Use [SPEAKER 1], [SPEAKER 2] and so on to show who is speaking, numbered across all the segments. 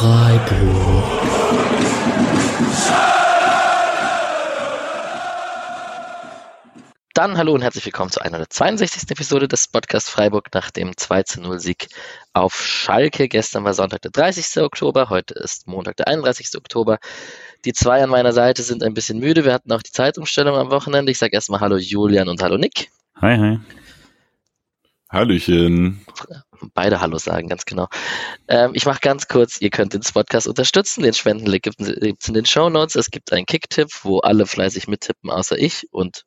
[SPEAKER 1] Freiburg. Dann hallo und herzlich willkommen zur 162. Episode des Podcast Freiburg nach dem 2 zu 0 Sieg auf Schalke. Gestern war Sonntag der 30. Oktober, heute ist Montag der 31. Oktober. Die zwei an meiner Seite sind ein bisschen müde. Wir hatten auch die Zeitumstellung am Wochenende. Ich sage erstmal Hallo Julian und Hallo Nick.
[SPEAKER 2] Hi, hi.
[SPEAKER 3] Hallöchen.
[SPEAKER 1] Beide Hallo sagen, ganz genau. Ähm, ich mache ganz kurz, ihr könnt den Podcast unterstützen. Den Spendenlink gibt es in den Show Notes. Es gibt einen Kick-Tipp, wo alle fleißig mittippen, außer ich und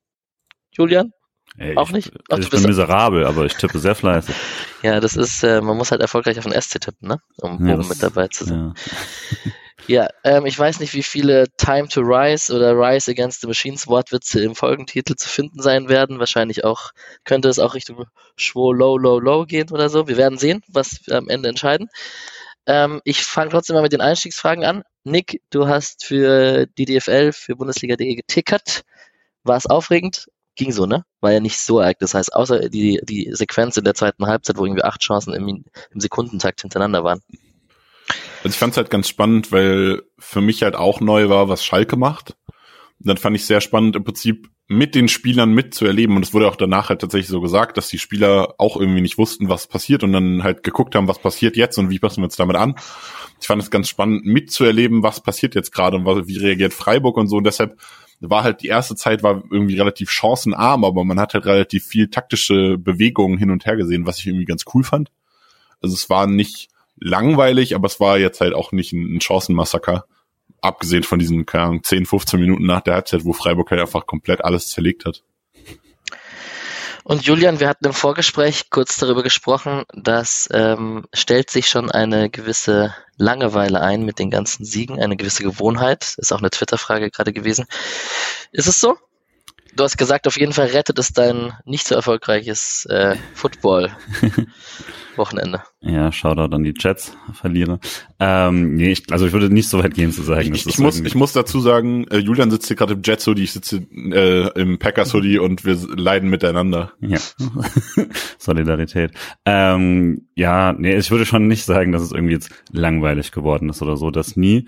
[SPEAKER 1] Julian?
[SPEAKER 2] Ey, auch ich, nicht? Ach, ich bin miserabel, aber ich tippe sehr fleißig.
[SPEAKER 1] ja, das ist, äh, man muss halt erfolgreich auf den SC tippen, ne? Um ja, oben mit dabei zu sein. Ja, ja ähm, ich weiß nicht, wie viele Time to Rise oder Rise Against the Machines Wortwitze im Folgentitel zu finden sein werden. Wahrscheinlich auch, könnte es auch Richtung Schwo Low, Low, Low gehen oder so. Wir werden sehen, was wir am Ende entscheiden. Ähm, ich fange trotzdem mal mit den Einstiegsfragen an. Nick, du hast für die DFL, für Bundesliga.de getickert. War es aufregend? ging so, ne? War ja nicht so arg. Das heißt, außer die, die Sequenz in der zweiten Halbzeit, wo irgendwie acht Chancen im, im Sekundentakt hintereinander waren.
[SPEAKER 3] Also ich fand es halt ganz spannend, weil für mich halt auch neu war, was Schalke macht. Und dann fand ich sehr spannend, im Prinzip mit den Spielern mitzuerleben. Und es wurde auch danach halt tatsächlich so gesagt, dass die Spieler auch irgendwie nicht wussten, was passiert und dann halt geguckt haben, was passiert jetzt und wie passen wir uns damit an. Ich fand es ganz spannend, mitzuerleben, was passiert jetzt gerade und wie reagiert Freiburg und so. Und deshalb war halt die erste Zeit war irgendwie relativ chancenarm, aber man hat halt relativ viel taktische Bewegungen hin und her gesehen, was ich irgendwie ganz cool fand. Also es war nicht langweilig, aber es war jetzt halt auch nicht ein, Chancenmassaker. Abgesehen von diesen, keine Ahnung, 10, 15 Minuten nach der Halbzeit, wo Freiburg halt einfach komplett alles zerlegt hat.
[SPEAKER 1] Und Julian, wir hatten im Vorgespräch kurz darüber gesprochen, dass ähm, stellt sich schon eine gewisse Langeweile ein mit den ganzen Siegen, eine gewisse Gewohnheit. Ist auch eine Twitter-Frage gerade gewesen. Ist es so? Du hast gesagt, auf jeden Fall rettet es dein nicht so erfolgreiches äh, Football. Wochenende.
[SPEAKER 2] Ja, Shoutout an die Chats, Verlierer. Ähm, nee, ich, also ich würde nicht so weit gehen zu sagen.
[SPEAKER 3] Ich, ich muss, ich muss dazu sagen, äh, Julian sitzt hier gerade im Jets Hoodie, ich sitze äh, im Packers Hoodie und wir leiden miteinander.
[SPEAKER 2] Ja, Solidarität. Ähm, ja, nee, ich würde schon nicht sagen, dass es irgendwie jetzt langweilig geworden ist oder so, das nie.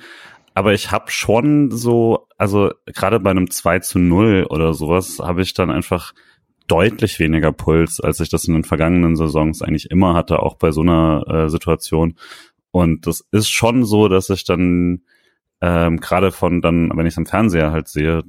[SPEAKER 2] Aber ich habe schon so, also gerade bei einem 2 zu 0 oder sowas, habe ich dann einfach deutlich weniger Puls, als ich das in den vergangenen Saisons eigentlich immer hatte, auch bei so einer äh, Situation. Und das ist schon so, dass ich dann ähm, gerade von dann, wenn ich es am Fernseher halt sehe,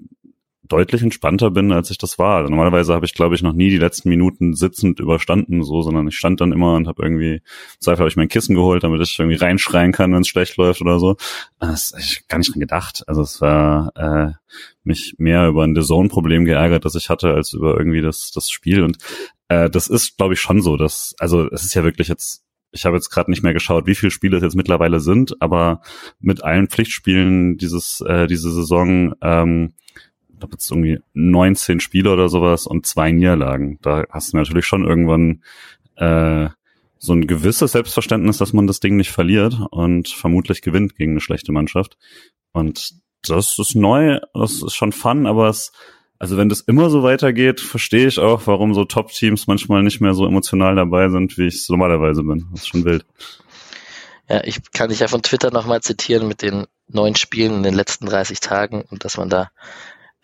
[SPEAKER 2] deutlich entspannter bin, als ich das war. Also normalerweise habe ich, glaube ich, noch nie die letzten Minuten sitzend überstanden, so, sondern ich stand dann immer und habe irgendwie, Zweifel habe ich mein Kissen geholt, damit ich irgendwie reinschreien kann, wenn es schlecht läuft oder so. Das habe ich gar nicht dran gedacht. Also es war äh, mich mehr über ein The Zone-Problem geärgert, das ich hatte, als über irgendwie das, das Spiel. Und äh, das ist, glaube ich, schon so, dass, also es ist ja wirklich jetzt ich habe jetzt gerade nicht mehr geschaut, wie viele Spiele es jetzt mittlerweile sind, aber mit allen Pflichtspielen dieses äh, diese Saison ähm, ich glaube jetzt irgendwie 19 Spiele oder sowas und zwei Niederlagen. Da hast du natürlich schon irgendwann äh, so ein gewisses Selbstverständnis, dass man das Ding nicht verliert und vermutlich gewinnt gegen eine schlechte Mannschaft. Und das ist neu, das ist schon fun, aber es, also wenn das immer so weitergeht, verstehe ich auch, warum so Top-Teams manchmal nicht mehr so emotional dabei sind, wie ich es normalerweise bin. Das ist schon wild.
[SPEAKER 1] Ja, ich kann dich ja von Twitter nochmal zitieren mit den neun Spielen in den letzten 30 Tagen und dass man da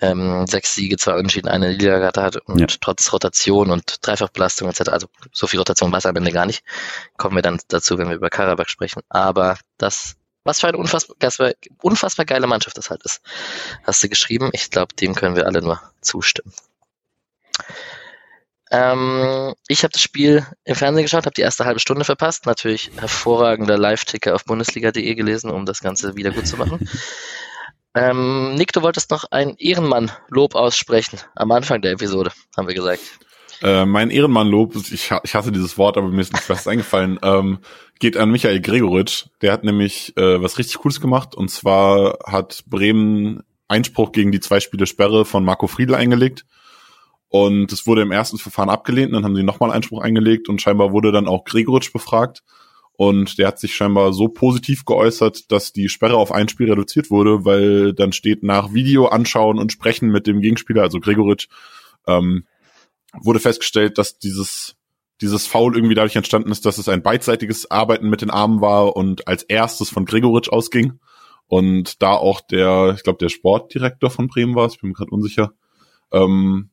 [SPEAKER 1] ähm, sechs Siege, zwei Unentschieden, eine Niederlage hat und ja. trotz Rotation und Dreifachbelastung etc. Also so viel Rotation war es am Ende gar nicht. Kommen wir dann dazu, wenn wir über Karabakh sprechen. Aber das, was für eine unfassbar, unfassbar geile Mannschaft das halt ist, hast du geschrieben. Ich glaube, dem können wir alle nur zustimmen. Ähm, ich habe das Spiel im Fernsehen geschaut, habe die erste halbe Stunde verpasst. Natürlich hervorragender Live-Ticker auf bundesliga.de gelesen, um das Ganze wieder gut zu machen. Ähm, Nick, du wolltest noch ein Ehrenmann-Lob aussprechen am Anfang der Episode, haben wir gesagt.
[SPEAKER 3] Äh, mein Ehrenmann-Lob, ich, ich hasse dieses Wort, aber mir ist nicht was eingefallen, ähm, geht an Michael Gregoritsch. Der hat nämlich äh, was richtig Cooles gemacht und zwar hat Bremen Einspruch gegen die zwei Spiele Sperre von Marco Friedl eingelegt. Und es wurde im ersten Verfahren abgelehnt, dann haben sie nochmal Einspruch eingelegt und scheinbar wurde dann auch Gregoritsch befragt. Und der hat sich scheinbar so positiv geäußert, dass die Sperre auf ein Spiel reduziert wurde, weil dann steht nach Video anschauen und sprechen mit dem Gegenspieler, also Gregoritsch, ähm, wurde festgestellt, dass dieses dieses Foul irgendwie dadurch entstanden ist, dass es ein beidseitiges Arbeiten mit den Armen war und als erstes von Gregoritsch ausging. Und da auch der, ich glaube, der Sportdirektor von Bremen war, ich bin mir gerade unsicher, ähm,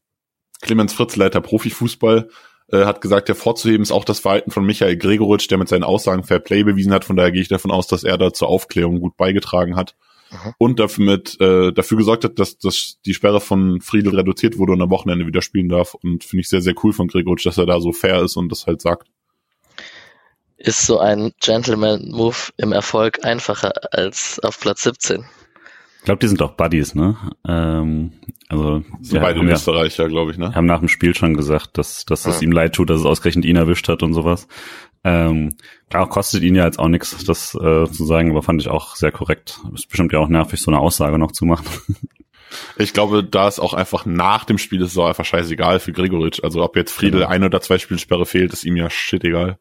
[SPEAKER 3] Clemens Fritz, Leiter Profifußball, äh, hat gesagt, hervorzuheben ist auch das Verhalten von Michael Gregoritsch, der mit seinen Aussagen Fair Play bewiesen hat. Von daher gehe ich davon aus, dass er da zur Aufklärung gut beigetragen hat. Mhm. Und dafür mit äh, dafür gesorgt hat, dass, dass die Sperre von Friedel reduziert wurde und am Wochenende wieder spielen darf. Und finde ich sehr, sehr cool von Gregoritsch, dass er da so fair ist und das halt sagt.
[SPEAKER 1] Ist so ein Gentleman-Move im Erfolg einfacher als auf Platz 17?
[SPEAKER 2] Ich glaube, die sind doch Buddies, ne? Ähm, also
[SPEAKER 3] sind beide Österreicher, ja, glaube ich, ne?
[SPEAKER 2] Haben nach dem Spiel schon gesagt, dass, dass es ihm leid tut, dass es ausgerechnet ihn erwischt hat und sowas. Ähm, klar, kostet ihn ja jetzt auch nichts, das äh, zu sagen, aber fand ich auch sehr korrekt. Ist bestimmt ja auch nervig, so eine Aussage noch zu machen.
[SPEAKER 3] Ich glaube, da ist auch einfach nach dem Spiel ist es auch einfach scheißegal für Gregoritsch. Also ob jetzt Friedel genau. ein oder zwei Spielsperre fehlt, ist ihm ja shit egal.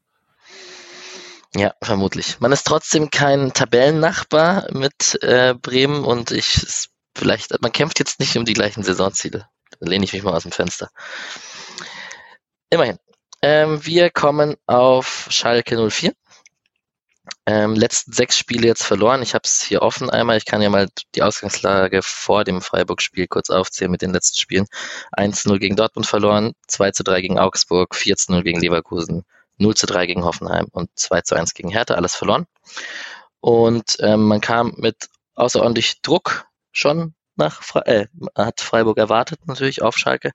[SPEAKER 1] Ja, vermutlich. Man ist trotzdem kein Tabellennachbar mit äh, Bremen und ich vielleicht, man kämpft jetzt nicht um die gleichen Saisonziele. Da lehne ich mich mal aus dem Fenster. Immerhin. Ähm, wir kommen auf Schalke 04. Ähm, letzten sechs Spiele jetzt verloren. Ich habe es hier offen einmal. Ich kann ja mal die Ausgangslage vor dem Freiburg-Spiel kurz aufzählen mit den letzten Spielen. 1-0 gegen Dortmund verloren, 2-3 gegen Augsburg, 4-0 gegen Leverkusen, 0 zu 3 gegen Hoffenheim und 2 zu 1 gegen Hertha, alles verloren. Und ähm, man kam mit außerordentlich Druck schon nach Fre äh, hat Freiburg erwartet, natürlich auf Schalke.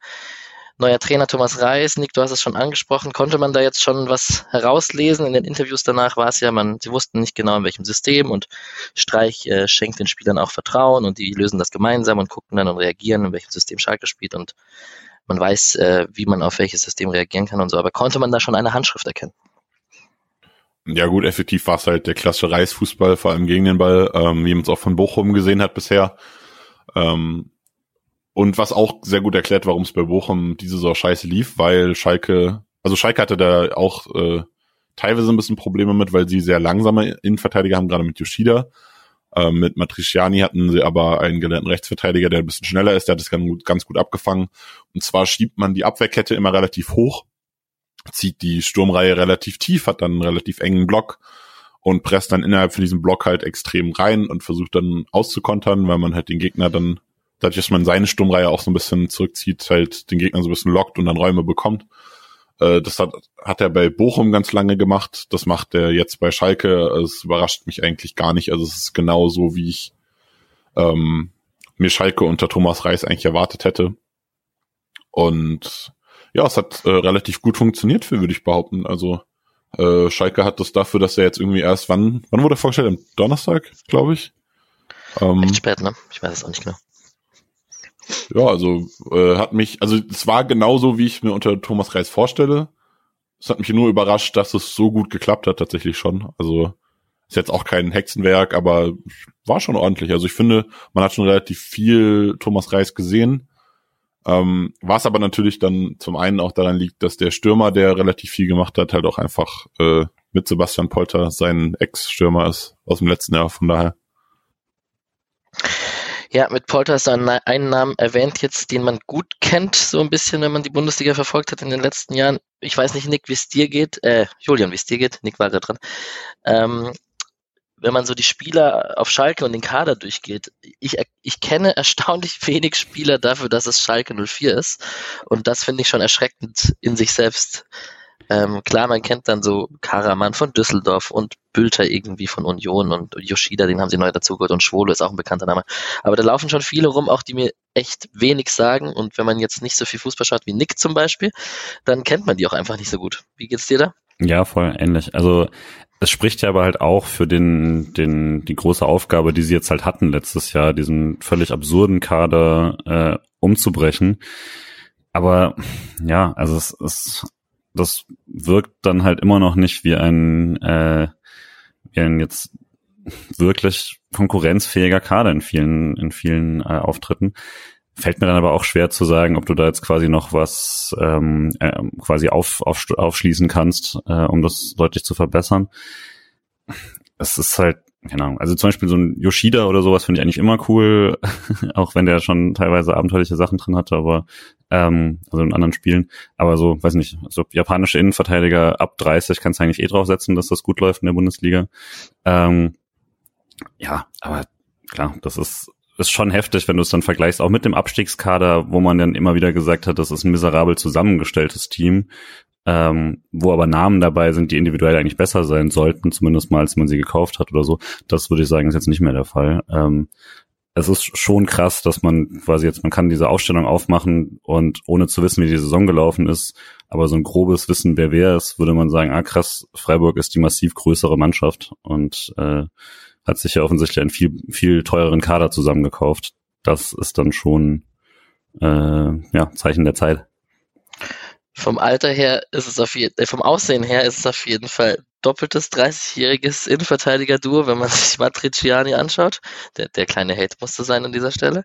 [SPEAKER 1] Neuer Trainer Thomas Reis, Nick, du hast es schon angesprochen. Konnte man da jetzt schon was herauslesen? In den Interviews danach war es ja, man, sie wussten nicht genau in welchem System und Streich äh, schenkt den Spielern auch Vertrauen und die lösen das gemeinsam und gucken dann und reagieren, in welchem System Schalke spielt und man weiß, äh, wie man auf welches System reagieren kann und so. Aber konnte man da schon eine Handschrift erkennen?
[SPEAKER 3] Ja gut, effektiv war es halt der klassische Reisfußball, vor allem gegen den Ball, ähm, wie man es auch von Bochum gesehen hat bisher. Ähm, und was auch sehr gut erklärt, warum es bei Bochum diese Saison scheiße lief, weil Schalke, also Schalke hatte da auch äh, teilweise ein bisschen Probleme mit, weil sie sehr langsame Innenverteidiger haben, gerade mit Yoshida. Ähm, mit Matriciani hatten sie aber einen gelernten Rechtsverteidiger, der ein bisschen schneller ist, der hat das ganz gut, ganz gut abgefangen. Und zwar schiebt man die Abwehrkette immer relativ hoch, zieht die Sturmreihe relativ tief, hat dann einen relativ engen Block und presst dann innerhalb von diesem Block halt extrem rein und versucht dann auszukontern, weil man halt den Gegner dann, dadurch, dass man seine Sturmreihe auch so ein bisschen zurückzieht, halt den Gegner so ein bisschen lockt und dann Räume bekommt. Äh, das hat, hat er bei Bochum ganz lange gemacht. Das macht er jetzt bei Schalke. Es überrascht mich eigentlich gar nicht. Also es ist genau so, wie ich ähm, mir Schalke unter Thomas Reis eigentlich erwartet hätte. Und ja, es hat äh, relativ gut funktioniert, für würde ich behaupten. Also äh, Schalke hat das dafür, dass er jetzt irgendwie erst wann, wann wurde er vorgestellt? Am Donnerstag, glaube ich.
[SPEAKER 1] Ähm, Echt spät, ne? Ich weiß es auch nicht mehr.
[SPEAKER 3] Ja, also äh, hat mich, also es war genauso, wie ich mir unter Thomas Reis vorstelle. Es hat mich nur überrascht, dass es so gut geklappt hat, tatsächlich schon. Also ist jetzt auch kein Hexenwerk, aber war schon ordentlich. Also ich finde, man hat schon relativ viel Thomas Reis gesehen. Ähm, was aber natürlich dann zum einen auch daran liegt, dass der Stürmer, der relativ viel gemacht hat, halt auch einfach äh, mit Sebastian Polter sein Ex-Stürmer ist aus dem letzten Jahr. Von daher.
[SPEAKER 1] Ja, mit Polter ist ein, einen Namen erwähnt jetzt, den man gut kennt, so ein bisschen, wenn man die Bundesliga verfolgt hat in den letzten Jahren. Ich weiß nicht, Nick, wie es dir geht, äh, Julian, wie es dir geht, Nick war da dran. Ähm, wenn man so die Spieler auf Schalke und den Kader durchgeht, ich, ich kenne erstaunlich wenig Spieler dafür, dass es Schalke 04 ist. Und das finde ich schon erschreckend in sich selbst. Ähm, klar, man kennt dann so Karaman von Düsseldorf und Bülter irgendwie von Union und Yoshida, den haben sie neu dazugeholt und Schwolo ist auch ein bekannter Name. Aber da laufen schon viele rum, auch die mir echt wenig sagen und wenn man jetzt nicht so viel Fußball schaut wie Nick zum Beispiel, dann kennt man die auch einfach nicht so gut. Wie geht's dir da?
[SPEAKER 2] Ja, voll ähnlich. Also es spricht ja aber halt auch für den, den, die große Aufgabe, die sie jetzt halt hatten letztes Jahr, diesen völlig absurden Kader äh, umzubrechen. Aber ja, also es, es das wirkt dann halt immer noch nicht wie ein, äh, wie ein jetzt wirklich konkurrenzfähiger Kader in vielen, in vielen äh, Auftritten. Fällt mir dann aber auch schwer zu sagen, ob du da jetzt quasi noch was ähm, äh, quasi auf, auf, aufschließen kannst, äh, um das deutlich zu verbessern. Es ist halt keine Ahnung, also zum Beispiel so ein Yoshida oder sowas finde ich eigentlich immer cool, auch wenn der schon teilweise abenteuerliche Sachen drin hatte, aber ähm, also in anderen Spielen. Aber so, weiß nicht, so japanische Innenverteidiger ab 30 kannst du eigentlich eh draufsetzen, dass das gut läuft in der Bundesliga. Ähm, ja, aber klar, das ist ist schon heftig, wenn du es dann vergleichst, auch mit dem Abstiegskader, wo man dann immer wieder gesagt hat, das ist ein miserabel zusammengestelltes Team ähm, wo aber Namen dabei sind, die individuell eigentlich besser sein sollten, zumindest mal, als man sie gekauft hat oder so. Das würde ich sagen, ist jetzt nicht mehr der Fall. Ähm, es ist schon krass, dass man quasi jetzt, man kann diese Ausstellung aufmachen und ohne zu wissen, wie die Saison gelaufen ist, aber so ein grobes Wissen, wer wer ist, würde man sagen, ah krass, Freiburg ist die massiv größere Mannschaft und äh, hat sich ja offensichtlich einen viel, viel teureren Kader zusammengekauft. Das ist dann schon äh, ja, Zeichen der Zeit.
[SPEAKER 1] Vom Alter her ist es auf jeden, äh, vom Aussehen her ist es auf jeden Fall doppeltes 30-jähriges Innenverteidiger-Duo, wenn man sich Matriciani anschaut. Der, der kleine Hate musste sein an dieser Stelle.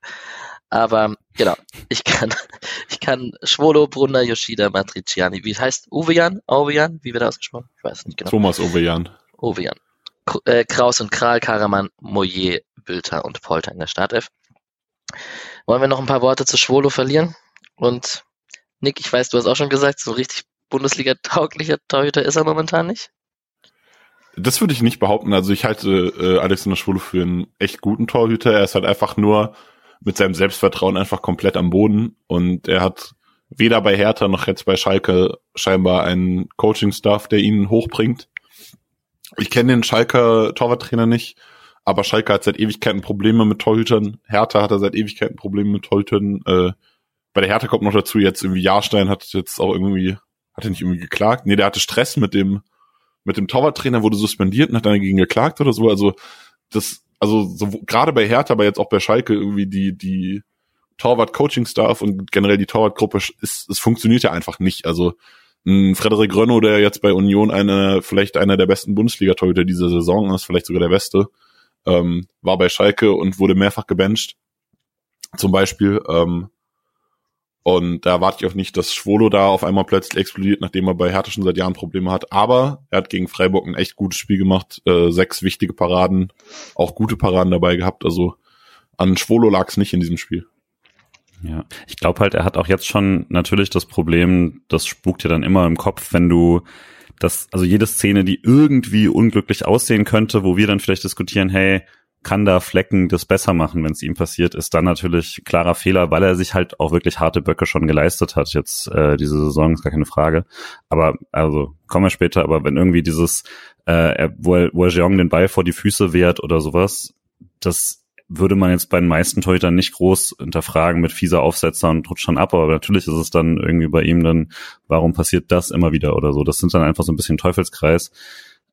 [SPEAKER 1] Aber genau, ich kann, ich kann Schwolo, Brunner, Yoshida, Matriciani. Wie heißt Uwejan? Uwejan? Wie wird er ausgesprochen? Ich weiß nicht genau.
[SPEAKER 3] Thomas Uwejan.
[SPEAKER 1] Uwejan. Äh, Kraus und Kral, Karaman, Moyer, Bülter und Polter in der Startelf. Wollen wir noch ein paar Worte zu Schwolo verlieren? Und Nick, ich weiß, du hast auch schon gesagt, so richtig Bundesliga-tauglicher Torhüter ist er momentan nicht.
[SPEAKER 3] Das würde ich nicht behaupten. Also ich halte äh, Alexander Schwule für einen echt guten Torhüter. Er ist halt einfach nur mit seinem Selbstvertrauen einfach komplett am Boden und er hat weder bei Hertha noch jetzt bei Schalke scheinbar einen Coaching-Staff, der ihn hochbringt. Ich kenne den Schalker Torwarttrainer nicht, aber Schalke hat seit Ewigkeiten Probleme mit Torhütern. Hertha hat er seit Ewigkeiten Probleme mit Torhütern. Äh, bei der Hertha kommt noch dazu, jetzt irgendwie Jahrstein hat jetzt auch irgendwie, hat er nicht irgendwie geklagt? Nee, der hatte Stress mit dem, mit dem Torwarttrainer, wurde suspendiert und hat dann dagegen geklagt oder so. Also, das, also, so, gerade bei Hertha, aber jetzt auch bei Schalke irgendwie die, die Torwart-Coaching-Staff und generell die Torwartgruppe, ist, es funktioniert ja einfach nicht. Also, ein Frederik Rönno, der jetzt bei Union eine, vielleicht einer der besten Bundesliga-Torhüter dieser Saison ist, vielleicht sogar der beste, ähm, war bei Schalke und wurde mehrfach gebencht. Zum Beispiel, ähm, und da erwarte ich auch nicht, dass Schwolo da auf einmal plötzlich explodiert, nachdem er bei Hertha schon seit Jahren Probleme hat. Aber er hat gegen Freiburg ein echt gutes Spiel gemacht, äh, sechs wichtige Paraden, auch gute Paraden dabei gehabt. Also an Schwolo lag es nicht in diesem Spiel.
[SPEAKER 2] Ja, ich glaube halt, er hat auch jetzt schon natürlich das Problem, das spukt ja dann immer im Kopf, wenn du das, also jede Szene, die irgendwie unglücklich aussehen könnte, wo wir dann vielleicht diskutieren, hey, kann da Flecken das besser machen, wenn es ihm passiert, ist dann natürlich klarer Fehler, weil er sich halt auch wirklich harte Böcke schon geleistet hat jetzt äh, diese Saison, ist gar keine Frage. Aber also kommen wir später, aber wenn irgendwie dieses, äh, wo er, wo er Jeong den Ball vor die Füße wehrt oder sowas, das würde man jetzt bei den meisten Torhütern nicht groß hinterfragen mit fieser Aufsetzer und rutscht schon ab, aber natürlich ist es dann irgendwie bei ihm dann, warum passiert das immer wieder oder so. Das sind dann einfach so ein bisschen Teufelskreis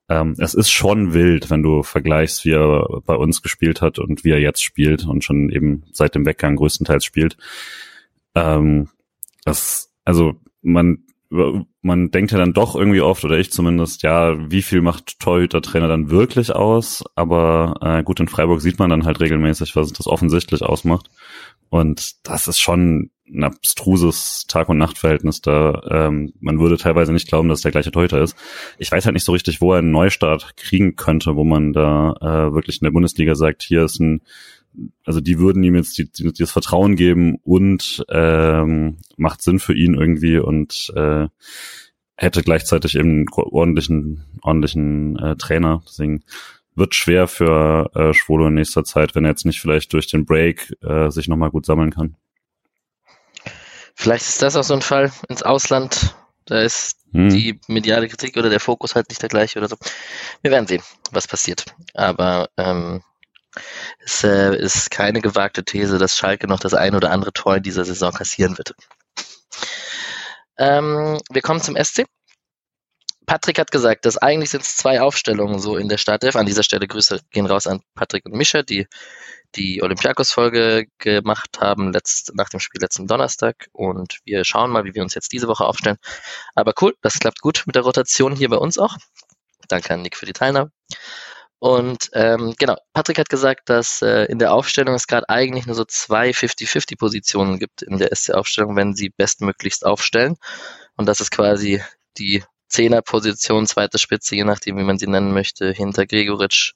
[SPEAKER 2] ähm, es ist schon wild, wenn du vergleichst, wie er bei uns gespielt hat und wie er jetzt spielt und schon eben seit dem Weggang größtenteils spielt. Ähm, das, also man man denkt ja dann doch irgendwie oft, oder ich zumindest, ja, wie viel macht Torhüter-Trainer dann wirklich aus? Aber äh, gut, in Freiburg sieht man dann halt regelmäßig, was das offensichtlich ausmacht. Und das ist schon ein abstruses Tag- und Nachtverhältnis da. Ähm, man würde teilweise nicht glauben, dass der gleiche Torhüter ist. Ich weiß halt nicht so richtig, wo er einen Neustart kriegen könnte, wo man da äh, wirklich in der Bundesliga sagt, hier ist ein, also die würden ihm jetzt die, die, das Vertrauen geben und ähm, macht Sinn für ihn irgendwie und äh, hätte gleichzeitig eben einen ordentlichen, ordentlichen äh, Trainer. Deswegen wird schwer für äh, Schwolo in nächster Zeit, wenn er jetzt nicht vielleicht durch den Break äh, sich nochmal gut sammeln kann.
[SPEAKER 1] Vielleicht ist das auch so ein Fall ins Ausland. Da ist hm. die mediale Kritik oder der Fokus halt nicht der gleiche oder so. Wir werden sehen, was passiert. Aber ähm, es äh, ist keine gewagte These, dass Schalke noch das ein oder andere Tor in dieser Saison kassieren wird. Ähm, wir kommen zum SC. Patrick hat gesagt, dass eigentlich sind es zwei Aufstellungen so in der Startelf. An dieser Stelle Grüße gehen raus an Patrick und Mischa, die die Olympiakos-Folge gemacht haben letzt, nach dem Spiel letzten Donnerstag. Und wir schauen mal, wie wir uns jetzt diese Woche aufstellen. Aber cool, das klappt gut mit der Rotation hier bei uns auch. Danke an Nick für die Teilnahme. Und ähm, genau, Patrick hat gesagt, dass äh, in der Aufstellung es gerade eigentlich nur so zwei 50-50-Positionen gibt in der SC-Aufstellung, wenn sie bestmöglichst aufstellen. Und das ist quasi die Zehner-Position, zweite Spitze, je nachdem, wie man sie nennen möchte, hinter Gregoritsch,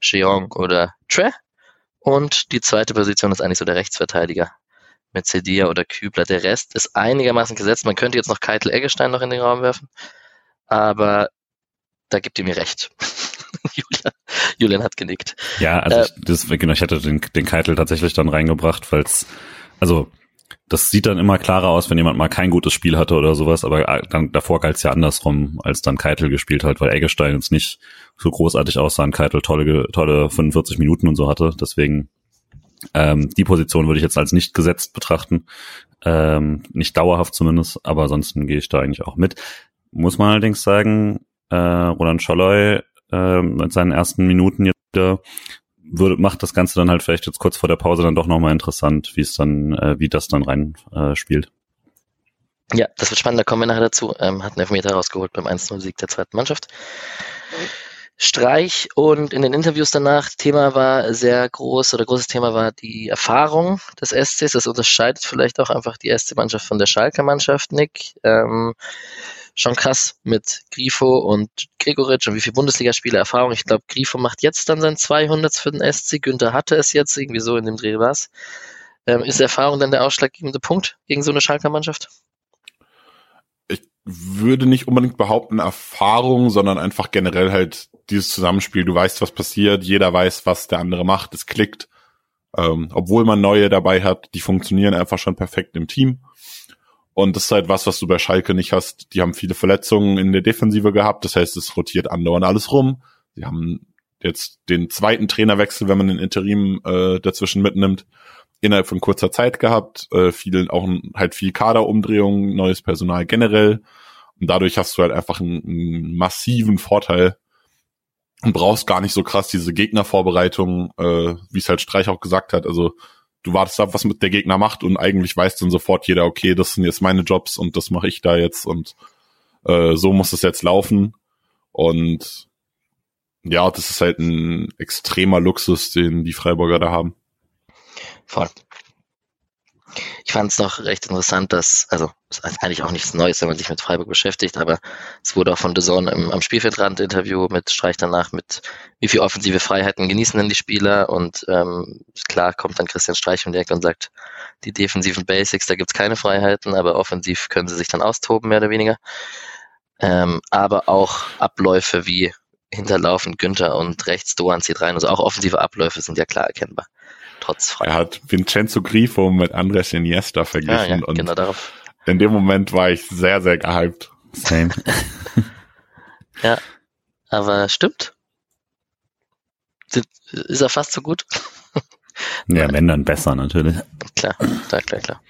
[SPEAKER 1] Jeong oder Tre. Und die zweite Position ist eigentlich so der Rechtsverteidiger mit Cedia oder Kübler. Der Rest ist einigermaßen gesetzt. Man könnte jetzt noch Keitel Eggestein noch in den Raum werfen, aber da gibt ihr mir recht. Julian, Julian hat genickt.
[SPEAKER 2] Ja, also äh, ich, das, genau, ich hätte den, den Keitel tatsächlich dann reingebracht, weil es, also das sieht dann immer klarer aus, wenn jemand mal kein gutes Spiel hatte oder sowas, aber äh, dann davor galt es ja andersrum, als dann Keitel gespielt hat, weil Eggestein jetzt nicht so großartig aussah und Keitel tolle, tolle 45 Minuten und so hatte. Deswegen ähm, die Position würde ich jetzt als nicht gesetzt betrachten. Ähm, nicht dauerhaft zumindest, aber ansonsten gehe ich da eigentlich auch mit. Muss man allerdings sagen, äh, Roland Scholloy äh, mit seinen ersten Minuten jetzt wieder würde, macht das Ganze dann halt vielleicht jetzt kurz vor der Pause dann doch nochmal interessant, wie es dann, äh, wie das dann rein äh, spielt.
[SPEAKER 1] Ja, das wird spannend, da kommen wir nachher dazu. Ähm, hat einen Elfmeter rausgeholt beim 1-0-Sieg der zweiten Mannschaft. Streich und in den Interviews danach, Thema war sehr groß oder großes Thema war die Erfahrung des SCs. Das unterscheidet vielleicht auch einfach die SC-Mannschaft von der Schalker Mannschaft, Nick. Ähm, schon krass mit Grifo und Gregoritsch und wie viel Bundesligaspiele Erfahrung. Ich glaube, Grifo macht jetzt dann sein 200 für den SC. Günther hatte es jetzt, irgendwie so in dem Dreh war es. Ähm, ist Erfahrung dann der ausschlaggebende Punkt gegen so eine Schalker Mannschaft?
[SPEAKER 3] Ich würde nicht unbedingt behaupten Erfahrung, sondern einfach generell halt dieses Zusammenspiel. Du weißt, was passiert, jeder weiß, was der andere macht, es klickt. Ähm, obwohl man neue dabei hat, die funktionieren einfach schon perfekt im Team. Und das ist halt was, was du bei Schalke nicht hast. Die haben viele Verletzungen in der Defensive gehabt. Das heißt, es rotiert andauernd alles rum. Sie haben jetzt den zweiten Trainerwechsel, wenn man den Interim äh, dazwischen mitnimmt, innerhalb von kurzer Zeit gehabt. Äh, viel, auch halt viel Kaderumdrehung, neues Personal generell. Und dadurch hast du halt einfach einen, einen massiven Vorteil und brauchst gar nicht so krass diese Gegnervorbereitung, äh, wie es halt Streich auch gesagt hat. Also du wartest ab, was mit der Gegner macht und eigentlich weiß dann sofort jeder, okay, das sind jetzt meine Jobs und das mache ich da jetzt und äh, so muss es jetzt laufen. Und ja, das ist halt ein extremer Luxus, den die Freiburger da haben.
[SPEAKER 1] Voll. Ich fand es noch recht interessant, dass, also ist eigentlich auch nichts Neues, wenn man sich mit Freiburg beschäftigt, aber es wurde auch von The im, am Spielfeldrand Interview mit Streich danach mit, wie viel offensive Freiheiten genießen denn die Spieler und ähm, klar kommt dann Christian Streich die Ecke und sagt, die defensiven Basics, da gibt's keine Freiheiten, aber offensiv können sie sich dann austoben, mehr oder weniger. Ähm, aber auch Abläufe wie hinterlaufen Günther und rechts Doan zieht rein, also auch offensive Abläufe sind ja klar erkennbar trotz
[SPEAKER 3] Freiheit. Er hat Vincenzo Grifo mit Andres Iniesta verglichen ja, ja,
[SPEAKER 1] und genau darauf.
[SPEAKER 3] in dem Moment war ich sehr, sehr gehypt.
[SPEAKER 2] Same.
[SPEAKER 1] ja, aber stimmt. Ist er fast so gut?
[SPEAKER 2] ja, wenn dann besser natürlich.
[SPEAKER 1] Klar, klar, klar, klar.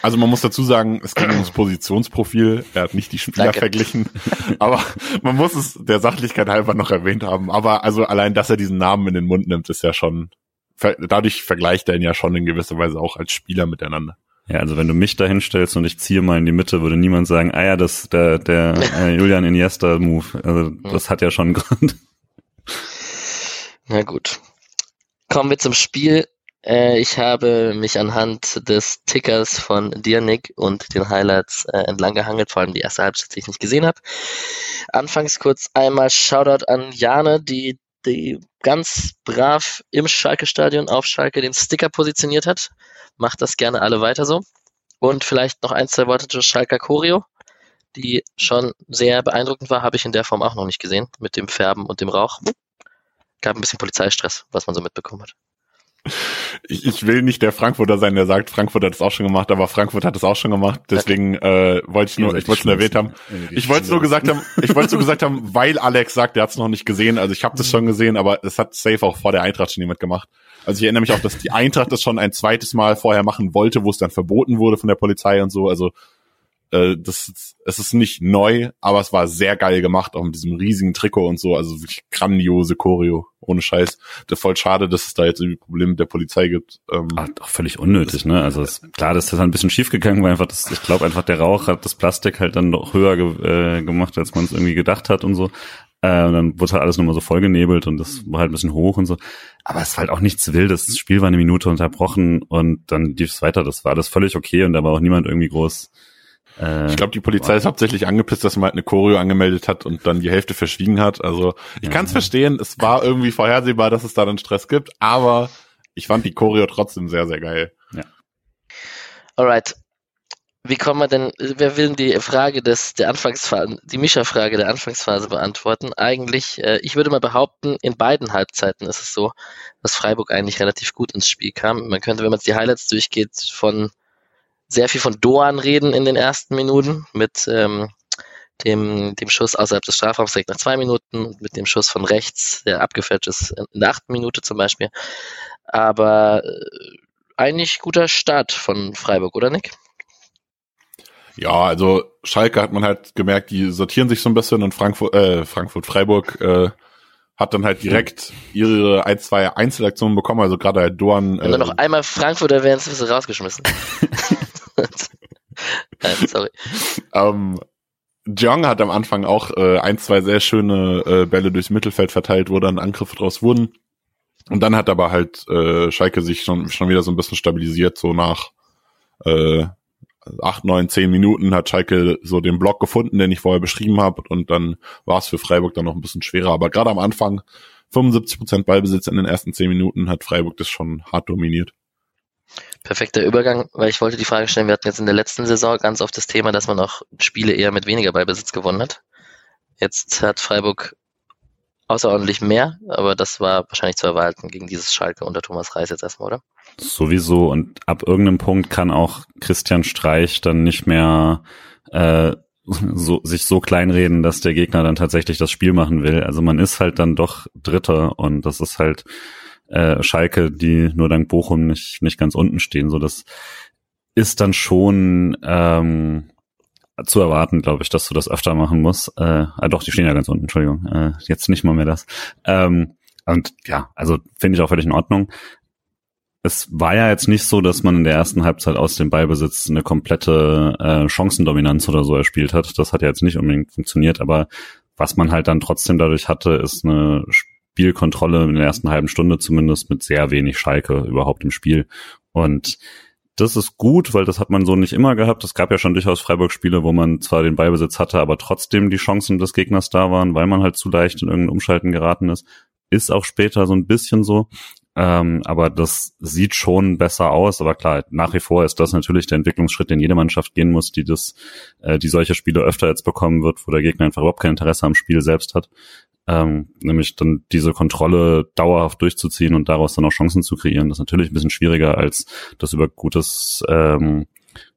[SPEAKER 3] Also man muss dazu sagen, es ging ums Positionsprofil. Er hat nicht die Spieler Danke. verglichen, aber man muss es der Sachlichkeit halber noch erwähnt haben. Aber also allein, dass er diesen Namen in den Mund nimmt, ist ja schon dadurch vergleicht er ihn ja schon in gewisser Weise auch als Spieler miteinander.
[SPEAKER 2] Ja, also wenn du mich da hinstellst und ich ziehe mal in die Mitte, würde niemand sagen, ah ja, das der der äh, Julian Iniesta Move. Also das hat ja schon einen Grund.
[SPEAKER 1] Na gut. Kommen wir zum Spiel. Äh, ich habe mich anhand des Tickers von Dirnik und den Highlights äh, entlang gehangelt, vor allem die erste Halbzeit, die ich nicht gesehen habe. Anfangs kurz einmal Shoutout an Jane, die die ganz brav im Schalke-Stadion auf Schalke den Sticker positioniert hat. Macht das gerne alle weiter so. Und vielleicht noch ein, zwei Worte zur Schalker Choreo, die schon sehr beeindruckend war, habe ich in der Form auch noch nicht gesehen, mit dem Färben und dem Rauch. Gab ein bisschen Polizeistress, was man so mitbekommen hat
[SPEAKER 3] ich, ich will nicht der Frankfurter sein, der sagt, Frankfurt hat es auch schon gemacht, aber Frankfurt hat es auch schon gemacht. Deswegen äh, wollte ich nur, ich wollte es nur erwähnt haben. Ich wollte es nur gesagt haben, ich wollte es nur gesagt haben, weil Alex sagt, er hat es noch nicht gesehen. Also ich habe das schon gesehen, aber es hat safe auch vor der Eintracht schon jemand gemacht. Also ich erinnere mich auch, dass die Eintracht das schon ein zweites Mal vorher machen wollte, wo es dann verboten wurde von der Polizei und so. Also äh, das, es ist nicht neu, aber es war sehr geil gemacht, auch mit diesem riesigen Trikot und so, also wirklich grandiose Choreo, ohne Scheiß. Das voll schade, dass es da jetzt irgendwie Probleme mit der Polizei gibt.
[SPEAKER 2] Ähm, Ach, doch völlig unnötig, ne? Also es, klar, das ist ein bisschen schief gegangen, weil einfach das, ich glaube einfach der Rauch hat das Plastik halt dann noch höher ge äh, gemacht, als man es irgendwie gedacht hat und so. Äh, und dann wurde halt alles nochmal so vollgenebelt und das war halt ein bisschen hoch und so. Aber es war halt auch nichts Wildes. Das Spiel war eine Minute unterbrochen und dann lief es weiter. Das war alles völlig okay und da war auch niemand irgendwie groß
[SPEAKER 3] Äh, ich glaube, die Polizei ist hauptsächlich angepisst, dass man halt eine Choreo angemeldet hat und dann die Hälfte verschwiegen hat. Also ich ja. kann es verstehen, es war irgendwie vorhersehbar, dass es da dann Stress gibt, aber ich fand die Choreo trotzdem sehr, sehr geil. Ja.
[SPEAKER 1] Alright. Wie kommen wir denn, wer will die Frage des, der Anfangsphase, die Mischerfrage der Anfangsphase beantworten? Eigentlich, äh, ich würde mal behaupten, in beiden Halbzeiten ist es so, dass Freiburg eigentlich relativ gut ins Spiel kam. Man könnte, wenn man jetzt die Highlights durchgeht, von sehr viel von Doan reden in den ersten Minuten mit ähm, dem, dem Schuss außerhalb des Strafraums direkt nach zwei Minuten und mit dem Schuss von rechts, der abgefälscht ist in der achten Minute zum Beispiel. Aber äh, eigentlich guter Start von Freiburg, oder Nick?
[SPEAKER 3] Ja, also Schalke hat man halt gemerkt, die sortieren sich so ein bisschen und Frankfurt, äh, Frankfurt, Freiburg äh, hat dann halt direkt ihre ein, zwei Einzelaktionen bekommen, also gerade halt Dorn.
[SPEAKER 1] Wenn äh, du noch einmal Frankfurt erwähnst, wirst du rausgeschmissen.
[SPEAKER 3] Nein, sorry. Ähm, Jong hat am Anfang auch äh, ein, zwei sehr schöne äh, Bälle durchs Mittelfeld verteilt, wo dann Angriffe draus wurden. Und dann hat aber halt äh, Schalke sich schon, schon wieder so ein bisschen stabilisiert, so nach äh, acht, neun, zehn Minuten hat Schalke so den Block gefunden, den ich vorher beschrieben habe. Und dann war es für Freiburg dann noch ein bisschen schwerer. Aber gerade am Anfang 75 Prozent Ballbesitz in den ersten zehn Minuten hat Freiburg das schon hart dominiert.
[SPEAKER 1] Perfekter Übergang, weil ich wollte die Frage stellen, wir hatten jetzt in der letzten Saison ganz oft das Thema, dass man auch Spiele eher mit weniger Ballbesitz gewonnen hat. Jetzt hat Freiburg außerordentlich mehr, aber das war wahrscheinlich zu erwarten gegen dieses Schalke unter Thomas Reis jetzt erstmal, oder?
[SPEAKER 2] Sowieso und ab irgendeinem Punkt kann auch Christian Streich dann nicht mehr äh, so, sich so kleinreden, dass der Gegner dann tatsächlich das Spiel machen will. Also man ist halt dann doch Dritter und das ist halt äh, Schalke, die nur dank Bochum nicht, nicht ganz unten stehen. So, das ist dann schon ähm, zu erwarten, glaube ich, dass du das öfter machen musst. Äh, ah, doch, die stehen ja ganz unten, Entschuldigung. Äh, jetzt nicht mal mehr das. Ähm, und ja, also finde ich auch völlig in Ordnung. Es war ja jetzt nicht so, dass man in der ersten Halbzeit aus dem Ballbesitz eine komplette äh, Chancendominanz oder so erspielt hat. Das hat ja jetzt nicht unbedingt funktioniert, aber was man halt dann trotzdem dadurch hatte, ist eine Spielkontrolle in der ersten halben Stunde zumindest mit sehr wenig Schalke überhaupt im Spiel. Und das ist gut, weil das hat man so nicht immer gehabt. Es gab ja schon durchaus Freiburg-Spiele, wo man zwar den Ballbesitz hatte, aber trotzdem die Chancen des Gegners da waren, weil man halt zu leicht in irgendein Umschalten geraten ist. Ist auch später so ein bisschen so. Ähm, aber das sieht schon besser aus. Aber klar, nach wie vor ist das natürlich der Entwicklungsschritt, den jede Mannschaft gehen muss, die das, äh, die solche Spiele öfter jetzt bekommen wird, wo der Gegner einfach überhaupt kein Interesse am Spiel selbst hat ähm, nämlich dann diese Kontrolle dauerhaft durchzuziehen und daraus dann auch Chancen zu kreieren. Das ist natürlich ein bisschen schwieriger, als das über gutes ähm,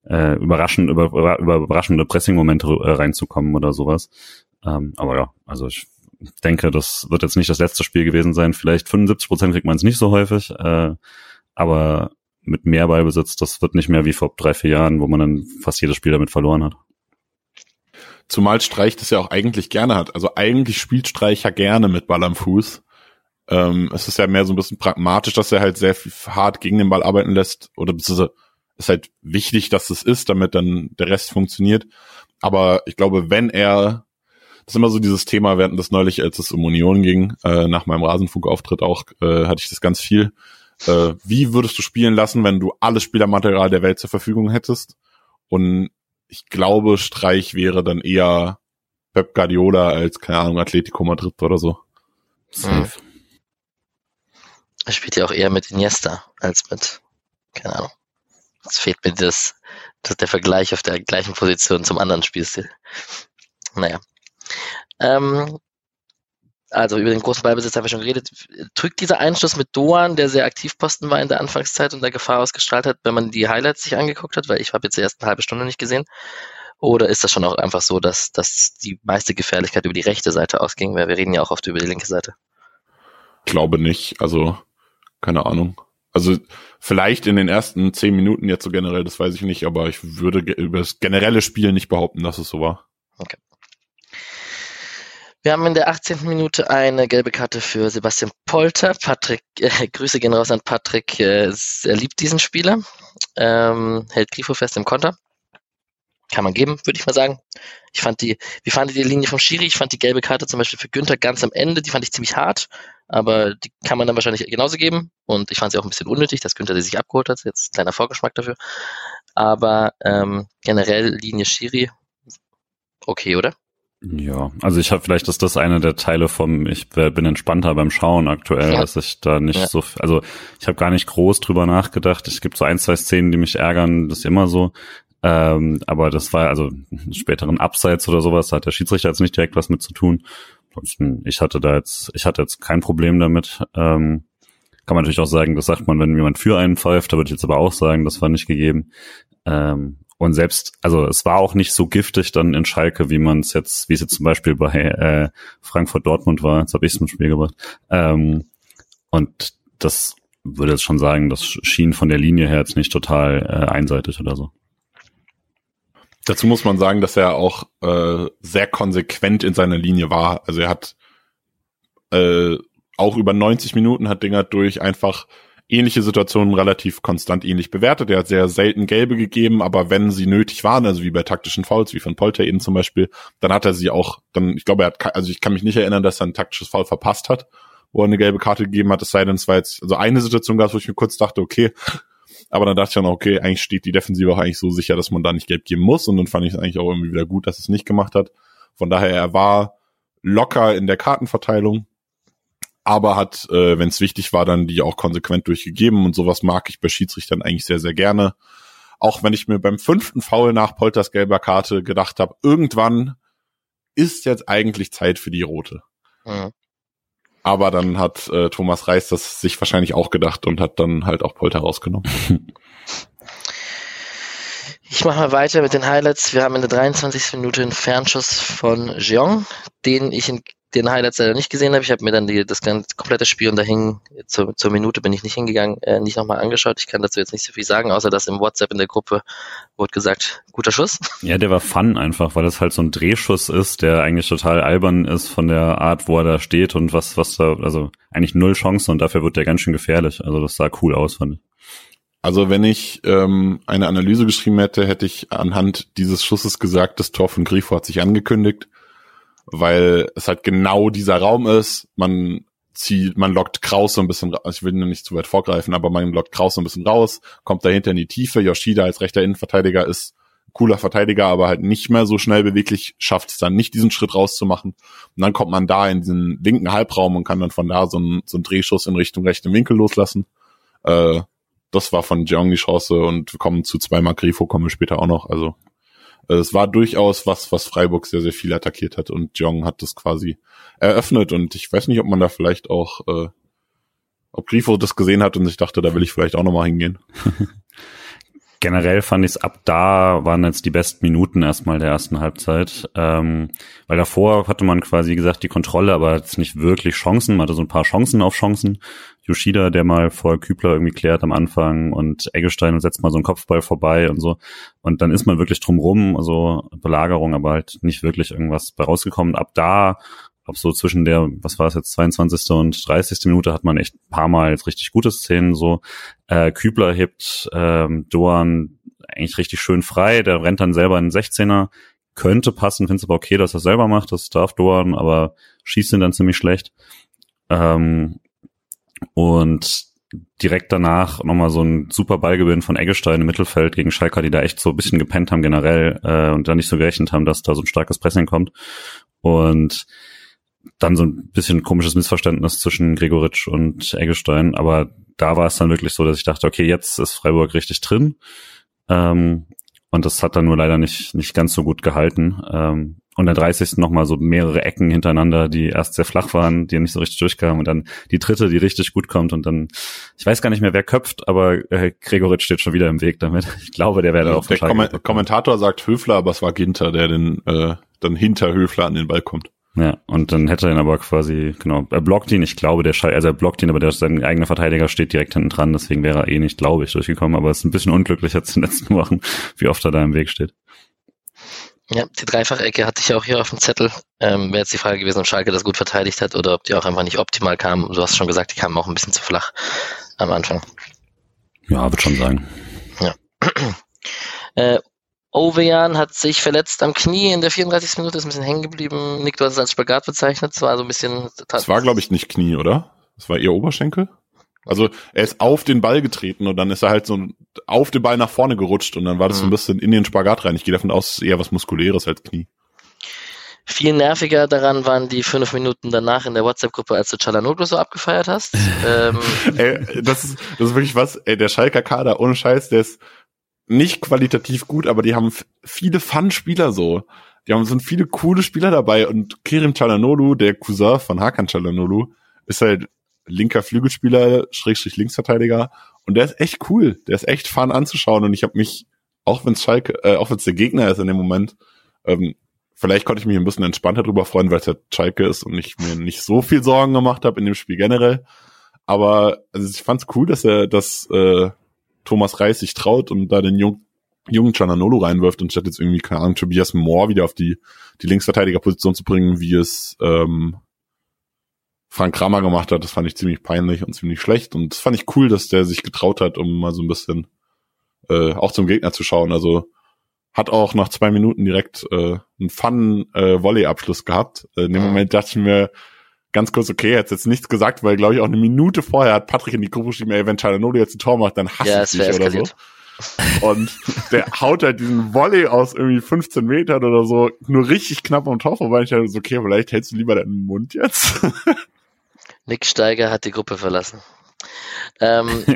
[SPEAKER 2] äh, überraschend, über, über überraschende Pressing-Momente äh, reinzukommen oder sowas. Ähm, aber ja, also ich denke, das wird jetzt nicht das letzte Spiel gewesen sein. Vielleicht 75 Prozent kriegt man es nicht so häufig, äh, aber mit mehr Ballbesitz, das wird nicht mehr wie vor drei, vier Jahren, wo man dann fast jedes Spiel damit verloren hat.
[SPEAKER 3] Zumal Streich das ja auch eigentlich gerne hat. Also eigentlich spielt Streich ja gerne mit Ball am Fuß. Ähm, es ist ja mehr so ein bisschen pragmatisch, dass er halt sehr hart gegen den Ball arbeiten lässt. Oder beziehungsweise ist halt wichtig, dass es ist, damit dann der Rest funktioniert. Aber ich glaube, wenn er, das ist immer so dieses Thema, wir hatten das neulich, als es um Union ging, äh, nach meinem Rasenfunkauftritt auch, äh, hatte ich das ganz viel. Äh, wie würdest du spielen lassen, wenn du alles Spielermaterial der Welt zur Verfügung hättest? Und ich glaube, Streich wäre dann eher Pep Guardiola als, keine Ahnung, Atletico Madrid oder so. Safe.
[SPEAKER 1] Er spielt ja auch eher mit Iniesta als mit, keine Ahnung. Es fehlt mir das, das der Vergleich auf der gleichen Position zum anderen Spielstil. Naja. Ähm, also über den großen Ballbesitz haben wir schon geredet. Drückt dieser Einschluss mit Doan, der sehr aktiv Posten war in der Anfangszeit und der Gefahr ausgestrahlt hat, wenn man die Highlights sich angeguckt hat, weil ich habe jetzt die erste halbe Stunde nicht gesehen. Oder ist das schon auch einfach so, dass, dass die meiste Gefährlichkeit über die rechte Seite ausging? Weil wir reden ja auch oft über die linke Seite.
[SPEAKER 3] Glaube nicht. Also, keine Ahnung. Also, vielleicht in den ersten zehn Minuten jetzt so generell, das weiß ich nicht, aber ich würde über das generelle Spiel nicht behaupten, dass es so war. Okay.
[SPEAKER 1] Wir haben in der 18. Minute eine gelbe Karte für Sebastian Polter. Patrick, äh, Grüße gehen raus an Patrick, äh, er liebt diesen Spieler, ähm, hält Grifo fest im Konter. kann man geben, würde ich mal sagen. Ich fand die, wie fand die Linie vom Schiri? Ich fand die gelbe Karte zum Beispiel für Günther ganz am Ende, die fand ich ziemlich hart, aber die kann man dann wahrscheinlich genauso geben. Und ich fand sie auch ein bisschen unnötig, dass Günther die sich abgeholt hat. Jetzt kleiner Vorgeschmack dafür. Aber ähm, generell Linie Schiri, okay, oder?
[SPEAKER 2] Ja, also ich habe vielleicht ist das eine der Teile vom, ich bin entspannter beim Schauen aktuell, ja. dass ich da nicht ja. so, also ich habe gar nicht groß drüber nachgedacht. Es gibt so ein, zwei Szenen, die mich ärgern, das ist immer so. Ähm, aber das war also späteren Abseits oder sowas, da hat der Schiedsrichter jetzt nicht direkt was mit zu tun. Ich hatte da jetzt, ich hatte jetzt kein Problem damit. Ähm, kann man natürlich auch sagen, das sagt man, wenn jemand für einen pfeift, da würde ich jetzt aber auch sagen, das war nicht gegeben. Ähm, und selbst, also es war auch nicht so giftig dann in Schalke, wie man es jetzt, wie es jetzt zum Beispiel bei äh, Frankfurt Dortmund war. Jetzt habe ich es im Spiel gebracht. Ähm, und das würde jetzt schon sagen, das schien von der Linie her jetzt nicht total äh, einseitig oder so.
[SPEAKER 3] Dazu muss man sagen, dass er auch äh, sehr konsequent in seiner Linie war. Also er hat äh, auch über 90 Minuten hat Dinger durch einfach ähnliche Situationen relativ konstant ähnlich bewertet. Er hat sehr selten gelbe gegeben, aber wenn sie nötig waren, also wie bei taktischen Fouls, wie von Polter eben zum Beispiel, dann hat er sie auch, dann, ich glaube, er hat, also ich kann mich nicht erinnern, dass er ein taktisches Foul verpasst hat, wo er eine gelbe Karte gegeben hat, es sei denn, es war jetzt, also eine Situation gab wo ich mir kurz dachte, okay, aber dann dachte ich dann, okay, eigentlich steht die Defensive auch eigentlich so sicher, dass man da nicht gelb geben muss und dann fand ich es eigentlich auch irgendwie wieder gut, dass es nicht gemacht hat. Von daher, er war locker in der Kartenverteilung aber hat, äh, wenn es wichtig war, dann die auch konsequent durchgegeben und sowas mag ich bei Schiedsrichtern eigentlich sehr, sehr gerne. Auch wenn ich mir beim fünften Foul nach Polters gelber Karte gedacht habe, irgendwann ist jetzt eigentlich Zeit für die rote. Mhm. Aber dann hat äh, Thomas Reis das sich wahrscheinlich auch gedacht und hat dann halt auch Polter rausgenommen.
[SPEAKER 1] Ich mache mal weiter mit den Highlights. Wir haben in der 23. Minute einen Fernschuss von Jeong, den ich in den Highlights leider nicht gesehen habe. Ich habe mir dann die, das ganze komplette Spiel und dahin zur, zur Minute bin ich nicht hingegangen, äh, nicht nochmal angeschaut. Ich kann dazu jetzt nicht so viel sagen, außer dass im WhatsApp in der Gruppe wurde gesagt, guter Schuss.
[SPEAKER 2] Ja, der war fun einfach, weil es halt so ein Drehschuss ist, der eigentlich total albern ist von der Art, wo er da steht und was, was da, also eigentlich null Chancen und dafür wird der ganz schön gefährlich. Also das sah cool aus, fand ich.
[SPEAKER 3] Also wenn ich ähm, eine Analyse geschrieben hätte, hätte ich anhand dieses Schusses gesagt, das Tor von Grifo hat sich angekündigt weil es halt genau dieser Raum ist. Man zieht, man lockt Kraus so ein bisschen, ich will nicht zu weit vorgreifen, aber man lockt Kraus so ein bisschen raus, kommt dahinter in die Tiefe. Yoshida als rechter Innenverteidiger ist cooler Verteidiger, aber halt nicht mehr so schnell beweglich, schafft es dann nicht, diesen Schritt rauszumachen. Und dann kommt man da in diesen linken Halbraum und kann dann von da so einen, so einen Drehschuss in Richtung rechten Winkel loslassen. Äh, das war von Jeong die Chance und wir kommen zu zweimal Grifo, kommen wir später auch noch. Also es war durchaus was, was Freiburg sehr, sehr viel attackiert hat und Jong hat das quasi eröffnet und ich weiß nicht, ob man da vielleicht auch, äh, ob Grifo das gesehen hat und sich dachte, da will ich vielleicht auch nochmal hingehen.
[SPEAKER 2] generell fand ich es ab da waren jetzt die besten Minuten erstmal der ersten Halbzeit, ähm, weil davor hatte man quasi gesagt die Kontrolle, aber jetzt nicht wirklich Chancen, man hatte so ein paar Chancen auf Chancen. Yoshida, der mal vor Kübler irgendwie klärt am Anfang und Eggestein und setzt mal so einen Kopfball vorbei und so. Und dann ist man wirklich drumrum, also Belagerung, aber halt nicht wirklich irgendwas bei rausgekommen. Ab da glaube so zwischen der, was war es jetzt, 22. und 30. Minute hat man echt ein paar Mal jetzt richtig gute Szenen. So äh, Kübler hebt ähm, Doan eigentlich richtig schön frei, der rennt dann selber in den 16er, könnte passen, finde es aber okay, dass er selber macht, das darf Doan, aber schießt ihn dann ziemlich schlecht. Ähm, und direkt danach nochmal so ein super Ballgewinn von Eggestein im Mittelfeld gegen Schalker, die da echt so ein bisschen gepennt haben generell äh, und da nicht so gerechnet haben, dass da so ein starkes Pressing kommt. Und dann so ein bisschen komisches Missverständnis zwischen Gregoritsch und Eggestein, aber da war es dann wirklich so, dass ich dachte, okay, jetzt ist Freiburg richtig drin. Ähm, und das hat dann nur leider nicht, nicht ganz so gut gehalten. Ähm, und der 30. nochmal so mehrere Ecken hintereinander, die erst sehr flach waren, die nicht so richtig durchkamen. Und dann die dritte, die richtig gut kommt. Und dann, ich weiß gar nicht mehr, wer köpft, aber äh, Gregoritsch steht schon wieder im Weg damit. Ich glaube, der wäre da auf
[SPEAKER 3] Der Kom Kommentator sagt Höfler, aber es war Ginter, der den äh, dann hinter Höfler an den Ball kommt.
[SPEAKER 2] Ja, und dann hätte er ihn aber quasi, genau, er blockt ihn, ich glaube, der Schei also er blockt ihn, aber der, sein eigener Verteidiger steht direkt hinten dran, deswegen wäre er eh nicht, glaube ich, durchgekommen, aber es ist ein bisschen unglücklich jetzt in den letzten Wochen, wie oft er da im Weg steht.
[SPEAKER 1] Ja, die Dreifachecke hatte ich auch hier auf dem Zettel. Ähm, Wäre jetzt die Frage gewesen, ob Schalke das gut verteidigt hat oder ob die auch einfach nicht optimal kam. Du hast schon gesagt, die kamen auch ein bisschen zu flach am Anfang.
[SPEAKER 2] Ja, wird schon sagen.
[SPEAKER 1] Ja. Äh, Ovejan hat sich verletzt am Knie in der 34. Minute, ist ein bisschen hängen geblieben. Nick, du hast es als Spagat bezeichnet. Es war so ein bisschen.
[SPEAKER 3] Das war, glaube ich, nicht Knie, oder? Das war eher Oberschenkel? Also er ist auf den Ball getreten und dann ist er halt so auf den Ball nach vorne gerutscht und dann war das so ein mhm. bisschen in den Spagat rein. Ich gehe davon aus, es ist eher was Muskuläres als Knie.
[SPEAKER 1] Viel nerviger daran waren die fünf Minuten danach in der WhatsApp-Gruppe, als du Chalanoglu so abgefeiert hast. ähm.
[SPEAKER 3] ey, das, ist, das ist wirklich was, ey, der Schalker Kader, ohne Scheiß, der ist nicht qualitativ gut, aber die haben viele Fun-Spieler so. Die haben, sind viele coole Spieler dabei und Kerim Chalanoglu, der Cousin von Hakan Chalanoglu, ist halt linker Flügelspieler, Schrägstrich Linksverteidiger und der ist echt cool. Der ist echt fun anzuschauen und ich habe mich, auch wenn es Schalke, äh, auch wenn es der Gegner ist in dem Moment, ähm, vielleicht konnte ich mich ein bisschen entspannter drüber freuen, weil es halt Schalke ist und ich mir nicht so viel Sorgen gemacht habe in dem Spiel generell. Aber also ich fand's cool, dass er, dass äh, Thomas Reis sich traut und da den jungen jungen Chananolo reinwirft und statt jetzt irgendwie, keine Ahnung, Tobias Moore wieder auf die, die Linksverteidigerposition zu bringen, wie es ähm, Frank Kramer gemacht hat. Das fand ich ziemlich peinlich und ziemlich schlecht. Und das fand ich cool, dass der sich getraut hat, um mal so ein bisschen äh, auch zum Gegner zu schauen. Also hat auch nach zwei Minuten direkt äh, einen fun äh, Volley-Abschluss gehabt. Äh, in dem Moment dachte ich mir ganz kurz, okay, er hat jetzt nichts gesagt, weil glaube ich auch eine Minute vorher hat Patrick in die Gruppe geschrieben, ey, wenn Chalanolo jetzt ein Tor macht, dann hasse ja, ich dich oder so. Und der haut halt diesen Volley aus irgendwie 15 Metern oder so nur richtig knapp am Tor vorbei. Ich dachte so, okay, vielleicht hältst du lieber deinen Mund jetzt.
[SPEAKER 1] Nick Steiger hat die Gruppe verlassen. Ähm,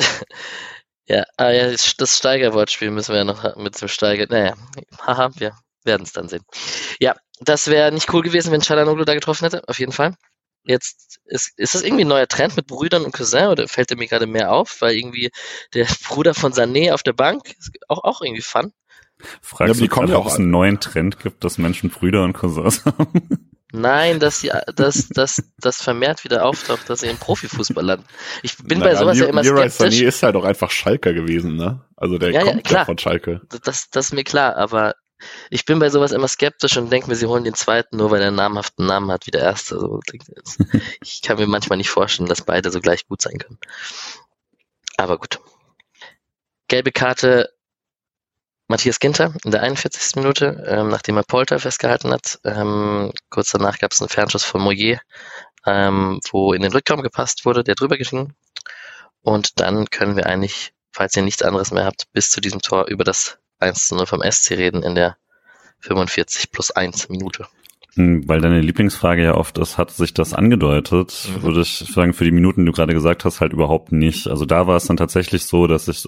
[SPEAKER 1] Ja, ah, ja das Steiger-Wortspiel müssen wir ja noch mit dem Steiger. Naja, haha, wir werden es dann sehen. Ja, das wäre nicht cool gewesen, wenn Chalanoglu da getroffen hätte, auf jeden Fall. Jetzt ist, ist das irgendwie ein neuer Trend mit Brüdern und Cousin oder fällt der mir gerade mehr auf, weil irgendwie der Bruder von Sané auf der Bank ist auch, auch irgendwie fun.
[SPEAKER 2] Fragst ja, du gerade, ob es einen neuen Trend gibt, dass Menschen Brüder und Cousins haben?
[SPEAKER 1] Nein, dass sie, dass, dass, das vermehrt wieder auftaucht, dass sie im Profifußball landen. Ich bin naja, bei sowas ja immer skeptisch.
[SPEAKER 3] Sané ist halt auch einfach Schalker gewesen, ne? Also der ja, kommt ja, ja von Schalke.
[SPEAKER 1] Das, das ist mir klar, aber ich bin bei sowas immer skeptisch und denke mir, sie holen den zweiten nur, weil er einen namhaften Namen hat wie der erste. Also, ich kann mir manchmal nicht vorstellen, dass beide so gleich gut sein können. Aber gut. Gelbe Karte Matthias Ginter in der 41. Minute, ähm, nachdem er Polter festgehalten hat. Ähm, kurz danach gab es einen Fernschuss von Moyer, ähm, wo in den Rückraum gepasst wurde, der drüber ging. Und dann können wir eigentlich, falls ihr nichts anderes mehr habt, bis zu diesem Tor über das 1 zu 0 vom SC reden in der 45 plus 1 Minute.
[SPEAKER 2] Hm, weil deine Lieblingsfrage ja oft ist, hat sich das angedeutet? Mhm. Würde ich sagen, für die Minuten, die du gerade gesagt hast, halt überhaupt nicht. Also da war es dann tatsächlich so, dass ich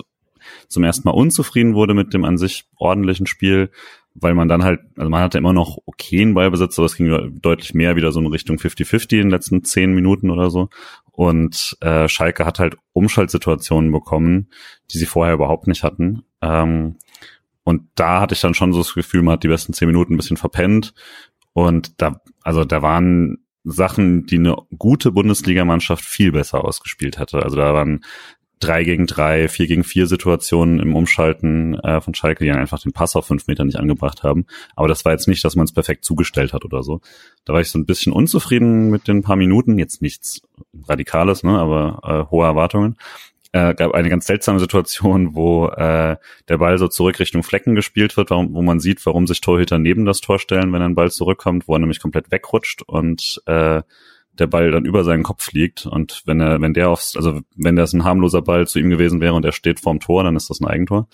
[SPEAKER 2] zum ersten Mal unzufrieden wurde mit dem an sich ordentlichen Spiel, weil man dann halt, also man hatte immer noch okayen Ballbesitz, aber es ging deutlich mehr wieder so in Richtung 50-50 in den letzten zehn Minuten oder so. Und äh, Schalke hat halt Umschaltsituationen bekommen, die sie vorher überhaupt nicht hatten. Ähm, und da hatte ich dann schon so das Gefühl, man hat die besten zehn Minuten ein bisschen verpennt. Und da, also da waren Sachen, die eine gute Bundesligamannschaft viel besser ausgespielt hätte. Also da waren drei gegen drei, vier gegen vier Situationen im Umschalten äh, von Schalke, die einfach den Pass auf fünf Meter nicht angebracht haben. Aber das war jetzt nicht, dass man es perfekt zugestellt hat oder so. Da war ich so ein bisschen unzufrieden mit den paar Minuten. Jetzt nichts Radikales, ne, aber äh, hohe Erwartungen. Äh, gab eine ganz seltsame Situation, wo äh, der Ball so zurück Richtung Flecken gespielt wird, warum, wo man sieht, warum sich Torhüter neben das Tor stellen, wenn ein Ball zurückkommt, wo er nämlich komplett wegrutscht und äh, der Ball dann über seinen Kopf fliegt und wenn er, wenn der aufs, also wenn das ein harmloser Ball zu ihm gewesen wäre und er steht vorm Tor, dann ist das ein Eigentor.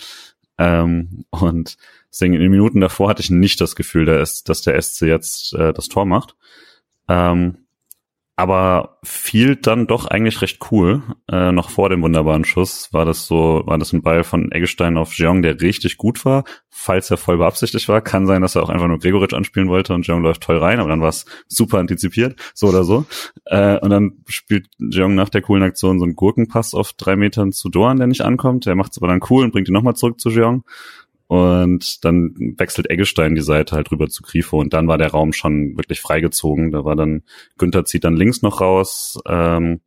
[SPEAKER 2] Ähm, und deswegen in den Minuten davor hatte ich nicht das Gefühl, dass der SC jetzt äh, das Tor macht. Ähm, aber fiel dann doch eigentlich recht cool. Äh, noch vor dem wunderbaren Schuss war das so, war das ein Ball von Eggestein auf Jeong, der richtig gut war. Falls er voll beabsichtigt war, kann sein, dass er auch einfach nur Gregoritsch anspielen wollte und Jeong läuft toll rein, aber dann war es super antizipiert, so oder so. Äh, und dann spielt Jeong nach der coolen Aktion so einen Gurkenpass auf drei Metern zu Doan, der nicht ankommt. Der macht es aber dann cool und bringt ihn nochmal zurück zu Jeong. Und dann wechselt Eggestein die Seite halt rüber zu Grifo und dann war der Raum schon wirklich freigezogen. Da war dann, Günther zieht dann links noch raus ähm,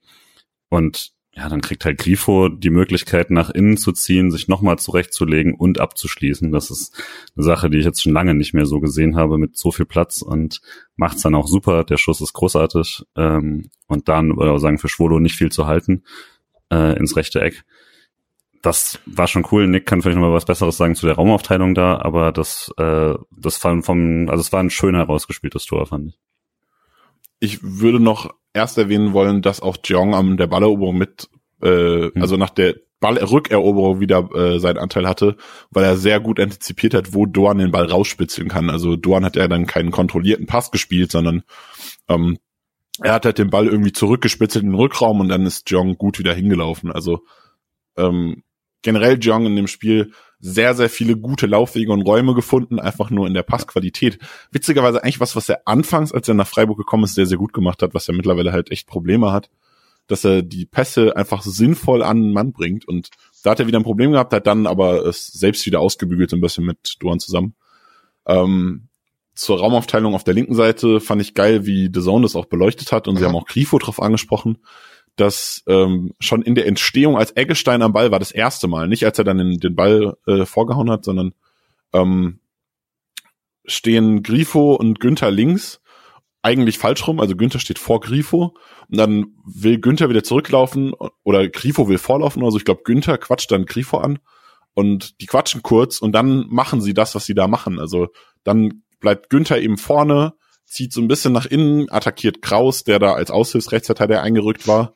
[SPEAKER 2] und ja, dann kriegt halt Grifo die Möglichkeit, nach innen zu ziehen, sich nochmal zurechtzulegen und abzuschließen. Das ist eine Sache, die ich jetzt schon lange nicht mehr so gesehen habe mit so viel Platz und macht's dann auch super. Der Schuss ist großartig ähm, und dann, würde ich sagen, für Schwolo nicht viel zu halten äh, ins rechte Eck das war schon cool. Nick kann vielleicht noch mal was Besseres sagen zu der Raumaufteilung da, aber das, äh, das war vom, also es war ein schön herausgespieltes Tor, fand ich.
[SPEAKER 3] Ich würde noch erst erwähnen wollen, dass auch Jeong am der Balleroberung mit, äh, hm. also nach der Ballrückeroberung wieder äh, seinen Anteil hatte, weil er sehr gut antizipiert hat, wo Doan den Ball rausspitzeln kann. Also Doan hat ja dann keinen kontrollierten Pass gespielt, sondern ähm, er hat halt den Ball irgendwie zurückgespitzelt in den Rückraum und dann ist Jong gut wieder hingelaufen. Also ähm, generell Jong in dem Spiel sehr, sehr viele gute Laufwege und Räume gefunden, einfach nur in der Passqualität. Witzigerweise eigentlich was, was er anfangs, als er nach Freiburg gekommen ist, sehr, sehr gut gemacht hat, was er mittlerweile halt echt Probleme hat, dass er die Pässe einfach sinnvoll an den Mann bringt und da hat er wieder ein Problem gehabt, hat dann aber es selbst wieder ausgebügelt ein bisschen mit Duan zusammen. Ähm, zur Raumaufteilung auf der linken Seite fand ich geil, wie The Zone das auch beleuchtet hat und mhm. sie haben auch Grifo drauf angesprochen, dass ähm, schon in der Entstehung als Eggestein am Ball war das erste Mal, nicht als er dann den, den Ball äh, vorgehauen hat, sondern ähm, stehen Grifo und Günther links, eigentlich falsch rum, also Günther steht vor Grifo und dann will Günther wieder zurücklaufen oder Grifo will vorlaufen, also ich glaube Günther quatscht dann Grifo an und die quatschen kurz und dann machen sie das, was sie da machen. Also dann bleibt Günther eben vorne, zieht so ein bisschen nach innen, attackiert Kraus, der da als Aushilfsrechtsverteidiger eingerückt war,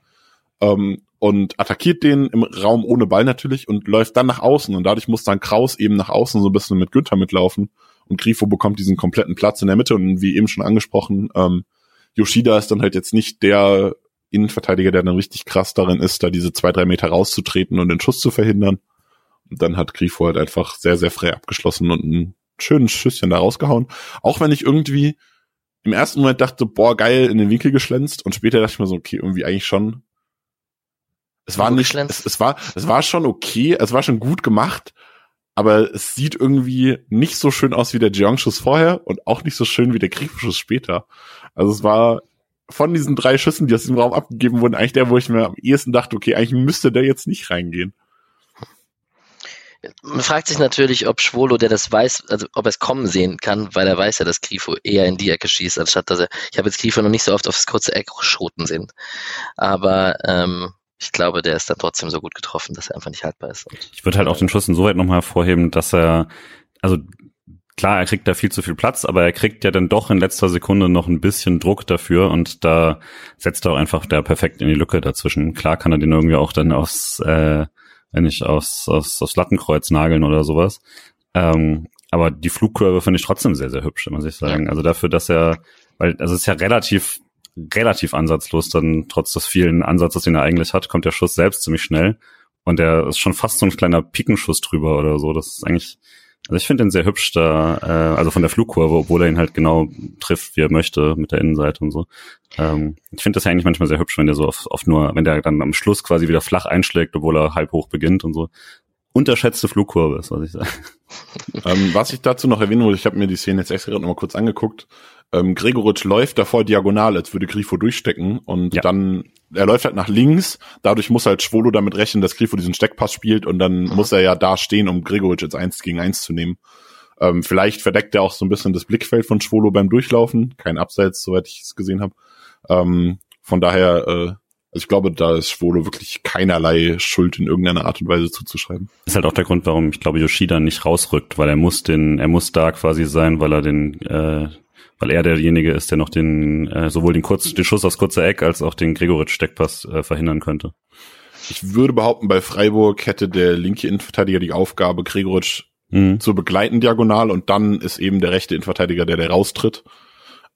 [SPEAKER 3] ähm, und attackiert den im Raum ohne Ball natürlich und läuft dann nach außen. Und dadurch muss dann Kraus eben nach außen so ein bisschen mit Günther mitlaufen. Und Grifo bekommt diesen kompletten Platz in der Mitte. Und wie eben schon angesprochen, ähm, Yoshida ist dann halt jetzt nicht der Innenverteidiger, der dann richtig krass darin ist, da diese zwei, drei Meter rauszutreten und den Schuss zu verhindern. Und dann hat Grifo halt einfach sehr, sehr frei abgeschlossen und ein schönen Schüsschen da rausgehauen. Auch wenn ich irgendwie im ersten Moment dachte, boah, geil, in den Winkel geschlänzt und später dachte ich mir so, okay, irgendwie eigentlich schon. Es war nicht, es, es, war, es war schon okay, es war schon gut gemacht, aber es sieht irgendwie nicht so schön aus wie der Jeong-Schuss vorher und auch nicht so schön wie der Kriegsschuss später. Also es war von diesen drei Schüssen, die aus dem Raum abgegeben wurden, eigentlich der, wo ich mir am ehesten dachte, okay, eigentlich müsste der jetzt nicht reingehen.
[SPEAKER 1] Man fragt sich natürlich, ob Schwolo, der das weiß, also ob er es kommen sehen kann, weil er weiß ja, dass Grifo eher in die Ecke schießt, anstatt dass er, ich habe jetzt Grifo noch nicht so oft aufs kurze Eck schoten sehen. Aber ähm, ich glaube, der ist dann trotzdem so gut getroffen, dass er einfach nicht haltbar ist. Und
[SPEAKER 2] ich würde halt auch den Schuss insoweit nochmal hervorheben, dass er, also klar, er kriegt da viel zu viel Platz, aber er kriegt ja dann doch in letzter Sekunde noch ein bisschen Druck dafür und da setzt er auch einfach der perfekt in die Lücke dazwischen. Klar kann er den irgendwie auch dann aus äh, wenn ich aus, aus, aus Lattenkreuz nageln oder sowas. Ähm, aber die Flugkurve finde ich trotzdem sehr, sehr hübsch, muss ich sagen. Also dafür, dass er, weil also es ist ja relativ, relativ ansatzlos, dann trotz des vielen Ansatzes, den er eigentlich hat, kommt der Schuss selbst ziemlich schnell. Und der ist schon fast so ein kleiner Pikenschuss drüber oder so. Das ist eigentlich, also ich finde den sehr hübsch da, äh, also von der Flugkurve, obwohl er ihn halt genau trifft, wie er möchte, mit der Innenseite und so. Ähm, ich finde das ja eigentlich manchmal sehr hübsch, wenn der so oft, oft nur, wenn der dann am Schluss quasi wieder flach einschlägt, obwohl er halb hoch beginnt und so. Unterschätzte Flugkurve ist, was ich sage.
[SPEAKER 3] Ähm, was ich dazu noch erwähnen wollte, ich habe mir die Szene jetzt extra gerade nochmal kurz angeguckt. Ähm, Gregoritsch läuft davor diagonal, als würde Grifo durchstecken und ja. dann er läuft halt nach links, dadurch muss halt Schwolo damit rechnen, dass Grifo diesen Steckpass spielt und dann mhm. muss er ja da stehen, um Gregoritsch jetzt eins gegen eins zu nehmen. Ähm, vielleicht verdeckt er auch so ein bisschen das Blickfeld von Schwolo beim Durchlaufen, kein Abseits, soweit ich es gesehen habe. Ähm, von daher, äh, also ich glaube, da ist Schwolo wirklich keinerlei Schuld in irgendeiner Art und Weise zuzuschreiben.
[SPEAKER 2] Das ist halt auch der Grund, warum ich glaube, Yoshida nicht rausrückt, weil er muss den, er muss da quasi sein, weil er den äh, weil er derjenige ist, der noch den äh, sowohl den, kurz, den Schuss aufs kurze Eck als auch den Gregoritsch-Steckpass äh, verhindern könnte.
[SPEAKER 3] Ich würde behaupten, bei Freiburg hätte der linke Innenverteidiger die Aufgabe, Gregoritsch mhm. zu begleiten diagonal und dann ist eben der rechte Innenverteidiger, der der raustritt.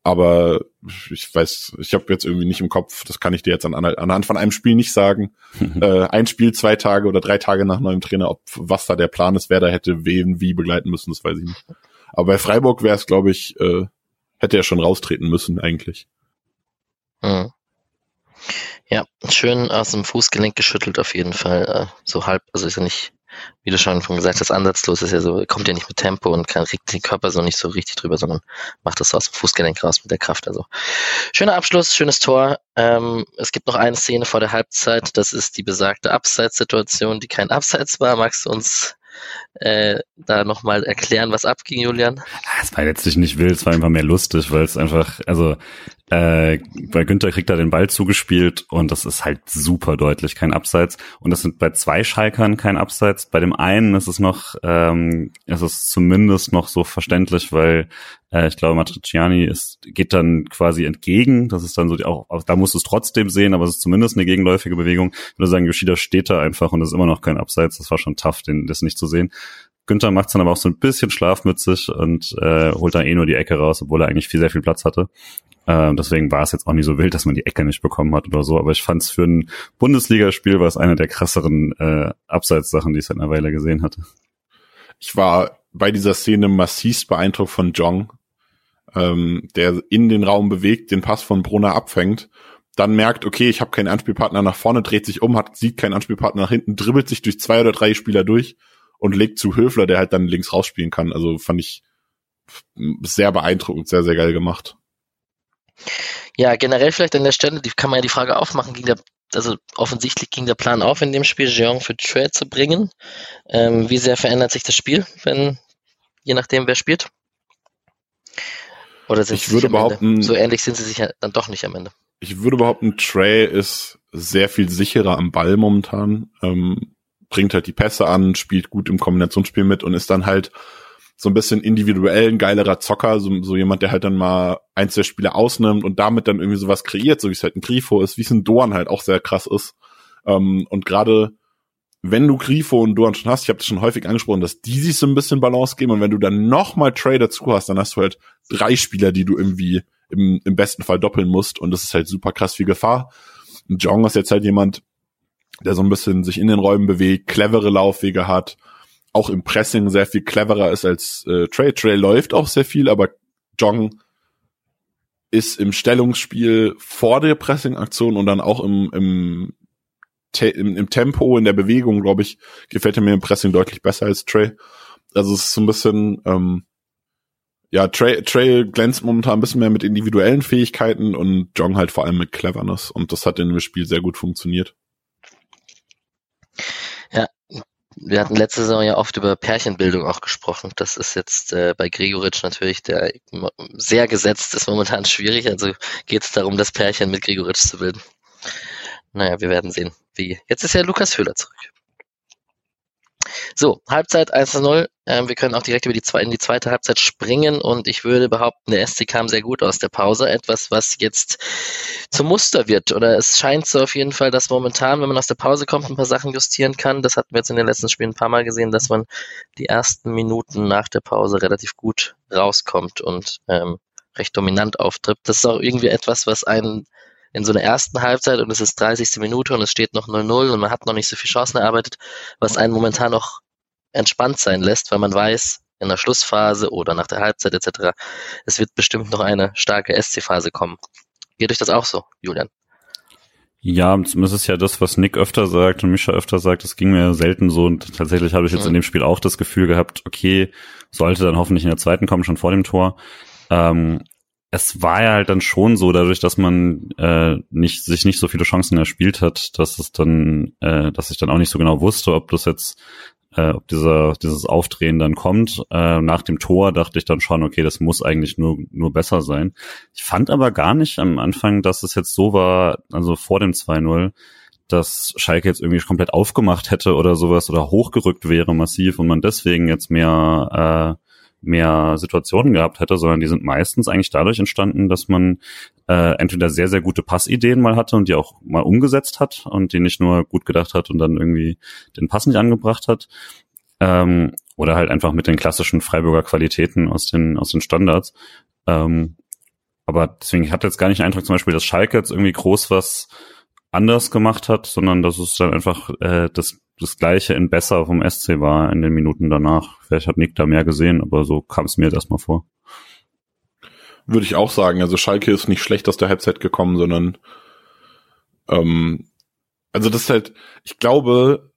[SPEAKER 3] Aber ich weiß, ich habe jetzt irgendwie nicht im Kopf, das kann ich dir jetzt an, anhand von einem Spiel nicht sagen. äh, ein Spiel, zwei Tage oder drei Tage nach neuem Trainer, ob was da der Plan ist, wer da hätte wen wie begleiten müssen, das weiß ich nicht. Aber bei Freiburg wäre es, glaube ich, äh, hätte er schon raustreten müssen eigentlich.
[SPEAKER 1] Mhm. Ja, schön aus dem Fußgelenk geschüttelt auf jeden Fall. Äh, so halb, also ist ja nicht, wie du schon von gesagt hast, ansatzlos ist ja so, kommt ja nicht mit Tempo und kann, regt den Körper so nicht so richtig drüber, sondern macht das so aus dem Fußgelenk raus mit der Kraft. Also schöner Abschluss, schönes Tor. Ähm, es gibt noch eine Szene vor der Halbzeit, das ist die besagte Abseitssituation, die kein Abseits war. Magst du uns äh, da nochmal erklären, was abging, Julian?
[SPEAKER 2] Es war letztlich nicht wild, es war einfach mehr lustig, weil es einfach, also Äh, bei Günther kriegt er den Ball zugespielt und das ist halt super deutlich kein Abseits. Und das sind bei zwei Schalkern kein Abseits. Bei dem einen ist es noch, ähm, ist es zumindest noch so verständlich, weil äh, ich glaube, Matriciani ist, geht dann quasi entgegen. Das ist dann so, die, auch, auch da musst du es trotzdem sehen, aber es ist zumindest eine gegenläufige Bewegung. Ich würde sagen, Yoshida steht da einfach und es ist immer noch kein Abseits. Das war schon tough, den, das nicht zu sehen. Günther macht es dann aber auch so ein bisschen schlafmützig und äh, holt dann eh nur die Ecke raus, obwohl er eigentlich viel, sehr viel Platz hatte. Äh, deswegen war es jetzt auch nicht so wild, dass man die Ecke nicht bekommen hat oder so. Aber ich fand es für ein Bundesligaspiel war es eine der krasseren äh, Abseitssachen, die ich seit einer Weile gesehen hatte.
[SPEAKER 3] Ich war bei dieser Szene massiv beeindruckt von Jong, ähm, der in den Raum bewegt, den Pass von Brunner abfängt dann merkt, okay, ich habe keinen Anspielpartner nach vorne, dreht sich um, hat, sieht keinen Anspielpartner nach hinten, dribbelt sich durch zwei oder drei Spieler durch und legt zu Höfler, der halt dann links rausspielen kann. Also fand ich sehr beeindruckend, sehr, sehr geil gemacht.
[SPEAKER 1] Ja, generell vielleicht an der Stelle, die kann man ja die Frage aufmachen, ging der, also offensichtlich ging der Plan auf, in dem Spiel Jean für Trade zu bringen. Ähm, wie sehr verändert sich das Spiel, wenn, je nachdem, wer spielt? Oder sind
[SPEAKER 3] ich sie würde behaupten,
[SPEAKER 1] so ähnlich sind sie sich ja dann doch nicht am Ende.
[SPEAKER 3] Ich würde behaupten, Trey ist sehr viel sicherer am Ball momentan. Ähm, bringt halt die Pässe an, spielt gut im Kombinationsspiel mit und ist dann halt so ein bisschen individuell ein geilerer Zocker, so, so jemand, der halt dann mal eins der Spiele ausnimmt und damit dann irgendwie sowas kreiert, so wie es halt ein Grifo ist, wie es ein Dorn halt auch sehr krass ist. Ähm, und gerade wenn du Grifo und Dorn schon hast, ich habe das schon häufig angesprochen, dass die sich so ein bisschen Balance geben und wenn du dann noch mal Trade dazu hast, dann hast du halt drei Spieler, die du irgendwie im, im besten Fall doppeln musst und das ist halt super krass viel Gefahr. Und Jong ist jetzt halt jemand, der so ein bisschen sich in den Räumen bewegt, clevere Laufwege hat, auch im Pressing sehr viel cleverer ist als äh, Trey. Trey läuft auch sehr viel, aber Jong ist im Stellungsspiel vor der Pressing-Aktion und dann auch im, im, im, im Tempo, in der Bewegung, glaube ich, gefällt er mir im Pressing deutlich besser als Trey. Also es ist so ein bisschen, ähm, ja, Trey, Trey glänzt momentan ein bisschen mehr mit individuellen Fähigkeiten und Jong halt vor allem mit Cleverness und das hat in dem Spiel sehr gut funktioniert.
[SPEAKER 1] Wir hatten letzte Saison ja oft über Pärchenbildung auch gesprochen. Das ist jetzt äh, bei Gregoritsch natürlich, der sehr gesetzt ist, momentan schwierig. Also geht es darum, das Pärchen mit Gregoritsch zu bilden. Naja, wir werden sehen, wie. Jetzt ist ja Lukas Höhler zurück. So, Halbzeit 1-0. Ähm, wir können auch direkt über die zwei, in die zweite Halbzeit springen und ich würde behaupten, der SC kam sehr gut aus der Pause. Etwas, was jetzt zum Muster wird. Oder es scheint so auf jeden Fall, dass momentan, wenn man aus der Pause kommt, ein paar Sachen justieren kann. Das hatten wir jetzt in den letzten Spielen ein paar Mal gesehen, dass man die ersten Minuten nach der Pause relativ gut rauskommt und ähm, recht dominant auftritt. Das ist auch irgendwie etwas, was einen in so einer ersten Halbzeit und es ist 30. Minute und es steht noch 0-0 und man hat noch nicht so viele Chancen erarbeitet, was einen momentan noch entspannt sein lässt, weil man weiß, in der Schlussphase oder nach der Halbzeit etc., es wird bestimmt noch eine starke SC-Phase kommen. Geht euch das auch so, Julian?
[SPEAKER 2] Ja, das ist ja das, was Nick öfter sagt und Mischa öfter sagt. Das ging mir selten so und tatsächlich habe ich jetzt mhm. in dem Spiel auch das Gefühl gehabt, okay, sollte dann hoffentlich in der zweiten kommen, schon vor dem Tor. Ähm, es war ja halt dann schon so, dadurch, dass man äh, nicht sich nicht so viele Chancen erspielt hat, dass es dann, äh, dass ich dann auch nicht so genau wusste, ob das jetzt, äh, ob dieser dieses Aufdrehen dann kommt. Äh, nach dem Tor dachte ich dann schon, okay, das muss eigentlich nur nur besser sein. Ich fand aber gar nicht am Anfang, dass es jetzt so war, also vor dem 2-0, dass Schalke jetzt irgendwie komplett aufgemacht hätte oder sowas oder hochgerückt wäre massiv und man deswegen jetzt mehr äh, mehr Situationen gehabt hätte, sondern die sind meistens eigentlich dadurch entstanden, dass man äh, entweder sehr, sehr gute Passideen mal hatte und die auch mal umgesetzt hat und die nicht nur gut gedacht hat und dann irgendwie den Pass nicht angebracht hat, ähm, oder halt einfach mit den klassischen Freiburger Qualitäten aus den, aus den Standards. Ähm, aber deswegen, ich hatte jetzt gar nicht den Eindruck zum Beispiel, dass Schalke jetzt irgendwie groß was anders gemacht hat, sondern dass es dann einfach äh, das das gleiche in besser vom SC war in den Minuten danach. Vielleicht hat Nick da mehr gesehen, aber so kam es mir jetzt erstmal vor.
[SPEAKER 3] Würde ich auch sagen. Also Schalke ist nicht schlecht aus der Halbzeit gekommen, sondern ähm, also das ist halt, ich glaube,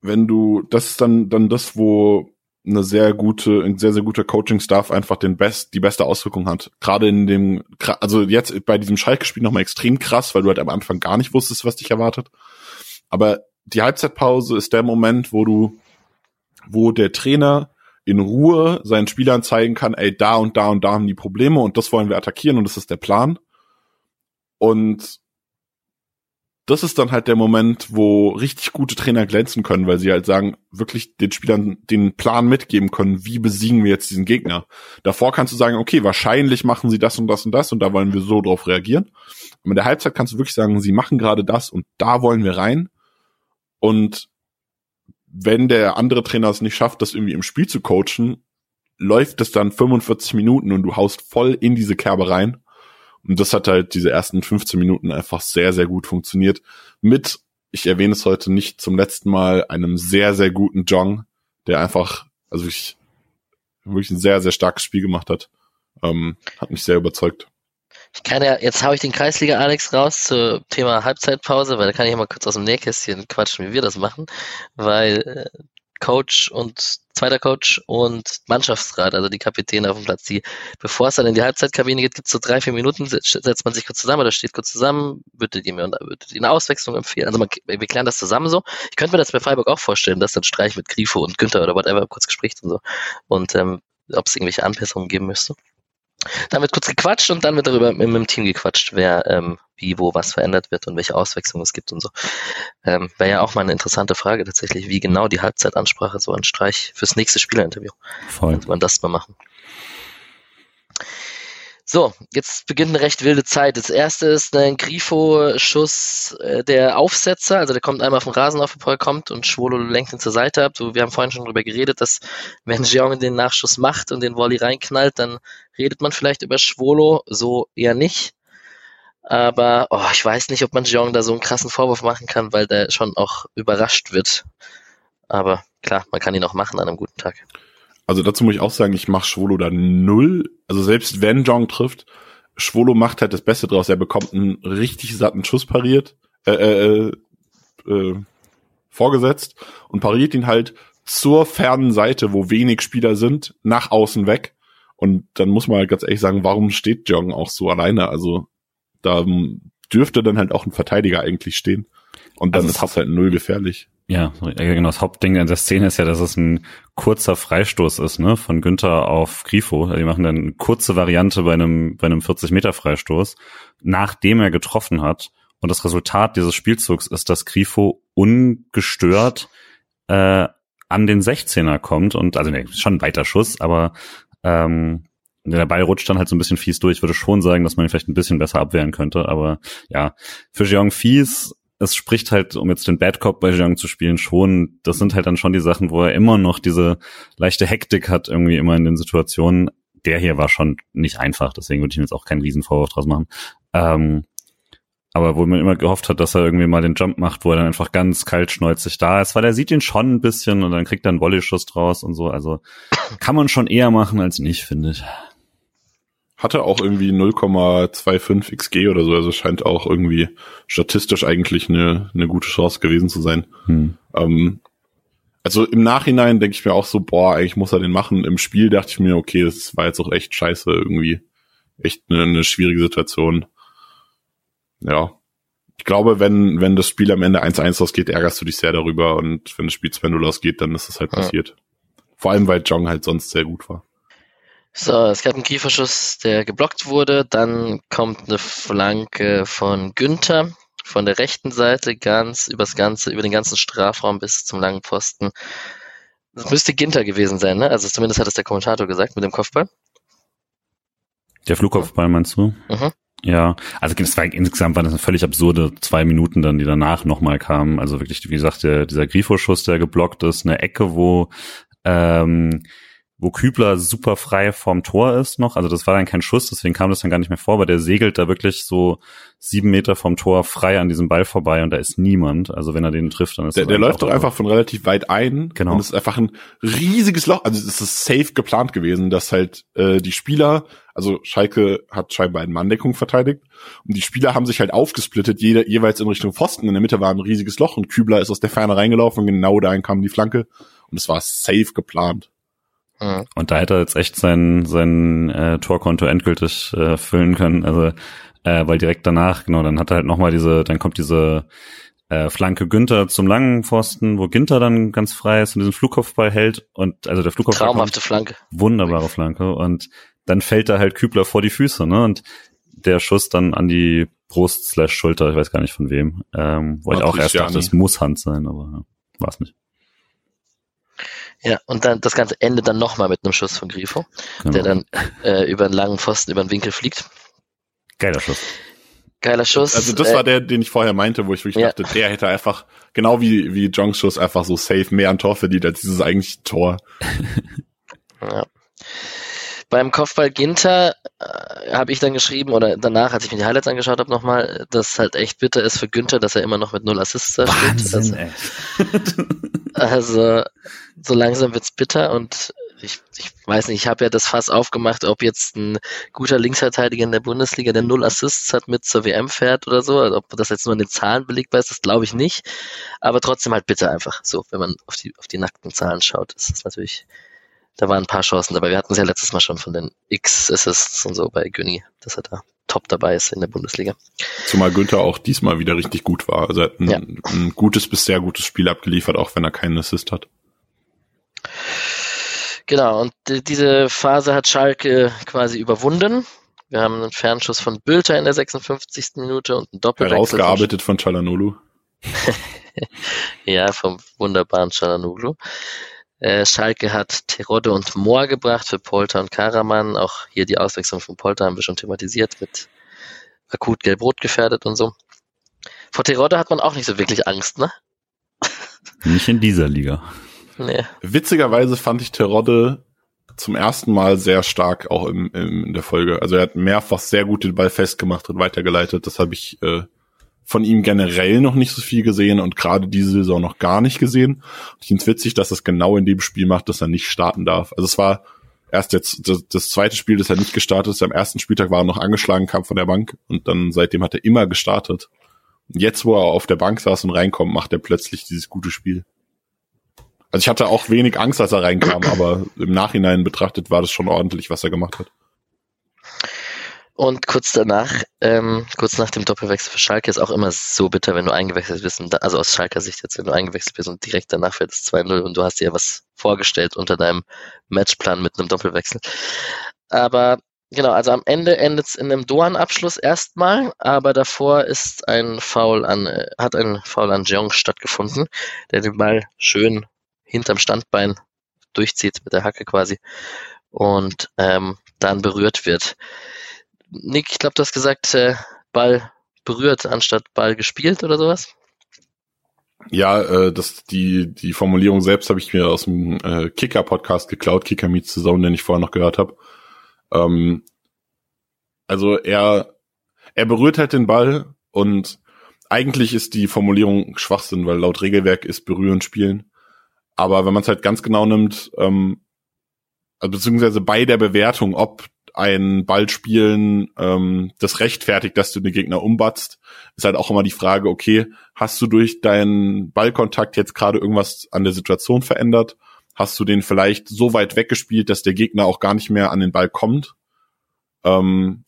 [SPEAKER 3] wenn du, das ist dann, dann das, wo eine sehr gute, ein sehr, sehr guter Coaching-Staff einfach den best, die beste Auswirkung hat. Gerade in dem, also jetzt bei diesem Schalke-Spiel nochmal extrem krass, weil du halt am Anfang gar nicht wusstest, was dich erwartet. Aber die Halbzeitpause ist der Moment, wo du, wo der Trainer in Ruhe seinen Spielern zeigen kann, ey, da und da und da haben die Probleme und das wollen wir attackieren und das ist der Plan. Und das ist dann halt der Moment, wo richtig gute Trainer glänzen können, weil sie halt sagen, wirklich den Spielern den Plan mitgeben können, wie besiegen wir jetzt diesen Gegner. Davor kannst du sagen, okay, wahrscheinlich machen sie das und das und das und da wollen wir so drauf reagieren. Aber in der Halbzeit kannst du wirklich sagen, sie machen gerade das und da wollen wir rein. Und wenn der andere Trainer es nicht schafft, das irgendwie im Spiel zu coachen, läuft es dann 45 Minuten und du haust voll in diese Kerbe rein und das hat halt diese ersten 15 Minuten einfach sehr, sehr gut funktioniert. Mit, ich erwähne es heute nicht zum letzten Mal, einem sehr, sehr guten Jong, der einfach, also wirklich, wirklich ein sehr, sehr starkes Spiel gemacht hat. Ähm, hat mich sehr überzeugt.
[SPEAKER 1] Ich kann ja, jetzt habe ich den Kreisliga Alex raus zum Thema Halbzeitpause, weil da kann ich mal kurz aus dem Nähkästchen quatschen, wie wir das machen, weil äh, Coach und zweiter Coach und Mannschaftsrat, also die Kapitäne auf dem Platz, die, bevor es dann in die Halbzeitkabine geht, gibt es so drei, vier Minuten, setzt man sich kurz zusammen oder steht kurz zusammen, würdet ihr mir würdet ihr eine Auswechslung empfehlen. Also man, wir klären das zusammen so. Ich könnte mir das bei Freiburg auch vorstellen, dass dann Streich mit Grifo und Günther oder whatever kurz gespricht und so. Und ähm, ob es irgendwelche Anpassungen geben müsste. Dann wird kurz gequatscht und dann wird darüber mit, mit dem Team gequatscht, wer ähm, wie, wo was verändert wird und welche Auswechslungen es gibt und so. Ähm, Wäre ja auch mal eine interessante Frage tatsächlich, wie genau die Halbzeitansprache so ein Streich fürs nächste Spielerinterview. Voll. Könnte man das mal machen. So, jetzt beginnt eine recht wilde Zeit. Das erste ist ein Grifo-Schuss äh, der Aufsetzer, also der kommt einmal den Rasen auf, bevor er kommt und Schwolo lenkt ihn zur Seite ab. So, wir haben vorhin schon darüber geredet, dass wenn Jeong den Nachschuss macht und den Volley reinknallt, dann redet man vielleicht über Schwolo, so eher nicht. Aber oh, ich weiß nicht, ob man Jeong da so einen krassen Vorwurf machen kann, weil der schon auch überrascht wird. Aber klar, man kann ihn auch machen an einem guten Tag.
[SPEAKER 3] Also dazu muss ich auch sagen, ich mache Schwolo da null. Also selbst wenn Jong trifft, Schwolo macht halt das Beste draus. Er bekommt einen richtig satten Schuss pariert, äh, äh, äh, vorgesetzt und pariert ihn halt zur fernen Seite, wo wenig Spieler sind, nach außen weg. Und dann muss man halt ganz ehrlich sagen, warum steht Jong auch so alleine? Also da dürfte dann halt auch ein Verteidiger eigentlich stehen. Und dann also ist es halt null gefährlich.
[SPEAKER 2] Ja, genau. Das Hauptding in der Szene ist ja, dass es ein kurzer Freistoß ist, ne, von Günther auf Grifo. Die machen dann eine kurze Variante bei einem, bei einem 40 Meter Freistoß, nachdem er getroffen hat. Und das Resultat dieses Spielzugs ist, dass Grifo ungestört äh, an den 16er kommt und also ne, schon ein weiter Schuss, aber ähm, der Ball rutscht dann halt so ein bisschen fies durch. Ich würde schon sagen, dass man ihn vielleicht ein bisschen besser abwehren könnte, aber ja, für Jeong fies es spricht halt, um jetzt den Bad Cop bei Jeong zu spielen, schon, das sind halt dann schon die Sachen, wo er immer noch diese leichte Hektik hat, irgendwie immer in den Situationen. Der hier war schon nicht einfach, deswegen würde ich mir jetzt auch keinen Riesenvorwurf draus machen. Ähm, aber wo man immer gehofft hat, dass er irgendwie mal den Jump macht, wo er dann einfach ganz kaltschnäuzig da ist, weil er sieht ihn schon ein bisschen und dann kriegt er einen Volley-Schuss draus und so. Also kann man schon eher machen als nicht, finde ich.
[SPEAKER 3] Hatte auch irgendwie 0,25 XG oder so, also scheint auch irgendwie statistisch eigentlich eine, eine gute Chance gewesen zu sein. Hm. Ähm, also im Nachhinein denke ich mir auch so, boah, eigentlich muss er den machen. Im Spiel dachte ich mir, okay, das war jetzt auch echt scheiße irgendwie. Echt eine, eine schwierige Situation. Ja. Ich glaube, wenn, wenn das Spiel am Ende 1-1 ausgeht, ärgerst du dich sehr darüber und wenn das Spiel 2-0 ausgeht, dann ist das halt ja. passiert. Vor allem, weil Jong halt sonst sehr gut war.
[SPEAKER 1] So, es gab einen Kieferschuss, der geblockt wurde. Dann kommt eine Flanke von Günther von der rechten Seite ganz übers ganze, über den ganzen Strafraum bis zum langen Pfosten. Das müsste Ginter gewesen sein, ne? Also zumindest hat es der Kommentator gesagt mit dem Kopfball.
[SPEAKER 2] Der Flugkopfball meinst du? Mhm. Ja, also war insgesamt waren das eine völlig absurde zwei Minuten dann, die danach nochmal kamen. Also wirklich, wie gesagt, der, dieser Grifo-Schuss, der geblockt ist, eine Ecke, wo ähm, wo Kübler super frei vorm Tor ist noch. Also das war dann kein Schuss, deswegen kam das dann gar nicht mehr vor, aber der segelt da wirklich so sieben Meter vom Tor frei an diesem Ball vorbei und da ist niemand. Also wenn er den trifft, dann ist
[SPEAKER 3] Der, der läuft doch einfach von relativ weit ein. Genau. Und es ist einfach ein riesiges Loch. Also es ist safe geplant gewesen, dass halt äh, die Spieler, also Schalke hat scheinbar in Manndeckung verteidigt und die Spieler haben sich halt aufgesplittet, jeder jeweils in Richtung Pfosten. In der Mitte war ein riesiges Loch und Kübler ist aus der Ferne reingelaufen und genau dahin kam die Flanke und es war safe geplant.
[SPEAKER 2] Mhm. Und da hätte er jetzt echt sein, sein äh, Torkonto endgültig äh, füllen können. Also, äh, weil direkt danach, genau, dann hat er halt nochmal diese, dann kommt diese äh, Flanke Günther zum langen Pfosten, wo Günther dann ganz frei ist und diesen Flugkopfball hält. Und also der Flugkopfball.
[SPEAKER 1] Traumhafte Flanke.
[SPEAKER 2] Wunderbare Flanke. Und dann fällt er halt Kübler vor die Füße, ne? Und der Schuss dann an die Brust slash Schulter, ich weiß gar nicht von wem. Ähm, wo ich auch erst dachte, es muss Hand sein, aber ja, war es nicht.
[SPEAKER 1] Ja, und dann das Ganze endet dann nochmal mit einem Schuss von Grifo, genau. der dann äh, über einen langen Pfosten, über den Winkel fliegt.
[SPEAKER 2] Geiler Schuss.
[SPEAKER 1] Geiler Schuss.
[SPEAKER 3] Also das äh, war der, den ich vorher meinte, wo ich wirklich ja. dachte, der hätte einfach, genau wie, wie Jongs Schuss, einfach so safe mehr an Tor verdient als dieses eigentliche Tor.
[SPEAKER 1] ja. Beim Kopfball Ginter äh, habe ich dann geschrieben, oder danach, als ich mir die Highlights angeschaut habe, nochmal, dass halt echt bitter ist für Günther, dass er immer noch mit null Assists da steht. Also, also, so langsam wird's bitter und ich, ich weiß nicht, ich habe ja das Fass aufgemacht, ob jetzt ein guter Linksverteidiger in der Bundesliga, der null Assists hat, mit zur WM fährt oder so. Also ob das jetzt nur in den Zahlen belegbar ist, das glaube ich nicht. Aber trotzdem halt bitter einfach. So, wenn man auf die, auf die nackten Zahlen schaut, ist das natürlich da waren ein paar Chancen dabei. Wir hatten es ja letztes Mal schon von den X-Assists und so bei Günni, dass er da top dabei ist in der Bundesliga.
[SPEAKER 3] Zumal Günther auch diesmal wieder richtig gut war. Also er hat ein, ja. ein gutes bis sehr gutes Spiel abgeliefert, auch wenn er keinen Assist hat.
[SPEAKER 1] Genau, und diese Phase hat Schalke quasi überwunden. Wir haben einen Fernschuss von Bülter in der 56. Minute und einen Doppelwechsel.
[SPEAKER 3] Herausgearbeitet von Chalanolu.
[SPEAKER 1] ja, vom wunderbaren Chalanolu. Äh, Schalke hat Terodde und Mohr gebracht für Polter und Karaman. Auch hier die Auswechslung von Polter haben wir schon thematisiert mit akut gelb-rot gefährdet und so. Vor Terodde hat man auch nicht so wirklich Angst, ne?
[SPEAKER 2] Nicht in dieser Liga.
[SPEAKER 3] Nee. Witzigerweise fand ich Terodde zum ersten Mal sehr stark auch im, im, in der Folge. Also er hat mehrfach sehr gut den Ball festgemacht und weitergeleitet. Das habe ich äh, von ihm generell noch nicht so viel gesehen und gerade diese Saison noch gar nicht gesehen. ich finde es witzig, dass es genau in dem Spiel macht, dass er nicht starten darf. Also es war erst jetzt das, das zweite Spiel, das er nicht gestartet ist. Am ersten Spieltag war er noch angeschlagen, kam von der Bank und dann seitdem hat er immer gestartet. Und jetzt, wo er auf der Bank saß und reinkommt, macht er plötzlich dieses gute Spiel. Also ich hatte auch wenig Angst, als er reinkam, aber im Nachhinein betrachtet war das schon ordentlich, was er gemacht hat.
[SPEAKER 1] Und kurz danach, ähm, kurz nach dem Doppelwechsel für Schalke ist auch immer so bitter, wenn du eingewechselt bist, und da, also aus Schalker Sicht jetzt, wenn du eingewechselt bist und direkt danach fällt es 2-0 und du hast dir was vorgestellt unter deinem Matchplan mit einem Doppelwechsel. Aber genau, also am Ende endet es in einem Doan-Abschluss erstmal, aber davor ist ein Foul an, äh, hat ein Foul an Jeong stattgefunden, der den Ball schön hinterm Standbein durchzieht mit der Hacke quasi und ähm, dann berührt wird. Nick, ich glaube, du hast gesagt, äh, Ball berührt anstatt Ball gespielt oder sowas?
[SPEAKER 3] Ja, äh, das die die Formulierung selbst habe ich mir aus dem äh, Kicker Podcast geklaut, Kicker Meets the Zone, den ich vorher noch gehört habe. Ähm, also er er berührt halt den Ball und eigentlich ist die Formulierung Schwachsinn, weil laut Regelwerk ist berühren spielen. Aber wenn man es halt ganz genau nimmt, ähm, also beziehungsweise bei der Bewertung, ob ein Ballspielen ähm, das rechtfertigt, dass du den Gegner umbatzt, ist halt auch immer die Frage, okay, hast du durch deinen Ballkontakt jetzt gerade irgendwas an der Situation verändert? Hast du den vielleicht so weit weggespielt, dass der Gegner auch gar nicht mehr an den Ball kommt ähm,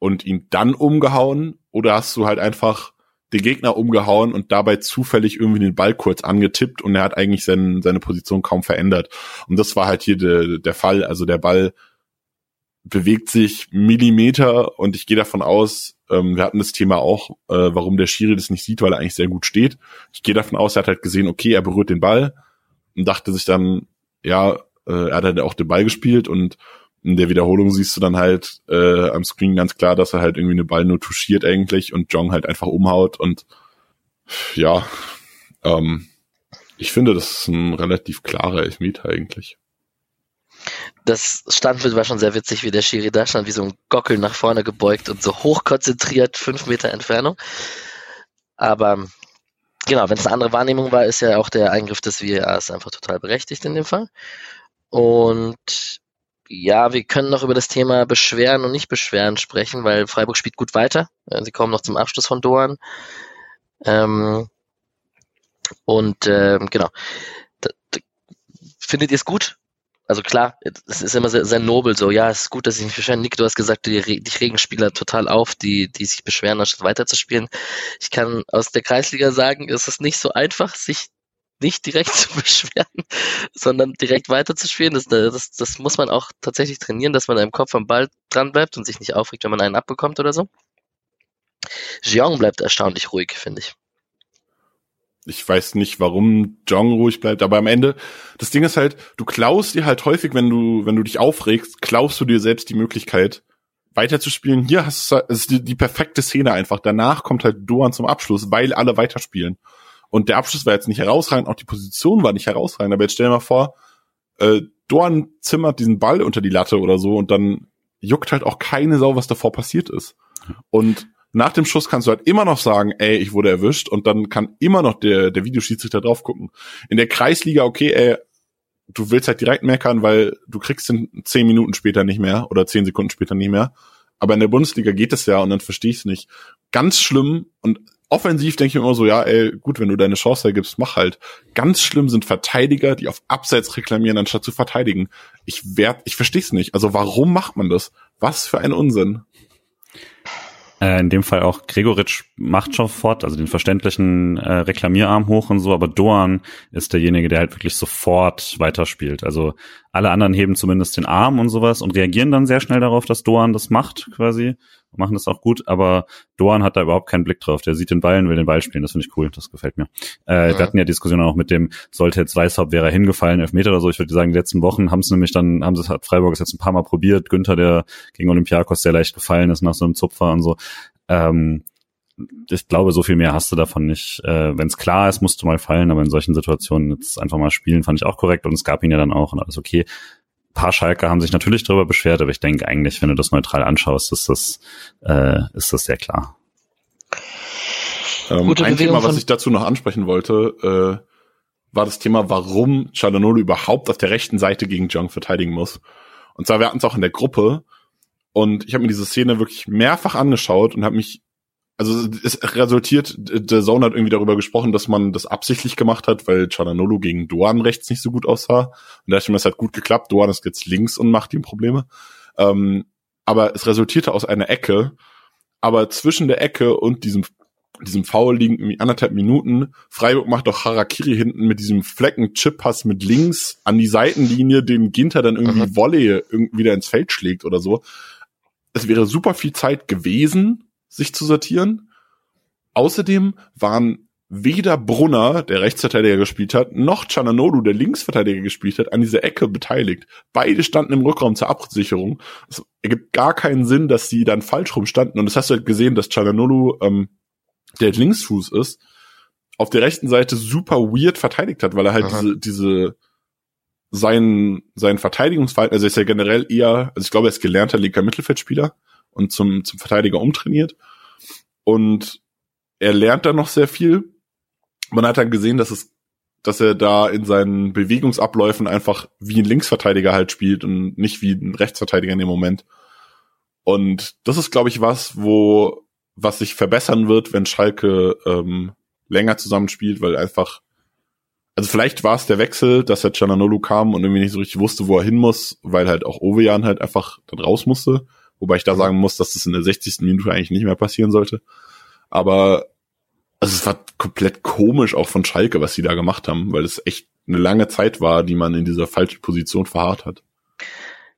[SPEAKER 3] und ihn dann umgehauen? Oder hast du halt einfach den Gegner umgehauen und dabei zufällig irgendwie den Ball kurz angetippt und er hat eigentlich sein, seine Position kaum verändert. Und das war halt hier de, der Fall. Also der Ball bewegt sich Millimeter und ich gehe davon aus, ähm, wir hatten das Thema auch, äh, warum der Schiri das nicht sieht, weil er eigentlich sehr gut steht. Ich gehe davon aus, er hat halt gesehen, okay, er berührt den Ball und dachte sich dann, ja, äh, er hat halt auch den Ball gespielt und in der Wiederholung siehst du dann halt äh, am Screen ganz klar, dass er halt irgendwie eine Ball nur touchiert eigentlich und Jong halt einfach umhaut und ja, ähm, ich finde, das ist ein relativ klarer Elfmeter eigentlich
[SPEAKER 1] das Standbild war schon sehr witzig, wie der Schiri da stand, wie so ein Gockel nach vorne gebeugt und so hoch konzentriert, fünf Meter Entfernung. Aber genau, wenn es eine andere Wahrnehmung war, ist ja auch der Eingriff des VARs einfach total berechtigt in dem Fall. Und ja, wir können noch über das Thema Beschweren und nicht Beschweren sprechen, weil Freiburg spielt gut weiter. Sie kommen noch zum Abschluss von Doan. Ähm, und ähm, genau. Findet ihr es gut, also klar, es ist immer sehr, sehr nobel so, ja, es ist gut, dass ich mich beschwere. Nick, du hast gesagt, die, dich regen Spieler total auf, die, die sich beschweren, anstatt weiterzuspielen. Ich kann aus der Kreisliga sagen, es ist nicht so einfach, sich nicht direkt zu beschweren, sondern direkt weiterzuspielen. Das, das, das muss man auch tatsächlich trainieren, dass man im Kopf am Ball dran bleibt und sich nicht aufregt, wenn man einen abbekommt oder so. Jeong bleibt erstaunlich ruhig, finde ich.
[SPEAKER 3] Ich weiß nicht, warum Jong ruhig bleibt, aber am Ende, das Ding ist halt, du klaust dir halt häufig, wenn du, wenn du dich aufregst, klaust du dir selbst die Möglichkeit, weiterzuspielen. Hier hast du ist die, die perfekte Szene einfach. Danach kommt halt Doan zum Abschluss, weil alle weiterspielen. Und der Abschluss war jetzt nicht herausragend, auch die Position war nicht herausragend. Aber jetzt stell dir mal vor, äh, Doan zimmert diesen Ball unter die Latte oder so und dann juckt halt auch keine Sau, was davor passiert ist. Und nach dem Schuss kannst du halt immer noch sagen, ey, ich wurde erwischt und dann kann immer noch der, der Videoschiedsrichter drauf gucken. In der Kreisliga, okay, ey, du willst halt direkt meckern, weil du kriegst ihn zehn Minuten später nicht mehr oder zehn Sekunden später nicht mehr. Aber in der Bundesliga geht es ja und dann verstehe ich es nicht. Ganz schlimm und offensiv denke ich immer so, ja, ey, gut, wenn du deine Chance ergibst, mach halt. Ganz schlimm sind Verteidiger, die auf Abseits reklamieren, anstatt zu verteidigen. Ich werd, ich verstehe es nicht. Also warum macht man das? Was für ein Unsinn.
[SPEAKER 2] Äh, in dem Fall auch Gregoritsch macht schon fort, also den verständlichen äh, Reklamierarm hoch und so, aber Doan ist derjenige, der halt wirklich sofort weiterspielt. Also alle anderen heben zumindest den Arm und sowas und reagieren dann sehr schnell darauf, dass Doan das macht quasi machen das auch gut, aber Doan hat da überhaupt keinen Blick drauf. Der sieht den Ball und will den Ball spielen. Das finde ich cool, das gefällt mir. Äh, ja. Wir hatten ja Diskussionen auch mit dem, sollte jetzt Weißhaupt, wäre er hingefallen, Elfmeter oder so. Ich würde sagen, die letzten Wochen haben es nämlich dann, haben sie hat Freiburg es jetzt ein paar Mal probiert. Günther, der gegen Olympiakos sehr leicht gefallen ist nach so einem Zupfer und so. Ähm, ich glaube, so viel mehr hast du davon nicht. Äh, Wenn es klar ist, musst du mal fallen, aber in solchen Situationen jetzt einfach mal spielen, fand ich auch korrekt und es gab ihn ja dann auch und alles okay paar Schalke haben sich natürlich darüber beschwert, aber ich denke eigentlich, wenn du das neutral anschaust, ist das, äh, ist das sehr klar.
[SPEAKER 3] Ähm, ein Thema, was ich dazu noch ansprechen wollte, äh, war das Thema, warum Chalanolo überhaupt auf der rechten Seite gegen Jong verteidigen muss. Und zwar, wir hatten es auch in der Gruppe und ich habe mir diese Szene wirklich mehrfach angeschaut und habe mich also es resultiert, der Zone hat irgendwie darüber gesprochen, dass man das absichtlich gemacht hat, weil Chananolu gegen Doan rechts nicht so gut aussah. Und da dachte ich mir, es hat gut geklappt. Doan ist jetzt links und macht ihm Probleme. Ähm, aber es resultierte aus einer Ecke. Aber zwischen der Ecke und diesem, diesem Foul liegen irgendwie anderthalb Minuten. Freiburg macht doch Harakiri hinten mit diesem Flecken-Chip-Pass mit links an die Seitenlinie, den Ginter dann irgendwie mhm. Volley irgendwie wieder ins Feld schlägt oder so. Es wäre super viel Zeit gewesen, sich zu sortieren. Außerdem waren weder Brunner, der Rechtsverteidiger gespielt hat, noch Chananolu, der Linksverteidiger gespielt hat, an dieser Ecke beteiligt. Beide standen im Rückraum zur Absicherung. Es ergibt gar keinen Sinn, dass sie dann falsch rumstanden. Und das hast du halt gesehen, dass Chananolu, ähm, der Linksfuß ist, auf der rechten Seite super weird verteidigt hat, weil er halt Aha. diese, diese sein, sein Verteidigungsverhalten, also er ist ja generell eher, also ich glaube, er ist gelernter linker Mittelfeldspieler und zum, zum Verteidiger umtrainiert. Und er lernt da noch sehr viel. Man hat dann gesehen, dass es, dass er da in seinen Bewegungsabläufen einfach wie ein Linksverteidiger halt spielt und nicht wie ein Rechtsverteidiger in dem Moment. Und das ist, glaube ich, was, wo, was sich verbessern wird, wenn Schalke ähm, länger zusammenspielt, weil einfach, also vielleicht war es der Wechsel, dass der Cananolu kam und irgendwie nicht so richtig wusste, wo er hin muss, weil halt auch Ovejan halt einfach dann raus musste. Wobei ich da sagen muss, dass das in der 60. Minute eigentlich nicht mehr passieren sollte. Aber also es war komplett komisch auch von Schalke, was sie da gemacht haben, weil es echt eine lange Zeit war, die man in dieser falschen Position verharrt hat.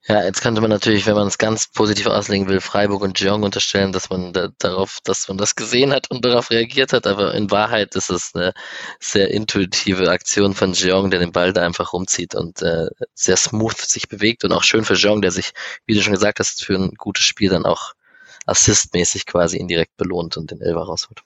[SPEAKER 1] Ja, jetzt könnte man natürlich, wenn man es ganz positiv auslegen will, Freiburg und Jeong unterstellen, dass man da, darauf, dass man das gesehen hat und darauf reagiert hat, aber in Wahrheit ist es eine sehr intuitive Aktion von Jeong, der den Ball da einfach rumzieht und äh, sehr smooth sich bewegt und auch schön für Jeong, der sich, wie du schon gesagt hast, für ein gutes Spiel dann auch assistmäßig quasi indirekt belohnt und den Elfer rausholt.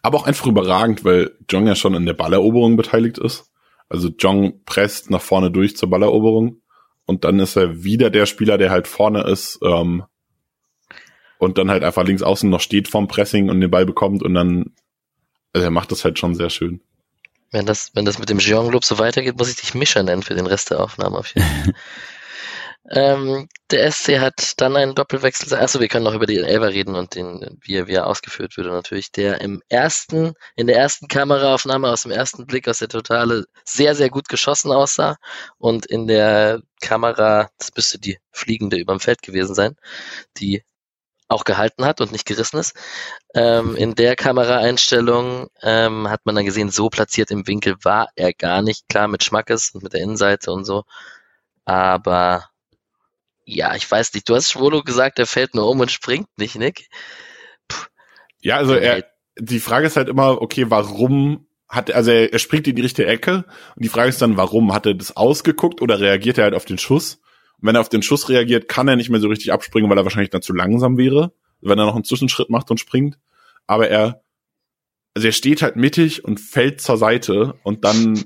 [SPEAKER 3] Aber auch einfach überragend, weil Jong ja schon an der Balleroberung beteiligt ist. Also Jong presst nach vorne durch zur Balleroberung und dann ist er wieder der Spieler, der halt vorne ist ähm, und dann halt einfach links außen noch steht vorm Pressing und den Ball bekommt und dann, also er macht das halt schon sehr schön.
[SPEAKER 1] Wenn das, wenn das mit dem Jean Lob so weitergeht, muss ich dich Mischer nennen für den Rest der Aufnahme auf jeden Fall. Ähm, der SC hat dann einen Doppelwechsel. Achso, wir können noch über den Elber reden und den, wie er, wie er ausgeführt würde natürlich. Der im ersten, in der ersten Kameraaufnahme aus dem ersten Blick aus der Totale sehr, sehr gut geschossen aussah und in der Kamera, das müsste die fliegende überm Feld gewesen sein, die auch gehalten hat und nicht gerissen ist. Ähm, in der Kameraeinstellung ähm, hat man dann gesehen, so platziert im Winkel war er gar nicht. Klar mit Schmackes und mit der Innenseite und so. Aber ja, ich weiß nicht. Du hast Schwolo gesagt, er fällt nur um und springt nicht, Nick. Puh.
[SPEAKER 3] Ja, also er, die Frage ist halt immer, okay, warum hat, also er, er springt in die richtige Ecke und die Frage ist dann, warum? Hat er das ausgeguckt oder reagiert er halt auf den Schuss? Und wenn er auf den Schuss reagiert, kann er nicht mehr so richtig abspringen, weil er wahrscheinlich dann zu langsam wäre, wenn er noch einen Zwischenschritt macht und springt. Aber er, also er steht halt mittig und fällt zur Seite und dann,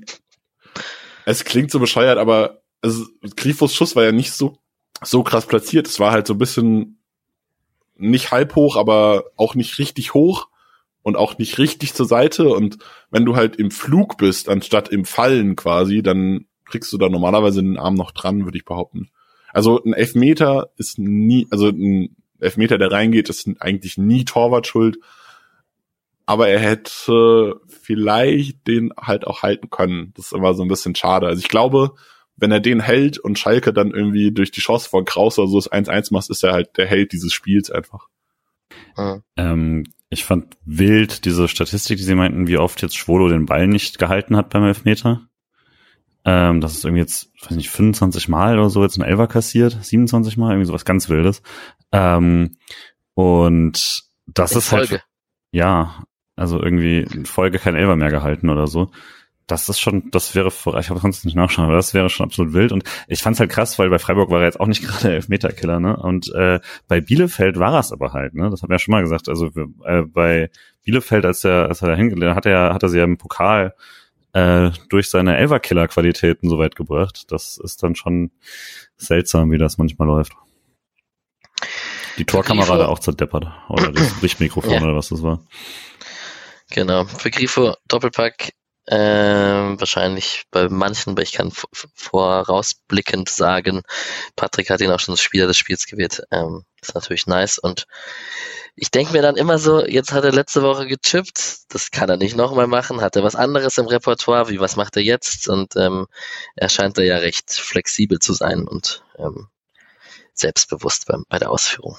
[SPEAKER 3] es klingt so bescheuert, aber also Grifos Schuss war ja nicht so, so krass platziert. Es war halt so ein bisschen nicht halb hoch, aber auch nicht richtig hoch und auch nicht richtig zur Seite. Und wenn du halt im Flug bist, anstatt im Fallen quasi, dann kriegst du da normalerweise den Arm noch dran, würde ich behaupten. Also ein Elfmeter ist nie, also ein Elfmeter, der reingeht, ist eigentlich nie Torwart schuld. Aber er hätte vielleicht den halt auch halten können. Das ist immer so ein bisschen schade. Also ich glaube, wenn er den hält und Schalke dann irgendwie durch die Chance von Kraus oder so das 1-1 macht, ist er halt der Held dieses Spiels einfach.
[SPEAKER 2] Mhm. Ähm, ich fand wild diese Statistik, die sie meinten, wie oft jetzt Schwolo den Ball nicht gehalten hat beim Elfmeter. Ähm, das ist irgendwie jetzt, weiß nicht, 25 Mal oder so jetzt ein Elfer kassiert, 27 Mal, irgendwie sowas ganz Wildes. Ähm, und das In ist halt Folge. halt, ja, also irgendwie in Folge kein Elfer mehr gehalten oder so das ist schon, das wäre, ich habe sonst nicht nachschauen, aber das wäre schon absolut wild. Und ich fand's halt krass, weil bei Freiburg war er jetzt auch nicht gerade Elfmeterkiller, ne? Und äh, bei Bielefeld war es aber halt, ne? Das haben wir ja schon mal gesagt. Also äh, bei Bielefeld, als er, als er da hingelernt hat, er, hat er sie ja im Pokal äh, durch seine Elverkiller-Qualitäten so weit gebracht. Das ist dann schon seltsam, wie das manchmal läuft. Die Torkamera da auch zerdeppert. Oder das Richtmikrofon ja. oder was das war.
[SPEAKER 1] Genau. Für Grifo Doppelpack ähm, wahrscheinlich bei manchen, aber ich kann vorausblickend sagen, Patrick hat ihn auch schon Spieler des Spiels gewählt. Ähm, ist natürlich nice. Und ich denke mir dann immer so, jetzt hat er letzte Woche gechippt, das kann er nicht nochmal machen, hat er was anderes im Repertoire, wie was macht er jetzt? Und ähm, er scheint da ja recht flexibel zu sein und ähm, selbstbewusst bei, bei der Ausführung.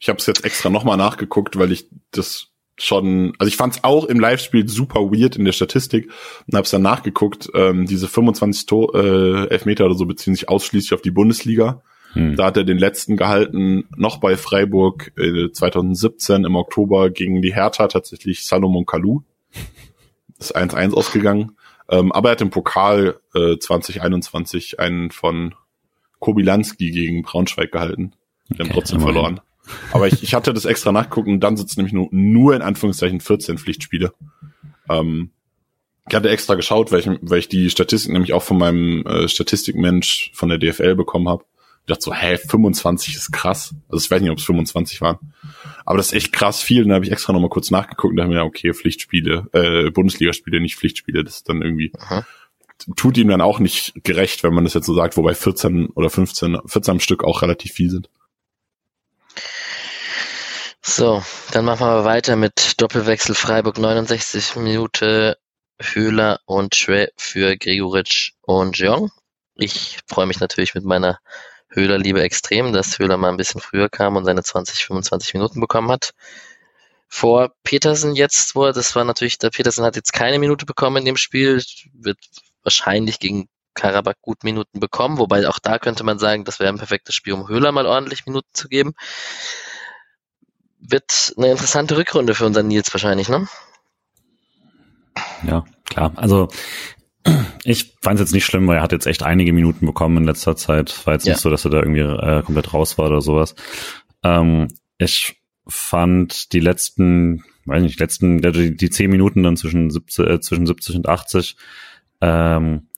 [SPEAKER 3] Ich habe es jetzt extra nochmal nachgeguckt, weil ich das schon, also ich fand es auch im Live-Spiel super weird in der Statistik und habe es dann nachgeguckt. Ähm, diese 25 Tor, äh, Elfmeter oder so beziehen sich ausschließlich auf die Bundesliga. Hm. Da hat er den letzten gehalten, noch bei Freiburg äh, 2017 im Oktober gegen die Hertha tatsächlich Salomon Kalou. ist 1-1 ausgegangen. Ähm, aber er hat im Pokal äh, 2021 einen von Kobilanski gegen Braunschweig gehalten. Okay, haben trotzdem verloren. Aber ich, ich hatte das extra nachgeguckt und dann sitzen nämlich nur, nur in Anführungszeichen 14 Pflichtspiele. Ähm, ich hatte extra geschaut, weil ich, weil ich die Statistik nämlich auch von meinem äh, Statistikmensch von der DFL bekommen habe. Ich dachte so, hä, 25 ist krass. Also ich weiß nicht, ob es 25 waren. Aber das ist echt krass viel. Und da habe ich extra nochmal kurz nachgeguckt und da haben wir okay, Pflichtspiele, äh, Bundesligaspiele, nicht Pflichtspiele. Das ist dann irgendwie, Aha. tut ihm dann auch nicht gerecht, wenn man das jetzt so sagt, wobei 14 oder 15, 14 am Stück auch relativ viel sind.
[SPEAKER 1] So, dann machen wir weiter mit Doppelwechsel Freiburg 69 Minute Höhler und Schwe für Gregoritsch und Jeong. Ich freue mich natürlich mit meiner Höhler-Liebe extrem, dass Höhler mal ein bisschen früher kam und seine 20, 25 Minuten bekommen hat. Vor Petersen jetzt, wo er, das war natürlich, der Petersen hat jetzt keine Minute bekommen in dem Spiel, wird wahrscheinlich gegen Karabakh gut Minuten bekommen, wobei auch da könnte man sagen, das wäre ein perfektes Spiel, um Höhler mal ordentlich Minuten zu geben wird eine interessante Rückrunde für unseren Nils wahrscheinlich, ne?
[SPEAKER 2] Ja, klar. Also ich fand es jetzt nicht schlimm, weil er hat jetzt echt einige Minuten bekommen in letzter Zeit. War jetzt ja. nicht so, dass er da irgendwie äh, komplett raus war oder sowas. Ähm, ich fand die letzten, weiß nicht, letzten, die, die zehn Minuten dann zwischen 70, äh, zwischen 70 und 80 ähm,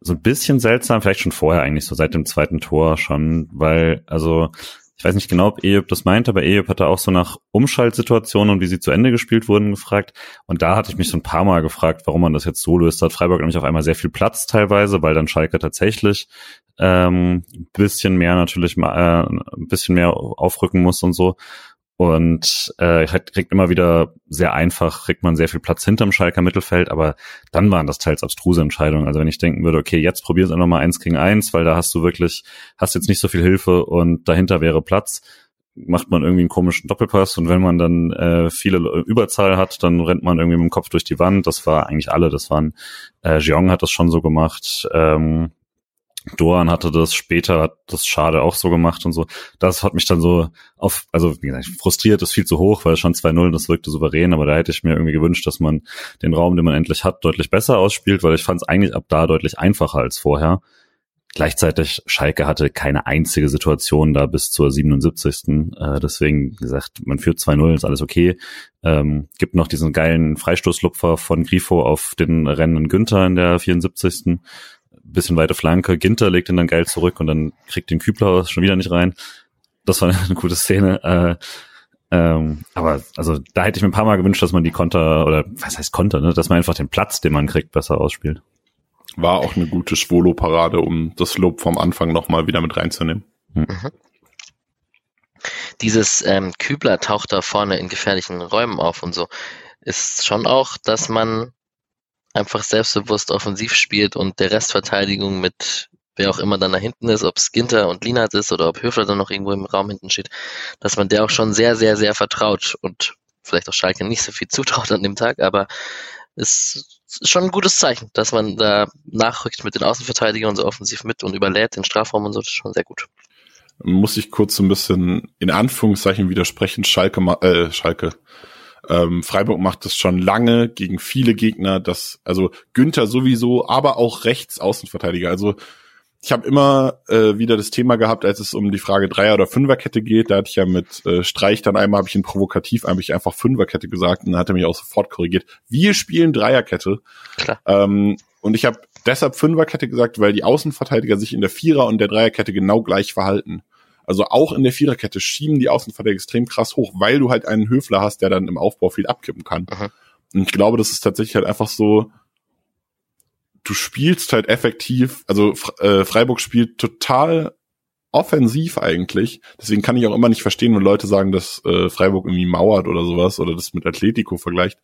[SPEAKER 2] so ein bisschen seltsam, vielleicht schon vorher eigentlich, so seit dem zweiten Tor schon, weil, also ich weiß nicht genau, ob Eyüp das meinte, aber Eyüp hatte auch so nach Umschaltsituationen und wie sie zu Ende gespielt wurden gefragt. Und da hatte ich mich so ein paar Mal gefragt, warum man das jetzt so löst. Da hat Freiburg nämlich auf einmal sehr viel Platz teilweise, weil dann Schalke tatsächlich ähm, bisschen mehr natürlich äh, ein bisschen mehr aufrücken muss und so. Und äh, kriegt immer wieder sehr einfach, kriegt man sehr viel Platz hinterm Schalker Mittelfeld, aber dann waren das teils abstruse Entscheidungen. Also wenn ich denken würde, okay, jetzt probier's einfach mal eins gegen eins, weil da hast du wirklich, hast jetzt nicht so viel Hilfe und dahinter wäre Platz, macht man irgendwie einen komischen Doppelpass und wenn man dann äh, viele Überzahl hat, dann rennt man irgendwie mit dem Kopf durch die Wand. Das war eigentlich alle, das waren, äh, Jeong hat das schon so gemacht, ähm, Doan hatte das später, hat das Schade auch so gemacht und so. Das hat mich dann so auf, also wie gesagt, frustriert ist viel zu hoch, weil schon 2-0, das wirkte souverän, aber da hätte ich mir irgendwie gewünscht, dass man den Raum, den man endlich hat, deutlich besser ausspielt, weil ich fand es eigentlich ab da deutlich einfacher als vorher. Gleichzeitig, Schalke hatte keine einzige Situation da bis zur 77. Äh, deswegen gesagt, man führt 2-0, ist alles okay. Ähm, gibt noch diesen geilen Freistoßlupfer von Grifo auf den rennenden Günther in der 74 bisschen weite Flanke, Ginter legt ihn dann geil zurück und dann kriegt den Kübler schon wieder nicht rein. Das war eine gute Szene. Äh, ähm, aber also da hätte ich mir ein paar Mal gewünscht, dass man die Konter oder was heißt Konter, ne? dass man einfach den Platz, den man kriegt, besser ausspielt.
[SPEAKER 3] War auch eine gute Schwolo-Parade, um das Lob vom Anfang nochmal wieder mit reinzunehmen. Hm. Mhm.
[SPEAKER 1] Dieses ähm, Kübler taucht da vorne in gefährlichen Räumen auf und so. Ist schon auch, dass man einfach selbstbewusst offensiv spielt und der Restverteidigung mit wer auch immer dann da hinten ist, ob es Ginter und Linat ist oder ob Höfler dann noch irgendwo im Raum hinten steht, dass man der auch schon sehr, sehr, sehr vertraut und vielleicht auch Schalke nicht so viel zutraut an dem Tag, aber ist schon ein gutes Zeichen, dass man da nachrückt mit den Außenverteidigern so offensiv mit und überlädt den Strafraum und so, das ist schon sehr gut.
[SPEAKER 3] Muss ich kurz so ein bisschen in Anführungszeichen widersprechen, Schalke, äh, Schalke, ähm, Freiburg macht das schon lange gegen viele Gegner, das, also Günther sowieso, aber auch rechts Außenverteidiger. Also ich habe immer äh, wieder das Thema gehabt, als es um die Frage Dreier- oder Fünferkette geht. Da hatte ich ja mit äh, Streich dann einmal, habe ich ihn provokativ eigentlich einfach Fünferkette gesagt und dann hat er mich auch sofort korrigiert. Wir spielen Dreierkette. Klar. Ähm, und ich habe deshalb Fünferkette gesagt, weil die Außenverteidiger sich in der Vierer- und der Dreierkette genau gleich verhalten. Also auch in der Viererkette schieben die Außenverteidiger extrem krass hoch, weil du halt einen Höfler hast, der dann im Aufbau viel abkippen kann. Aha. Und ich glaube, das ist tatsächlich halt einfach so, du spielst halt effektiv, also äh, Freiburg spielt total offensiv eigentlich. Deswegen kann ich auch immer nicht verstehen, wenn Leute sagen, dass äh, Freiburg irgendwie mauert oder sowas oder das mit Atletico vergleicht.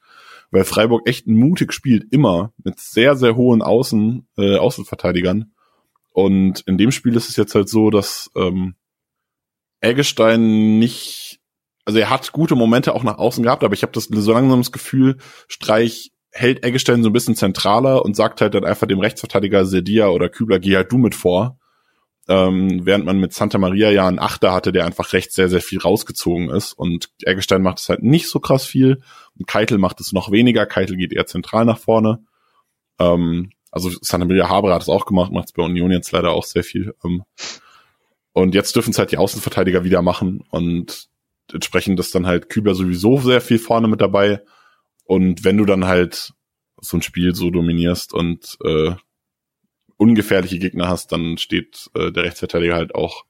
[SPEAKER 3] Weil Freiburg echt mutig spielt, immer mit sehr, sehr hohen Außen, äh, Außenverteidigern. Und in dem Spiel ist es jetzt halt so, dass ähm, Eggestein nicht, also er hat gute Momente auch nach außen gehabt, aber ich habe das so langsam das Gefühl, Streich hält Eggestein so ein bisschen zentraler und sagt halt dann einfach dem Rechtsverteidiger Sedia oder Kübler, geh halt du mit vor. Ähm, während man mit Santa Maria ja einen Achter hatte, der einfach rechts sehr, sehr viel rausgezogen ist. Und Eggestein macht es halt nicht so krass viel. Und Keitel macht es noch weniger. Keitel geht eher zentral nach vorne. Ähm, also Santa Maria Haber hat es auch gemacht, macht es bei Union jetzt leider auch sehr viel. Ähm, und jetzt dürfen es halt die Außenverteidiger wieder machen und entsprechend ist dann halt Kübler sowieso sehr viel vorne mit dabei. Und wenn du dann halt so ein Spiel so dominierst und äh, ungefährliche Gegner hast, dann steht äh, der Rechtsverteidiger halt auch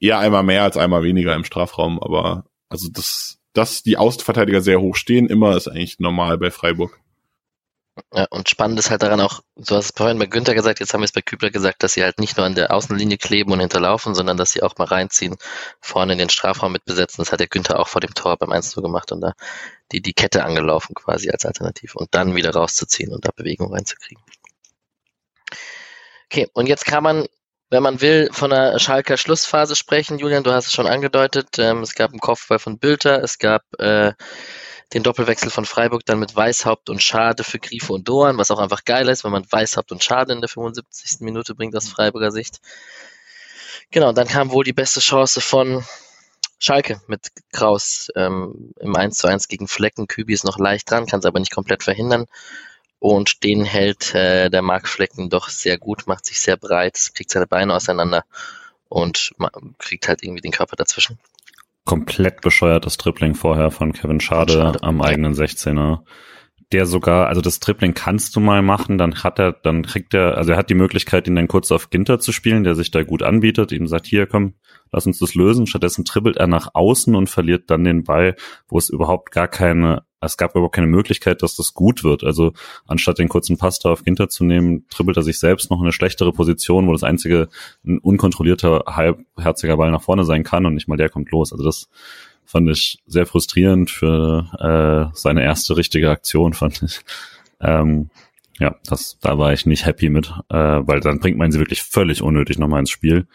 [SPEAKER 3] eher einmal mehr als einmal weniger im Strafraum. Aber also das, dass die Außenverteidiger sehr hoch stehen, immer ist eigentlich normal bei Freiburg.
[SPEAKER 1] Ja, und spannend ist halt daran auch, du hast es vorhin bei Günther gesagt, jetzt haben wir es bei Kübler gesagt, dass sie halt nicht nur an der Außenlinie kleben und hinterlaufen, sondern dass sie auch mal reinziehen, vorne in den Strafraum mitbesetzen. Das hat der Günther auch vor dem Tor beim 1 gemacht und da die, die Kette angelaufen quasi als Alternativ und dann wieder rauszuziehen und da Bewegung reinzukriegen. Okay, und jetzt kann man, wenn man will, von einer Schalker Schlussphase sprechen. Julian, du hast es schon angedeutet. Ähm, es gab einen Kopfball von Bülter, es gab äh, den Doppelwechsel von Freiburg dann mit Weißhaupt und Schade für Grifo und Doan, was auch einfach geil ist, wenn man Weißhaupt und Schade in der 75. Minute bringt aus Freiburger Sicht. Genau, dann kam wohl die beste Chance von Schalke mit Kraus ähm, im 1 zu 1 gegen Flecken. Kübi ist noch leicht dran, kann es aber nicht komplett verhindern. Und den hält äh, der Mark Flecken doch sehr gut, macht sich sehr breit, kriegt seine Beine auseinander und kriegt halt irgendwie den Körper dazwischen
[SPEAKER 2] komplett bescheuertes Tripling vorher von Kevin Schade, Schade. am eigenen 16er. Der sogar, also das Tripling kannst du mal machen, dann hat er, dann kriegt er, also er hat die Möglichkeit, ihn dann kurz auf Ginter zu spielen, der sich da gut anbietet, ihm sagt, hier komm, lass uns das lösen. Stattdessen dribbelt er nach außen und verliert dann den Ball, wo es überhaupt gar keine es gab überhaupt keine Möglichkeit, dass das gut wird. Also anstatt den kurzen Pass da auf Ginter zu nehmen, dribbelt er sich selbst noch in eine schlechtere Position, wo das einzige ein unkontrollierter, halbherziger Ball nach vorne sein kann und nicht mal der kommt los. Also das fand ich sehr frustrierend für äh, seine erste richtige Aktion, fand ich. Ähm, ja, das, da war ich nicht happy mit, äh, weil dann bringt man sie wirklich völlig unnötig nochmal ins Spiel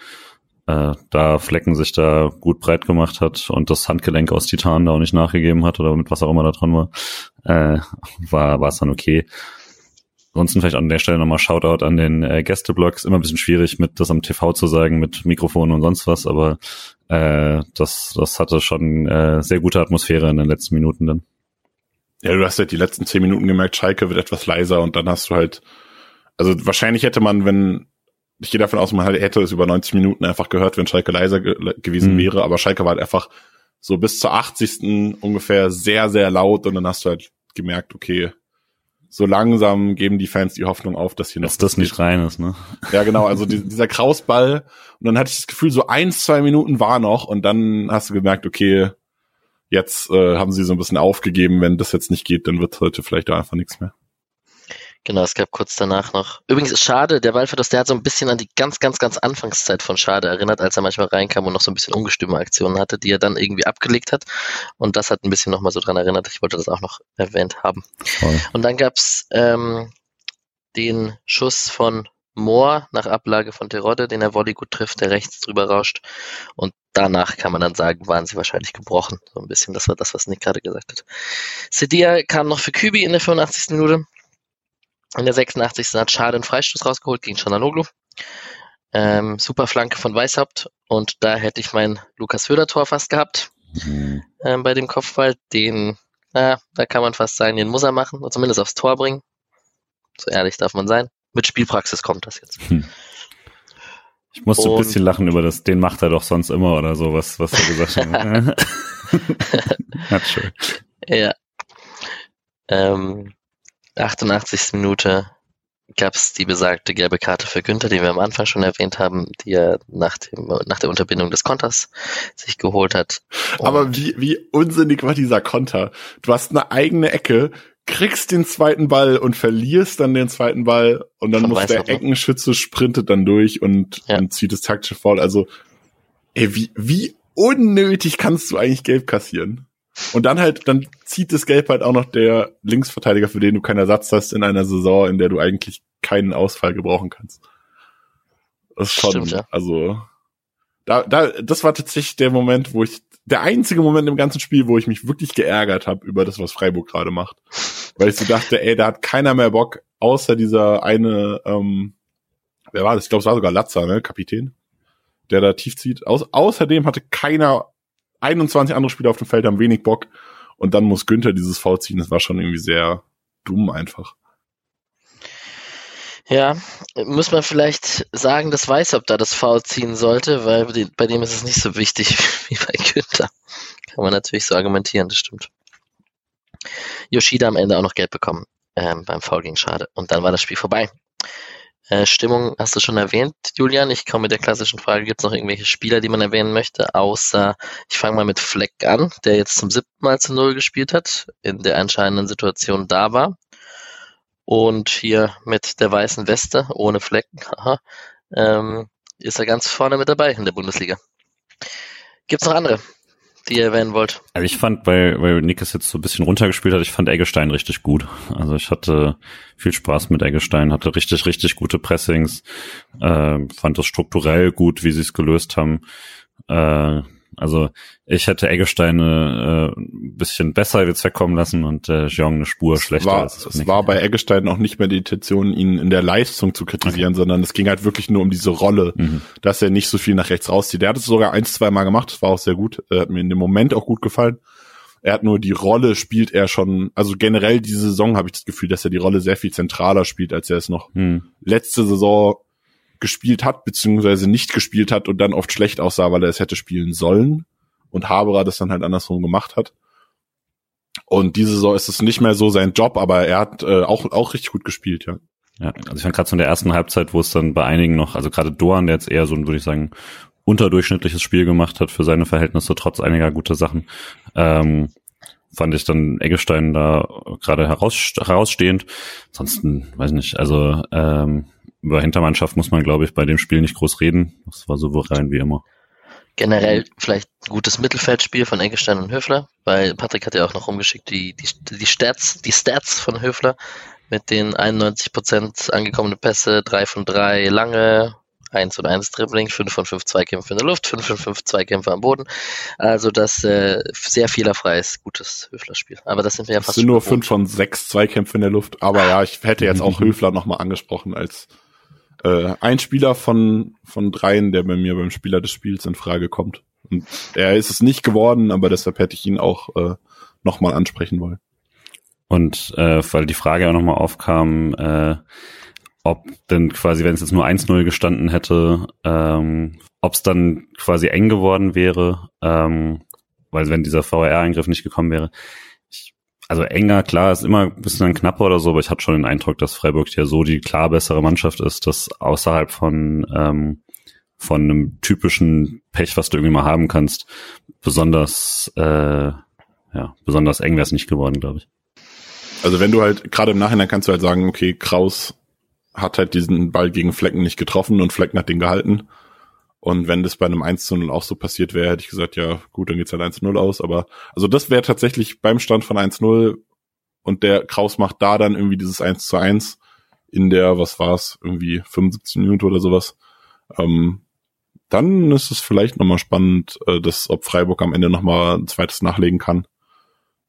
[SPEAKER 2] äh, da Flecken sich da gut breit gemacht hat und das Handgelenk aus Titan da auch nicht nachgegeben hat oder mit was auch immer da dran war, äh, war war es dann okay. ansonsten vielleicht an der Stelle nochmal Shoutout an den äh, Gästeblogs. Immer ein bisschen schwierig, mit das am TV zu sagen, mit Mikrofon und sonst was, aber äh, das, das hatte schon äh, sehr gute Atmosphäre in den letzten Minuten dann.
[SPEAKER 3] Ja, du hast halt die letzten zehn Minuten gemerkt, Schalke wird etwas leiser und dann hast du halt, also wahrscheinlich hätte man, wenn, ich gehe davon aus, man hätte es über 90 Minuten einfach gehört, wenn Schalke leiser ge gewesen mhm. wäre, aber Schalke war halt einfach so bis zur 80. ungefähr sehr, sehr laut und dann hast du halt gemerkt, okay, so langsam geben die Fans die Hoffnung auf, dass hier
[SPEAKER 2] noch. Dass das nicht rein ist, ne?
[SPEAKER 3] Ja, genau, also die, dieser Krausball. Und dann hatte ich das Gefühl, so eins, zwei Minuten war noch und dann hast du gemerkt, okay, jetzt äh, haben sie so ein bisschen aufgegeben, wenn das jetzt nicht geht, dann wird heute vielleicht auch einfach nichts mehr.
[SPEAKER 1] Genau, es gab kurz danach noch. Übrigens ist Schade, der Waldverlust, der hat so ein bisschen an die ganz, ganz, ganz Anfangszeit von Schade erinnert, als er manchmal reinkam und noch so ein bisschen ungestüme Aktionen hatte, die er dann irgendwie abgelegt hat. Und das hat ein bisschen nochmal so dran erinnert. Ich wollte das auch noch erwähnt haben. Voll. Und dann gab's ähm, den Schuss von Moore nach Ablage von Terodde, den er Volley gut trifft, der rechts drüber rauscht. Und danach kann man dann sagen, waren sie wahrscheinlich gebrochen. So ein bisschen, das war das, was Nick gerade gesagt hat. Sedia kam noch für Kübi in der 85. Minute. In der 86. hat Schade einen Freistoß rausgeholt gegen Chanaloglu. Ähm, super Flanke von Weißhaupt und da hätte ich mein Lukas Höder-Tor fast gehabt mhm. ähm, bei dem Kopfball. Den, na, da kann man fast sagen, den muss er machen und zumindest aufs Tor bringen. So ehrlich darf man sein. Mit Spielpraxis kommt das jetzt. Hm.
[SPEAKER 2] Ich musste und, ein bisschen lachen über das, den macht er doch sonst immer oder so, was, was er gesagt hat.
[SPEAKER 1] Hat schön. Ja. Ähm, 88. Minute gab es die besagte gelbe Karte für Günther, die wir am Anfang schon erwähnt haben, die er nach, dem, nach der Unterbindung des Konters sich geholt hat.
[SPEAKER 3] Und Aber wie, wie unsinnig war dieser Konter? Du hast eine eigene Ecke, kriegst den zweiten Ball und verlierst dann den zweiten Ball und dann muss der Eckenschütze sprintet dann durch und, ja. und zieht das taktische Foul. Also, ey, wie, wie unnötig kannst du eigentlich gelb kassieren? Und dann halt, dann zieht das Gelb halt auch noch der Linksverteidiger, für den du keinen Ersatz hast in einer Saison, in der du eigentlich keinen Ausfall gebrauchen kannst. Das ist schon, Stimmt, ja. also, da, da, das war tatsächlich der Moment, wo ich, der einzige Moment im ganzen Spiel, wo ich mich wirklich geärgert habe über das, was Freiburg gerade macht. Weil ich so dachte, ey, da hat keiner mehr Bock, außer dieser eine, ähm, wer war das? Ich glaube, es war sogar Latza, ne, Kapitän, der da tief zieht. Au außerdem hatte keiner 21 andere Spieler auf dem Feld haben wenig Bock und dann muss Günther dieses Foul ziehen. Das war schon irgendwie sehr dumm einfach.
[SPEAKER 1] Ja, muss man vielleicht sagen, dass Weißhaupt da das Foul ziehen sollte, weil bei dem ist es nicht so wichtig wie bei Günther. Kann man natürlich so argumentieren, das stimmt. Yoshida am Ende auch noch Geld bekommen ähm, beim Foul gegen Schade. Und dann war das Spiel vorbei. Äh, Stimmung hast du schon erwähnt, Julian. Ich komme mit der klassischen Frage, gibt es noch irgendwelche Spieler, die man erwähnen möchte? Außer, ich fange mal mit Fleck an, der jetzt zum siebten Mal zu Null gespielt hat, in der entscheidenden Situation da war. Und hier mit der weißen Weste, ohne Flecken, aha, ähm, ist er ganz vorne mit dabei in der Bundesliga. Gibt es noch andere? Die ihr erwähnen wollt?
[SPEAKER 2] Also ich fand, weil, weil Nick es jetzt so ein bisschen runtergespielt hat, ich fand Eggestein richtig gut. Also ich hatte viel Spaß mit Eggestein, hatte richtig, richtig gute Pressings, äh, fand das strukturell gut, wie sie es gelöst haben. Äh, also ich hätte Eggestein äh, ein bisschen besser jetzt wegkommen lassen und äh, Jeong eine Spur es schlechter.
[SPEAKER 3] War, es, es war bei Eggestein auch nicht mehr die Intention, ihn in der Leistung zu kritisieren, okay. sondern es ging halt wirklich nur um diese Rolle, mhm. dass er nicht so viel nach rechts rauszieht. Der hat es sogar ein, zwei Mal gemacht, das war auch sehr gut. Er hat mir in dem Moment auch gut gefallen. Er hat nur die Rolle spielt er schon, also generell diese Saison habe ich das Gefühl, dass er die Rolle sehr viel zentraler spielt, als er es noch mhm. letzte Saison gespielt hat, beziehungsweise nicht gespielt hat und dann oft schlecht aussah, weil er es hätte spielen sollen und Haberer das dann halt andersrum gemacht hat. Und diese Saison ist es nicht mehr so sein Job, aber er hat äh, auch, auch richtig gut gespielt, ja.
[SPEAKER 2] Ja, also ich fand gerade so in der ersten Halbzeit, wo es dann bei einigen noch, also gerade Doan, der jetzt eher so ein, würde ich sagen, unterdurchschnittliches Spiel gemacht hat für seine Verhältnisse, trotz einiger guter Sachen, ähm, fand ich dann Eggestein da gerade heraus, herausstehend. Ansonsten, weiß nicht, also ähm, über Hintermannschaft muss man, glaube ich, bei dem Spiel nicht groß reden. Das war souverän wie immer.
[SPEAKER 1] Generell vielleicht ein gutes Mittelfeldspiel von Eggestein und Höfler, weil Patrick hat ja auch noch rumgeschickt die, die, die Stats, die Stats von Höfler mit den 91% angekommene Pässe, drei von drei lange, 1 oder 1 Dribbling, 5 von 5 Zweikämpfe in der Luft, 5 von 5 Zweikämpfe am Boden. Also das äh, sehr fehlerfreies, gutes Höfler-Spiel. Aber das sind wir ja fast.
[SPEAKER 3] Es sind nur 5 von 6 Zweikämpfe in der Luft. Aber ja, ich hätte jetzt auch Höfler nochmal angesprochen als äh, ein Spieler von, von dreien, der bei mir beim Spieler des Spiels in Frage kommt. Und er ist es nicht geworden, aber deshalb hätte ich ihn auch äh, nochmal ansprechen wollen.
[SPEAKER 2] Und äh, weil die Frage auch nochmal aufkam, äh, ob denn quasi, wenn es jetzt nur 1-0 gestanden hätte, ähm, ob es dann quasi eng geworden wäre, ähm, weil wenn dieser VR-Eingriff nicht gekommen wäre. Also enger, klar, ist immer ein bisschen knapper oder so, aber ich hatte schon den Eindruck, dass Freiburg ja so die klar bessere Mannschaft ist, dass außerhalb von ähm, von einem typischen Pech, was du irgendwie mal haben kannst, besonders äh, ja, besonders eng wäre es nicht geworden, glaube ich.
[SPEAKER 3] Also wenn du halt, gerade im Nachhinein kannst du halt sagen, okay, Kraus hat halt diesen Ball gegen Flecken nicht getroffen und Flecken hat den gehalten. Und wenn das bei einem 1 zu 0 auch so passiert wäre, hätte ich gesagt, ja, gut, dann geht's halt 1 zu 0 aus. Aber also das wäre tatsächlich beim Stand von 1 0 und der Kraus macht da dann irgendwie dieses 1 zu 1 in der, was war's, irgendwie 75 Minuten oder sowas. Ähm, dann ist es vielleicht nochmal spannend, äh, dass ob Freiburg am Ende nochmal ein zweites nachlegen kann.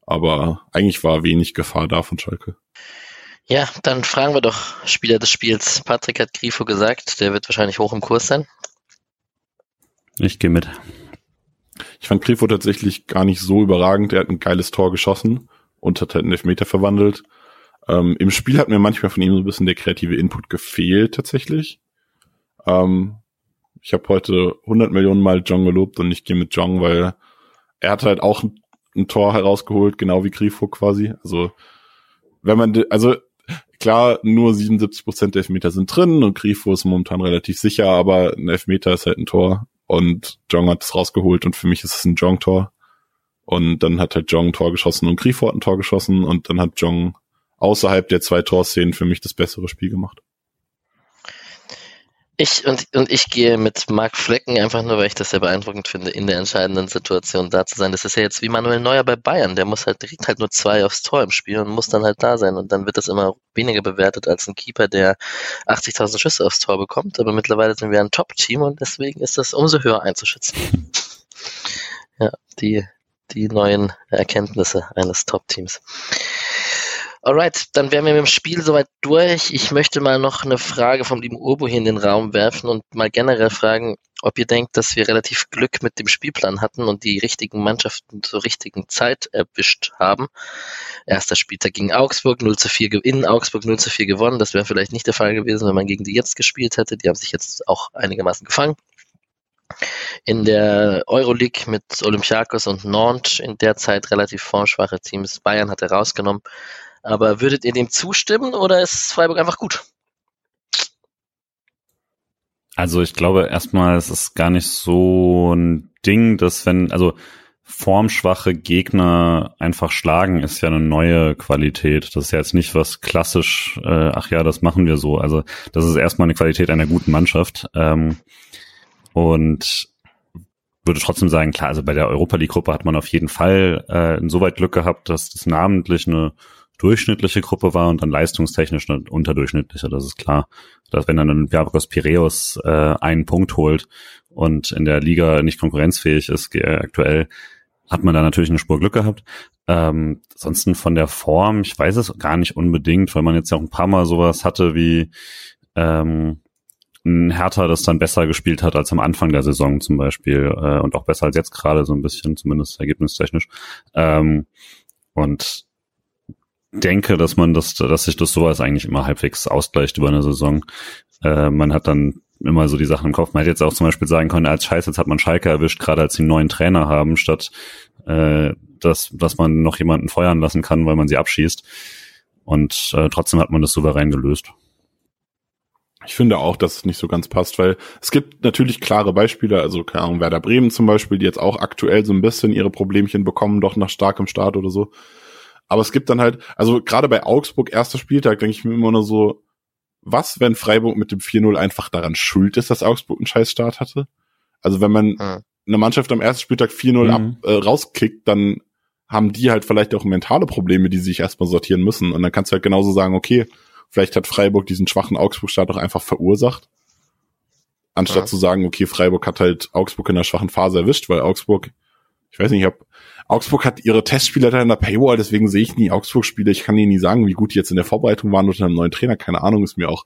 [SPEAKER 3] Aber eigentlich war wenig Gefahr da von Schalke.
[SPEAKER 1] Ja, dann fragen wir doch Spieler des Spiels. Patrick hat Grifo gesagt, der wird wahrscheinlich hoch im Kurs sein.
[SPEAKER 2] Ich gehe mit.
[SPEAKER 3] Ich fand Grifo tatsächlich gar nicht so überragend. Er hat ein geiles Tor geschossen und hat halt einen Elfmeter verwandelt. Ähm, Im Spiel hat mir manchmal von ihm so ein bisschen der kreative Input gefehlt tatsächlich. Ähm, ich habe heute 100 Millionen Mal John gelobt und ich gehe mit John, weil er hat halt auch ein Tor herausgeholt, genau wie Grifo quasi. Also wenn man, also klar, nur 77 Prozent der Elfmeter sind drin und Grifo ist momentan relativ sicher, aber ein Elfmeter ist halt ein Tor und Jong hat es rausgeholt und für mich ist es ein Jong-Tor. Und dann hat halt Jong ein Tor geschossen und Grifo hat ein Tor geschossen und dann hat Jong außerhalb der zwei Torszenen für mich das bessere Spiel gemacht.
[SPEAKER 1] Ich und, und ich gehe mit Marc Flecken einfach nur, weil ich das sehr beeindruckend finde, in der entscheidenden Situation da zu sein. Das ist ja jetzt wie Manuel Neuer bei Bayern. Der muss halt, kriegt halt nur zwei aufs Tor im Spiel und muss dann halt da sein. Und dann wird das immer weniger bewertet als ein Keeper, der 80.000 Schüsse aufs Tor bekommt. Aber mittlerweile sind wir ein Top-Team und deswegen ist das umso höher einzuschätzen. ja, die, die neuen Erkenntnisse eines Top-Teams. Alright, dann wären wir mit dem Spiel soweit durch. Ich möchte mal noch eine Frage vom lieben Urbo hier in den Raum werfen und mal generell fragen, ob ihr denkt, dass wir relativ Glück mit dem Spielplan hatten und die richtigen Mannschaften zur richtigen Zeit erwischt haben. Erster Spieltag gegen Augsburg, 0 zu 4 in Augsburg 0 zu 4 gewonnen. Das wäre vielleicht nicht der Fall gewesen, wenn man gegen die jetzt gespielt hätte. Die haben sich jetzt auch einigermaßen gefangen. In der Euroleague mit Olympiakos und Nantes in der Zeit relativ formschwache Teams. Bayern hat er rausgenommen. Aber würdet ihr dem zustimmen oder ist Freiburg einfach gut?
[SPEAKER 2] Also ich glaube erstmal, es ist gar nicht so ein Ding, dass wenn, also formschwache Gegner einfach schlagen, ist ja eine neue Qualität. Das ist ja jetzt nicht was klassisch, äh, ach ja, das machen wir so. Also das ist erstmal eine Qualität einer guten Mannschaft. Ähm, und würde trotzdem sagen, klar, also bei der Europa League Gruppe hat man auf jeden Fall äh, insoweit Glück gehabt, dass das namentlich eine durchschnittliche Gruppe war und dann leistungstechnisch eine unterdurchschnittliche, das ist klar. Dass wenn dann Olympiakos Piräus äh, einen Punkt holt und in der Liga nicht konkurrenzfähig ist äh, aktuell, hat man da natürlich eine Spur Glück gehabt. Ähm, ansonsten von der Form, ich weiß es gar nicht unbedingt, weil man jetzt ja auch ein paar Mal sowas hatte wie ähm, ein Hertha, das dann besser gespielt hat als am Anfang der Saison zum Beispiel äh, und auch besser als jetzt gerade so ein bisschen, zumindest ergebnistechnisch. Ähm, und denke, dass man das, dass sich das sowas eigentlich immer halbwegs ausgleicht über eine Saison. Äh, man hat dann immer so die Sachen im Kopf. Man hätte jetzt auch zum Beispiel sagen können, als Scheiß, jetzt hat man Schalke erwischt, gerade als sie einen neuen Trainer haben, statt äh, dass, dass man noch jemanden feuern lassen kann, weil man sie abschießt. Und äh, trotzdem hat man das souverän gelöst.
[SPEAKER 3] Ich finde auch, dass es nicht so ganz passt, weil es gibt natürlich klare Beispiele, also keine Ahnung, Werder Bremen zum Beispiel, die jetzt auch aktuell so ein bisschen ihre Problemchen bekommen, doch nach starkem Start oder so. Aber es gibt dann halt, also gerade bei Augsburg, erster Spieltag, denke ich mir immer nur so, was, wenn Freiburg mit dem 4-0 einfach daran schuld ist, dass Augsburg einen scheiß Start hatte? Also wenn man mhm. eine Mannschaft am ersten Spieltag 4-0 mhm. äh, rauskickt, dann haben die halt vielleicht auch mentale Probleme, die sich erstmal sortieren müssen. Und dann kannst du halt genauso sagen, okay, vielleicht hat Freiburg diesen schwachen Augsburg-Start auch einfach verursacht. anstatt ja. zu sagen, okay, Freiburg hat halt Augsburg in der schwachen Phase erwischt, weil Augsburg, ich weiß nicht, ich hab, Augsburg hat ihre Testspieler da in der Paywall, deswegen sehe ich nie Augsburg-Spiele. Ich kann Ihnen nie sagen, wie gut die jetzt in der Vorbereitung waren unter einem neuen Trainer. Keine Ahnung, ist mir auch,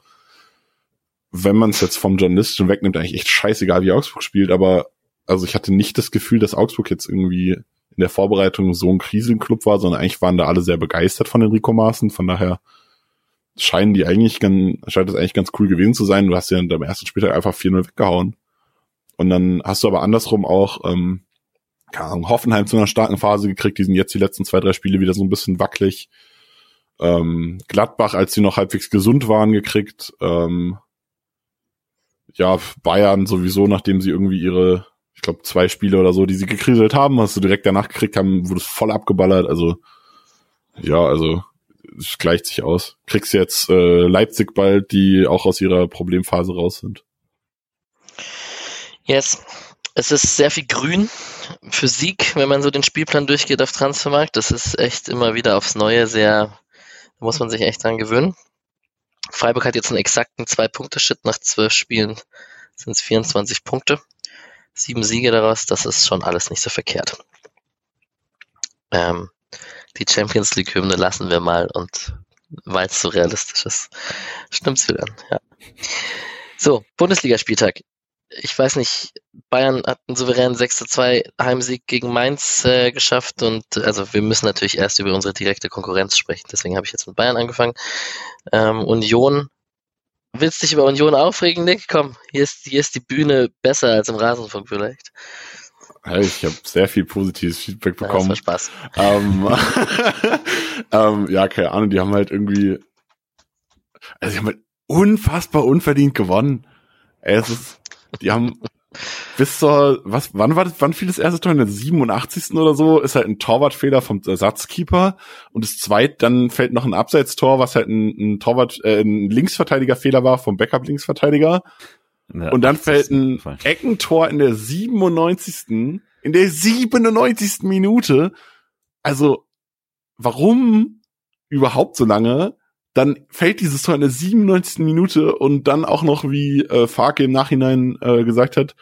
[SPEAKER 3] wenn man es jetzt vom Journalistischen wegnimmt, eigentlich echt scheißegal, wie Augsburg spielt. Aber also ich hatte nicht das Gefühl, dass Augsburg jetzt irgendwie in der Vorbereitung so ein Krisenclub war, sondern eigentlich waren da alle sehr begeistert von Enrico Maaßen. Von daher scheinen die eigentlich ganz, scheint das eigentlich ganz cool gewesen zu sein. Du hast ja in deinem ersten Spieltag einfach 4-0 weggehauen. Und dann hast du aber andersrum auch ähm, keine Ahnung, Hoffenheim zu einer starken Phase gekriegt. Die sind jetzt die letzten zwei, drei Spiele wieder so ein bisschen wackelig. Ähm, Gladbach, als sie noch halbwegs gesund waren, gekriegt. Ähm, ja, Bayern sowieso, nachdem sie irgendwie ihre, ich glaube, zwei Spiele oder so, die sie gekriselt haben, hast du direkt danach gekriegt haben, wurde es voll abgeballert. Also, ja, also es gleicht sich aus. Kriegst jetzt äh, Leipzig bald, die auch aus ihrer Problemphase raus sind.
[SPEAKER 1] Yes. Es ist sehr viel Grün für Sieg, wenn man so den Spielplan durchgeht auf Transfermarkt. Das ist echt immer wieder aufs Neue sehr, da muss man sich echt dran gewöhnen. Freiburg hat jetzt einen exakten Zwei-Punkte-Schritt nach zwölf Spielen sind es 24 Punkte. Sieben Siege daraus, das ist schon alles nicht so verkehrt. Ähm, die Champions League-Hymne lassen wir mal und weil es so realistisch ist, stimmt's wieder ja. So, Bundesligaspieltag ich weiß nicht, Bayern hat einen souveränen 6 zu 2 Heimsieg gegen Mainz äh, geschafft und also wir müssen natürlich erst über unsere direkte Konkurrenz sprechen. Deswegen habe ich jetzt mit Bayern angefangen. Ähm, Union, willst du dich über Union aufregen, Nick? Komm, hier ist, hier ist die Bühne besser als im Rasenfunk vielleicht.
[SPEAKER 3] Hey, ich habe sehr viel positives Feedback bekommen. Ja,
[SPEAKER 1] das war Spaß.
[SPEAKER 3] Ähm, ähm, ja, keine Ahnung, die haben halt irgendwie, also die haben halt unfassbar unverdient gewonnen. Ey, es ist, die haben bis zur, was, wann war das, wann fiel das erste Tor? In der 87. oder so, ist halt ein Torwartfehler vom Ersatzkeeper und das zweite, dann fällt noch ein Abseitstor, was halt ein, ein Torwart, äh, ein Linksverteidigerfehler war vom Backup-Linksverteidiger. Und dann fällt ein Eckentor in der 97. In der 97. Minute. Also, warum überhaupt so lange? Dann fällt dieses Tor in der 97. Minute und dann auch noch, wie äh, Farke im Nachhinein äh, gesagt hat,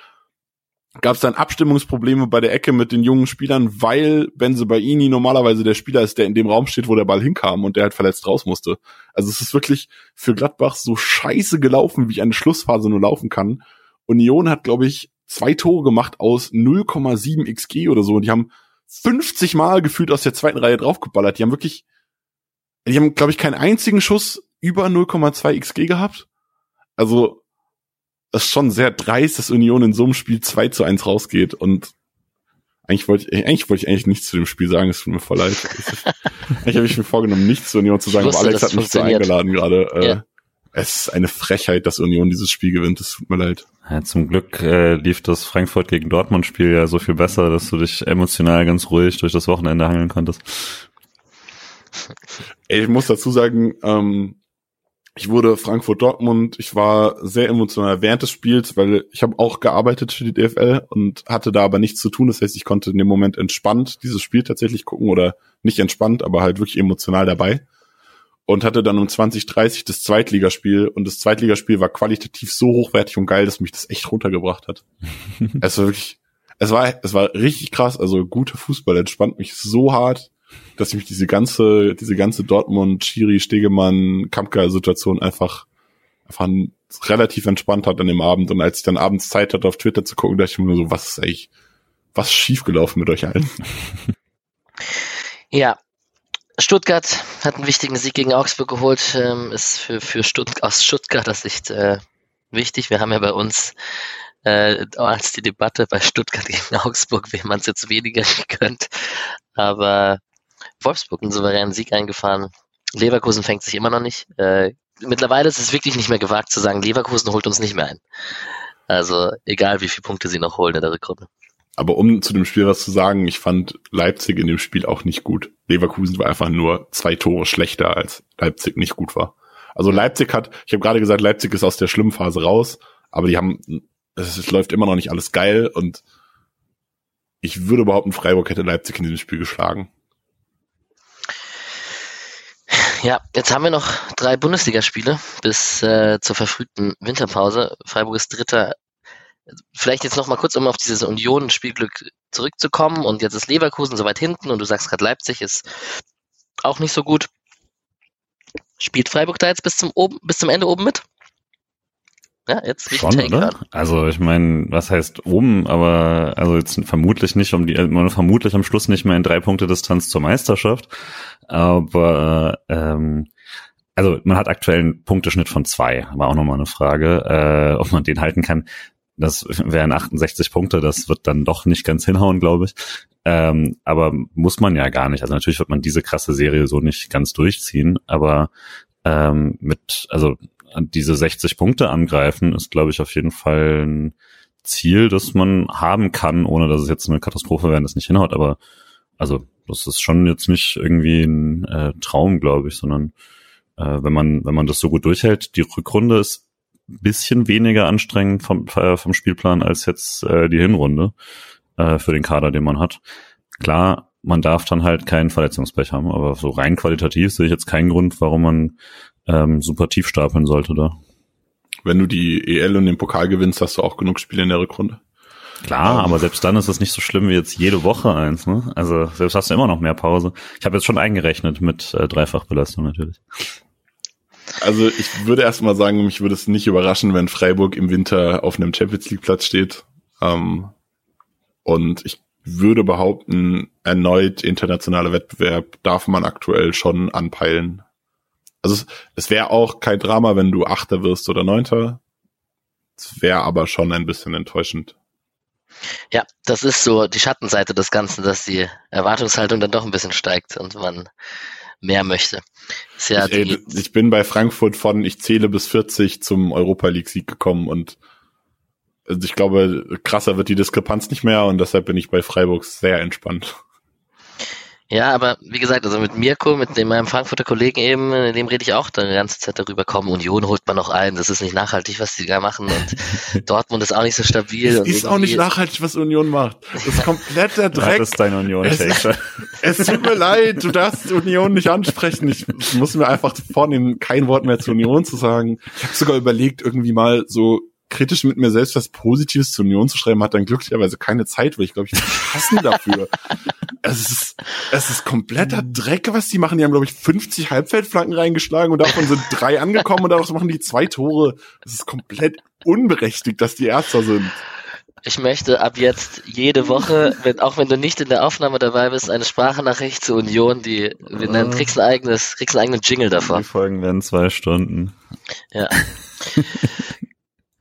[SPEAKER 3] gab es dann Abstimmungsprobleme bei der Ecke mit den jungen Spielern, weil Benzebaini normalerweise der Spieler ist, der in dem Raum steht, wo der Ball hinkam und der halt verletzt raus musste. Also es ist wirklich für Gladbach so scheiße gelaufen, wie eine Schlussphase nur laufen kann. Union hat, glaube ich, zwei Tore gemacht aus 0,7 XG oder so und die haben 50 Mal gefühlt aus der zweiten Reihe draufgeballert. Die haben wirklich die haben, glaube ich, keinen einzigen Schuss über 0,2 XG gehabt. Also, das ist schon sehr dreist, dass Union in so einem Spiel 2 zu 1 rausgeht und eigentlich wollte ich, eigentlich wollte ich eigentlich nichts zu dem Spiel sagen, es tut mir voll leid. ich habe ich mir vorgenommen, nichts zu Union zu sagen, wusste, aber Alex hat mich so eingeladen gerade. Äh, ja. Es ist eine Frechheit, dass Union dieses Spiel gewinnt, es tut mir leid.
[SPEAKER 2] Ja, zum Glück äh, lief das Frankfurt gegen Dortmund Spiel ja so viel besser, dass du dich emotional ganz ruhig durch das Wochenende hangeln konntest.
[SPEAKER 3] Ich muss dazu sagen, ähm, ich wurde Frankfurt-Dortmund, ich war sehr emotional während des Spiels, weil ich habe auch gearbeitet für die DFL und hatte da aber nichts zu tun. Das heißt, ich konnte in dem Moment entspannt dieses Spiel tatsächlich gucken oder nicht entspannt, aber halt wirklich emotional dabei. Und hatte dann um 2030 das Zweitligaspiel und das Zweitligaspiel war qualitativ so hochwertig und geil, dass mich das echt runtergebracht hat. es war wirklich, es war, es war richtig krass. Also guter Fußball entspannt mich so hart dass ich mich diese ganze, diese ganze Dortmund, Schiri, Stegemann, Kampka-Situation einfach, einfach relativ entspannt hat an dem Abend. Und als ich dann abends Zeit hatte, auf Twitter zu gucken, dachte ich mir so, was ist eigentlich, was ist schiefgelaufen mit euch allen?
[SPEAKER 1] Ja, Stuttgart hat einen wichtigen Sieg gegen Augsburg geholt, ähm, ist für, für Stutt aus Stuttgarter Sicht äh, wichtig. Wir haben ja bei uns äh, als die Debatte bei Stuttgart gegen Augsburg, wem man es jetzt weniger gönnt. Aber Wolfsburg einen souveränen Sieg eingefahren. Leverkusen fängt sich immer noch nicht. Äh, mittlerweile ist es wirklich nicht mehr gewagt zu sagen, Leverkusen holt uns nicht mehr ein. Also egal, wie viele Punkte sie noch holen in der Rückrunde.
[SPEAKER 3] Aber um zu dem Spiel was zu sagen, ich fand Leipzig in dem Spiel auch nicht gut. Leverkusen war einfach nur zwei Tore schlechter, als Leipzig nicht gut war. Also Leipzig hat, ich habe gerade gesagt, Leipzig ist aus der schlimmen Phase raus, aber die haben, es, läuft immer noch nicht alles geil und ich würde behaupten, Freiburg hätte Leipzig in diesem Spiel geschlagen.
[SPEAKER 1] Ja, jetzt haben wir noch drei Bundesligaspiele bis äh, zur verfrühten Winterpause. Freiburg ist Dritter, vielleicht jetzt nochmal kurz, um auf dieses Union-Spielglück zurückzukommen und jetzt ist Leverkusen so weit hinten und du sagst gerade Leipzig ist auch nicht so gut. Spielt Freiburg da jetzt bis zum, oben, bis zum Ende oben mit?
[SPEAKER 2] Ja, jetzt Schon, oder? Also ich meine, was heißt oben, aber also jetzt vermutlich nicht um die, man vermutlich am Schluss nicht mehr in drei Punkte Distanz zur Meisterschaft. Aber ähm, also man hat aktuell einen Punkteschnitt von zwei, war auch nochmal eine Frage, äh, ob man den halten kann. Das wären 68 Punkte, das wird dann doch nicht ganz hinhauen, glaube ich. Ähm, aber muss man ja gar nicht. Also natürlich wird man diese krasse Serie so nicht ganz durchziehen, aber ähm, mit, also diese 60 Punkte angreifen, ist, glaube ich, auf jeden Fall ein Ziel, das man haben kann, ohne dass es jetzt eine Katastrophe wäre, das nicht hinhaut. Aber also das ist schon jetzt nicht irgendwie ein äh, Traum, glaube ich, sondern äh, wenn man wenn man das so gut durchhält, die Rückrunde ist ein bisschen weniger anstrengend vom äh, vom Spielplan als jetzt äh, die Hinrunde äh, für den Kader, den man hat. Klar, man darf dann halt keinen Verletzungspech haben, aber so rein qualitativ sehe ich jetzt keinen Grund, warum man ähm, super tief stapeln sollte da.
[SPEAKER 3] Wenn du die EL und den Pokal gewinnst, hast du auch genug Spiele in der Rückrunde.
[SPEAKER 2] Klar, ähm. aber selbst dann ist es nicht so schlimm wie jetzt jede Woche eins. Ne? Also selbst hast du immer noch mehr Pause. Ich habe jetzt schon eingerechnet mit äh, Dreifachbelastung natürlich.
[SPEAKER 3] Also ich würde erst mal sagen, mich würde es nicht überraschen, wenn Freiburg im Winter auf einem Champions League Platz steht. Ähm, und ich würde behaupten, erneut internationaler Wettbewerb darf man aktuell schon anpeilen. Also es, es wäre auch kein Drama, wenn du Achter wirst oder Neunter. Es wäre aber schon ein bisschen enttäuschend.
[SPEAKER 1] Ja, das ist so die Schattenseite des Ganzen, dass die Erwartungshaltung dann doch ein bisschen steigt und man mehr möchte.
[SPEAKER 3] Ja ich, ey, ich, bin bei Frankfurt von ich zähle bis 40 zum Europa League Sieg gekommen und also ich glaube, krasser wird die Diskrepanz nicht mehr und deshalb bin ich bei Freiburg sehr entspannt.
[SPEAKER 1] Ja, aber wie gesagt, also mit Mirko, mit dem meinem Frankfurter Kollegen eben, dem rede ich auch die ganze Zeit darüber, komm, Union holt man noch ein, das ist nicht nachhaltig, was die da machen und Dortmund ist auch nicht so stabil.
[SPEAKER 3] Es ist auch nicht nachhaltig, was Union macht. Das ist kompletter Dreck.
[SPEAKER 2] Das ist dein union es,
[SPEAKER 3] es tut mir leid, du darfst Union nicht ansprechen. Ich muss mir einfach vornehmen, kein Wort mehr zur Union zu sagen. Ich habe sogar überlegt, irgendwie mal so kritisch mit mir selbst was Positives zur Union zu schreiben, hat dann glücklicherweise keine Zeit, weil ich glaube, ich bin hassen dafür. es ist, es ist kompletter Dreck, was die machen. Die haben, glaube ich, 50 Halbfeldflanken reingeschlagen und davon sind drei angekommen und daraus machen die zwei Tore. Es ist komplett unberechtigt, dass die Erster sind.
[SPEAKER 1] Ich möchte ab jetzt jede Woche, wenn, auch wenn du nicht in der Aufnahme dabei bist, eine Sprachnachricht zur Union, die wir nennen, kriegst ein eigenes, kriegst einen eigenen Jingle davon.
[SPEAKER 2] Die Folgen werden zwei Stunden.
[SPEAKER 1] Ja.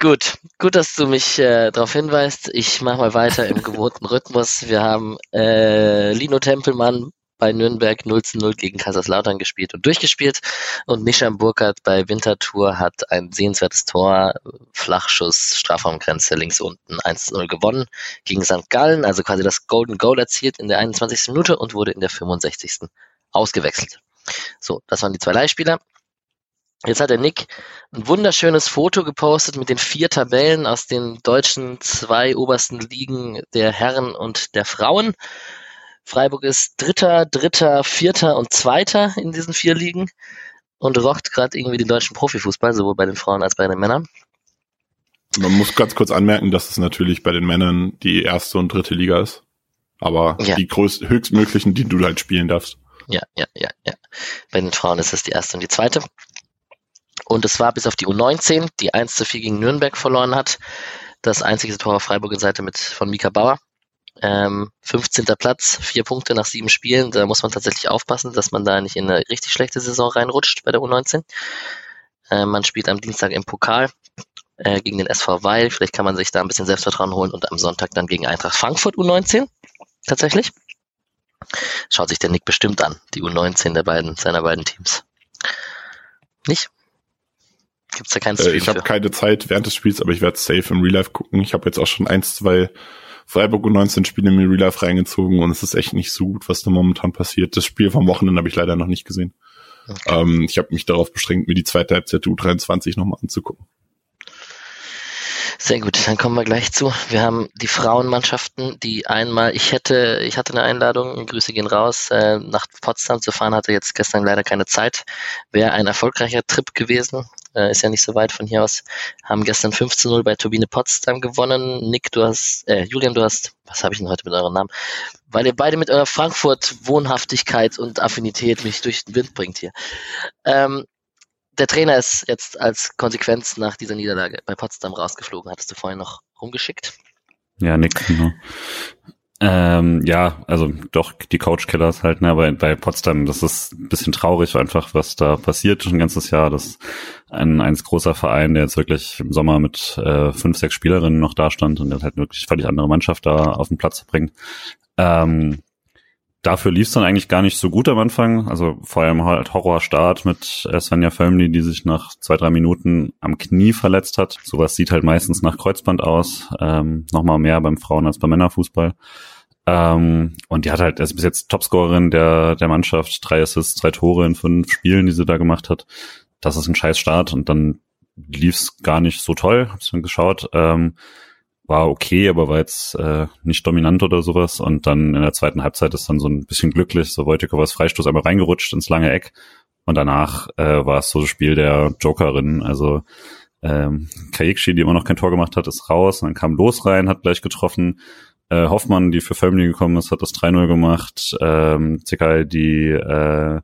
[SPEAKER 1] Gut, gut, dass du mich äh, darauf hinweist. Ich mache mal weiter im gewohnten Rhythmus. Wir haben äh, Lino Tempelmann bei Nürnberg 0 zu 0 gegen Kaiserslautern gespielt und durchgespielt. Und Nishan Burkhardt bei Winterthur hat ein sehenswertes Tor, Flachschuss, Strafraumgrenze links unten 1 zu 0 gewonnen gegen St. Gallen, also quasi das Golden Goal erzielt in der 21. Minute und wurde in der 65. ausgewechselt. So, das waren die zwei Leihspieler. Jetzt hat der Nick ein wunderschönes Foto gepostet mit den vier Tabellen aus den deutschen zwei obersten Ligen der Herren und der Frauen. Freiburg ist Dritter, Dritter, Vierter und Zweiter in diesen vier Ligen und rockt gerade irgendwie den deutschen Profifußball, sowohl bei den Frauen als bei den Männern.
[SPEAKER 3] Man muss ganz kurz anmerken, dass es natürlich bei den Männern die erste und dritte Liga ist. Aber ja. die größt, höchstmöglichen, die du halt spielen darfst.
[SPEAKER 1] Ja, ja, ja, ja. Bei den Frauen ist es die erste und die zweite. Und es war bis auf die U19, die 1 zu 4 gegen Nürnberg verloren hat. Das einzige Tor auf Freiburger Seite mit von Mika Bauer. Ähm, 15. Platz, vier Punkte nach sieben Spielen. Da muss man tatsächlich aufpassen, dass man da nicht in eine richtig schlechte Saison reinrutscht bei der U19. Äh, man spielt am Dienstag im Pokal äh, gegen den SV Weil. Vielleicht kann man sich da ein bisschen Selbstvertrauen holen und am Sonntag dann gegen Eintracht Frankfurt U19. Tatsächlich. Schaut sich der Nick bestimmt an, die U19 der beiden, seiner beiden Teams. Nicht? Gibt's da keinen
[SPEAKER 3] Stream äh, Ich habe keine Zeit während des Spiels, aber ich werde safe im Real Life gucken. Ich habe jetzt auch schon eins, zwei Freiburg und 19 Spiele im Real Life reingezogen und es ist echt nicht so gut, was da momentan passiert. Das Spiel vom Wochenende habe ich leider noch nicht gesehen. Okay. Ähm, ich habe mich darauf beschränkt, mir die zweite Halbzeit U23 nochmal anzugucken.
[SPEAKER 1] Sehr gut, dann kommen wir gleich zu. Wir haben die Frauenmannschaften, die einmal, ich hätte, ich hatte eine Einladung, Grüße gehen raus, äh, nach Potsdam zu fahren, hatte jetzt gestern leider keine Zeit. Wäre ein erfolgreicher Trip gewesen. Äh, ist ja nicht so weit von hier aus, haben gestern 15-0 bei Turbine Potsdam gewonnen. Nick, du hast, äh, Julian, du hast, was habe ich denn heute mit euren Namen? Weil ihr beide mit eurer Frankfurt-Wohnhaftigkeit und Affinität mich durch den Wind bringt hier. Ähm, der Trainer ist jetzt als Konsequenz nach dieser Niederlage bei Potsdam rausgeflogen, hattest du vorhin noch rumgeschickt.
[SPEAKER 2] Ja, Nick, genau. Ähm, ja, also doch die Coach Killers halt, ne, aber bei Potsdam, das ist ein bisschen traurig einfach, was da passiert schon ein ganzes Jahr. Das ein eins großer Verein, der jetzt wirklich im Sommer mit äh, fünf, sechs Spielerinnen noch da stand und der halt wirklich völlig andere Mannschaft da auf den Platz bringt. Ähm, dafür lief es dann eigentlich gar nicht so gut am Anfang. Also vor allem halt Horrorstart mit äh, Svenja Völmli, die sich nach zwei, drei Minuten am Knie verletzt hat. Sowas sieht halt meistens nach Kreuzband aus. Ähm, Nochmal mehr beim Frauen- als beim Männerfußball. Ähm, und die hat halt, ist bis jetzt Topscorerin der, der Mannschaft, drei Assists, zwei Tore in fünf Spielen, die sie da gemacht hat. Das ist ein scheiß Start und dann lief's gar nicht so toll, hab's dann geschaut. Ähm, war okay, aber war jetzt äh, nicht dominant oder sowas. Und dann in der zweiten Halbzeit ist dann so ein bisschen glücklich, so Wojtikowas Freistoß einmal reingerutscht ins lange Eck. Und danach äh, war es so das Spiel der Jokerin. Also ähm, Kajikshi, die immer noch kein Tor gemacht hat, ist raus. Und dann kam Los rein, hat gleich getroffen. Äh, Hoffmann, die für Family gekommen ist, hat das 3-0 gemacht. Ähm, Zekai, die äh,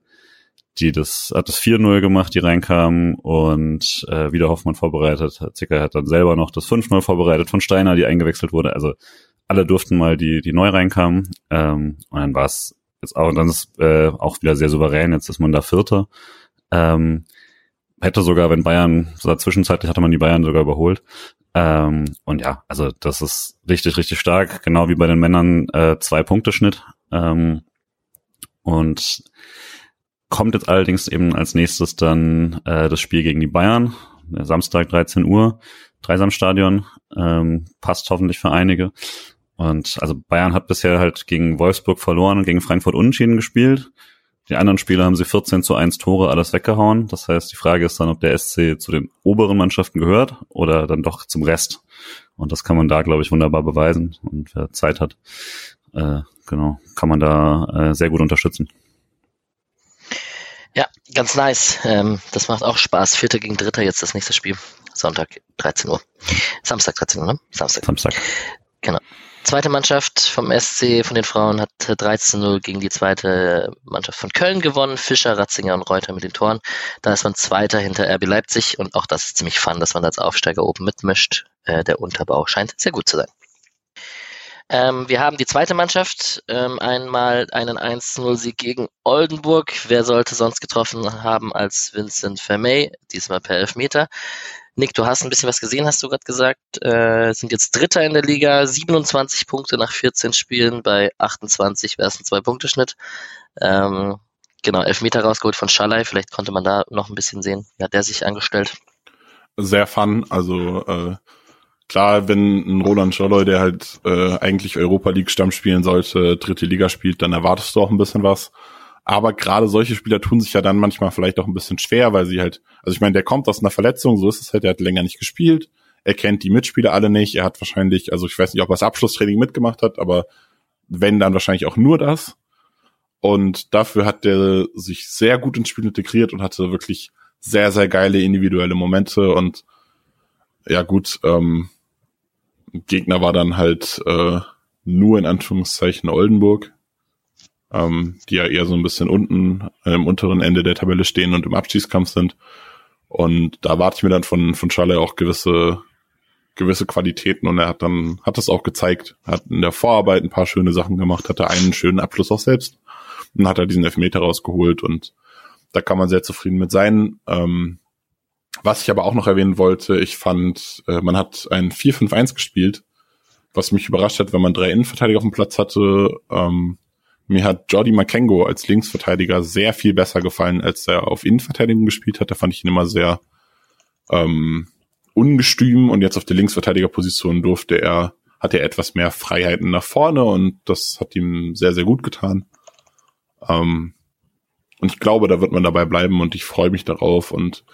[SPEAKER 2] die das hat das 4-0 gemacht, die reinkamen und äh, wieder Hoffmann vorbereitet. Zicker hat dann selber noch das 5-0 vorbereitet von Steiner, die eingewechselt wurde. Also alle durften mal, die die neu reinkamen. Ähm, und dann war es jetzt auch, und dann ist äh, auch wieder sehr souverän. Jetzt ist man da Vierter. Ähm, hätte sogar, wenn Bayern, so zwischenzeitlich hatte man die Bayern sogar überholt. Ähm, und ja, also das ist richtig, richtig stark. Genau wie bei den Männern äh, zwei Punkte Schnitt. Ähm, und kommt jetzt allerdings eben als nächstes dann äh, das Spiel gegen die Bayern. Samstag 13 Uhr, Dreisamstadion, ähm, passt hoffentlich für einige. Und also Bayern hat bisher halt gegen Wolfsburg verloren und gegen Frankfurt unentschieden gespielt. Die anderen Spiele haben sie 14 zu 1 Tore alles weggehauen. Das heißt, die Frage ist dann, ob der SC zu den oberen Mannschaften gehört oder dann doch zum Rest. Und das kann man da, glaube ich, wunderbar beweisen. Und wer Zeit hat, äh, genau, kann man da äh, sehr gut unterstützen.
[SPEAKER 1] Ja, ganz nice. Ähm, das macht auch Spaß. Vierter gegen Dritter jetzt das nächste Spiel. Sonntag 13 Uhr. Samstag 13 Uhr, ne?
[SPEAKER 2] Samstag. Samstag.
[SPEAKER 1] Genau. Zweite Mannschaft vom SC von den Frauen hat 13-0 gegen die zweite Mannschaft von Köln gewonnen. Fischer, Ratzinger und Reuter mit den Toren. Da ist man Zweiter hinter RB Leipzig und auch das ist ziemlich fun, dass man als Aufsteiger oben mitmischt. Äh, der Unterbau scheint sehr gut zu sein. Ähm, wir haben die zweite Mannschaft, ähm, einmal einen 1-0-Sieg gegen Oldenburg. Wer sollte sonst getroffen haben als Vincent Vermey, diesmal per Elfmeter. Nick, du hast ein bisschen was gesehen, hast du gerade gesagt. Äh, sind jetzt Dritter in der Liga, 27 Punkte nach 14 Spielen, bei 28 wäre es ein Zwei-Punkte-Schnitt. Ähm, genau, Elfmeter rausgeholt von Schalay, vielleicht konnte man da noch ein bisschen sehen. Wie hat der sich angestellt?
[SPEAKER 3] Sehr fun, also äh, klar, wenn ein Roland Scholloy, der halt äh, eigentlich Europa League Stamm spielen sollte, dritte Liga spielt, dann erwartest du auch ein bisschen was. Aber gerade solche Spieler tun sich ja dann manchmal vielleicht auch ein bisschen schwer, weil sie halt, also ich meine, der kommt aus einer Verletzung, so ist es halt, der hat länger nicht gespielt, er kennt die Mitspieler alle nicht, er hat wahrscheinlich, also ich weiß nicht, ob er das Abschlusstraining mitgemacht hat, aber wenn, dann wahrscheinlich auch nur das. Und dafür hat der sich sehr gut ins Spiel integriert und hatte wirklich sehr, sehr geile individuelle Momente und ja gut, ähm, Gegner war dann halt äh, nur in Anführungszeichen Oldenburg, ähm, die ja eher so ein bisschen unten äh, im unteren Ende der Tabelle stehen und im Abstiegskampf sind. Und da warte ich mir dann von, von Schalle auch gewisse, gewisse Qualitäten und er hat dann, hat das auch gezeigt. Hat in der Vorarbeit ein paar schöne Sachen gemacht, hatte einen schönen Abschluss auch selbst und hat er diesen Elfmeter rausgeholt und da kann man sehr zufrieden mit sein. Ähm, was ich aber auch noch erwähnen wollte, ich fand, äh, man hat ein 4-5-1 gespielt, was mich überrascht hat, wenn man drei Innenverteidiger auf dem Platz hatte. Ähm, mir hat Jordi Makengo als Linksverteidiger sehr viel besser gefallen, als er auf Innenverteidigung gespielt hat. Da fand ich ihn immer sehr ähm, ungestüm und jetzt auf der Linksverteidigerposition durfte er, hatte er etwas mehr Freiheiten nach vorne und das hat ihm sehr, sehr gut getan. Ähm, und ich glaube, da wird man dabei bleiben und ich freue mich darauf und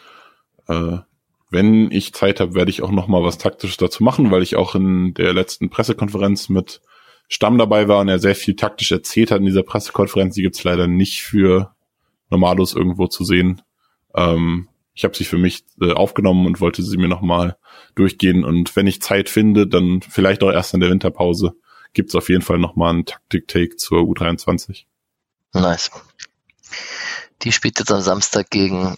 [SPEAKER 3] äh, wenn ich Zeit habe, werde ich auch noch mal was Taktisches dazu machen, weil ich auch in der letzten Pressekonferenz mit Stamm dabei war und er sehr viel taktisch erzählt hat in dieser Pressekonferenz. Die gibt's leider nicht für Normalos irgendwo zu sehen. Ähm, ich habe sie für mich äh, aufgenommen und wollte sie mir nochmal durchgehen. Und wenn ich Zeit finde, dann vielleicht auch erst in der Winterpause, gibt's auf jeden Fall nochmal einen Taktik-Take zur U23.
[SPEAKER 1] Nice. Die spielt jetzt am Samstag gegen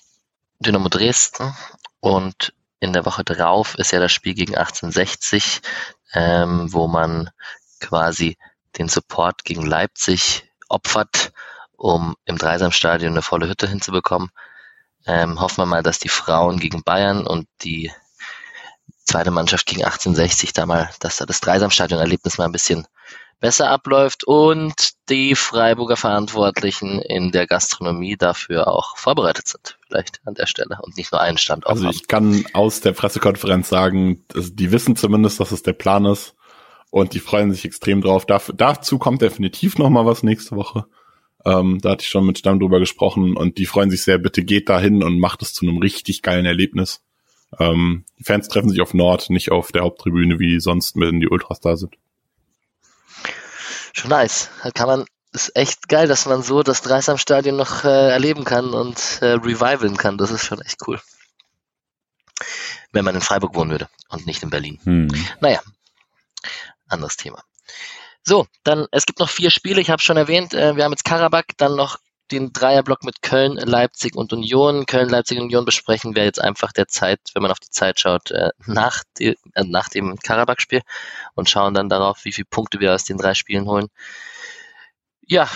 [SPEAKER 1] Dynamo Dresden und in der Woche drauf ist ja das Spiel gegen 1860, ähm, wo man quasi den Support gegen Leipzig opfert, um im Dreisamstadion eine volle Hütte hinzubekommen. Ähm, hoffen wir mal, dass die Frauen gegen Bayern und die zweite Mannschaft gegen 1860 da mal, dass da das Dreisamstadion-Erlebnis mal ein bisschen besser abläuft und die Freiburger Verantwortlichen in der Gastronomie dafür auch vorbereitet sind, vielleicht an der Stelle und nicht nur einen Standort.
[SPEAKER 3] Also ich kann aus der Pressekonferenz sagen, die wissen zumindest, dass es der Plan ist und die freuen sich extrem drauf. dazu kommt definitiv noch mal was nächste Woche. Ähm, da hatte ich schon mit Stamm drüber gesprochen und die freuen sich sehr. Bitte geht da hin und macht es zu einem richtig geilen Erlebnis. Ähm, die Fans treffen sich auf Nord, nicht auf der Haupttribüne, wie sonst, wenn die Ultras da sind.
[SPEAKER 1] Schon nice. Da kann man, ist echt geil, dass man so das Dreisamstadion noch äh, erleben kann und äh, revivalen kann. Das ist schon echt cool. Wenn man in Freiburg wohnen würde und nicht in Berlin. Hm. Naja, anderes Thema. So, dann, es gibt noch vier Spiele, ich habe schon erwähnt, äh, wir haben jetzt Karabakh, dann noch den Dreierblock mit Köln, Leipzig und Union. Köln, Leipzig und Union besprechen wir jetzt einfach der Zeit, wenn man auf die Zeit schaut, äh, nach, die, äh, nach dem Karabakh-Spiel und schauen dann darauf, wie viele Punkte wir aus den drei Spielen holen. Ja,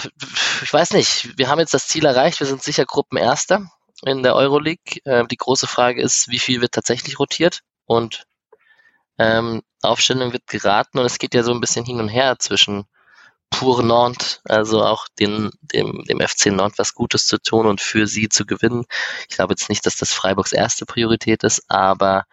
[SPEAKER 1] ich weiß nicht. Wir haben jetzt das Ziel erreicht. Wir sind sicher Gruppenerster in der Euroleague. Äh, die große Frage ist, wie viel wird tatsächlich rotiert und ähm, Aufstellung wird geraten und es geht ja so ein bisschen hin und her zwischen pur Nantes, also auch den, dem, dem FC Nantes was Gutes zu tun und für sie zu gewinnen. Ich glaube jetzt nicht, dass das Freiburgs erste Priorität ist, aber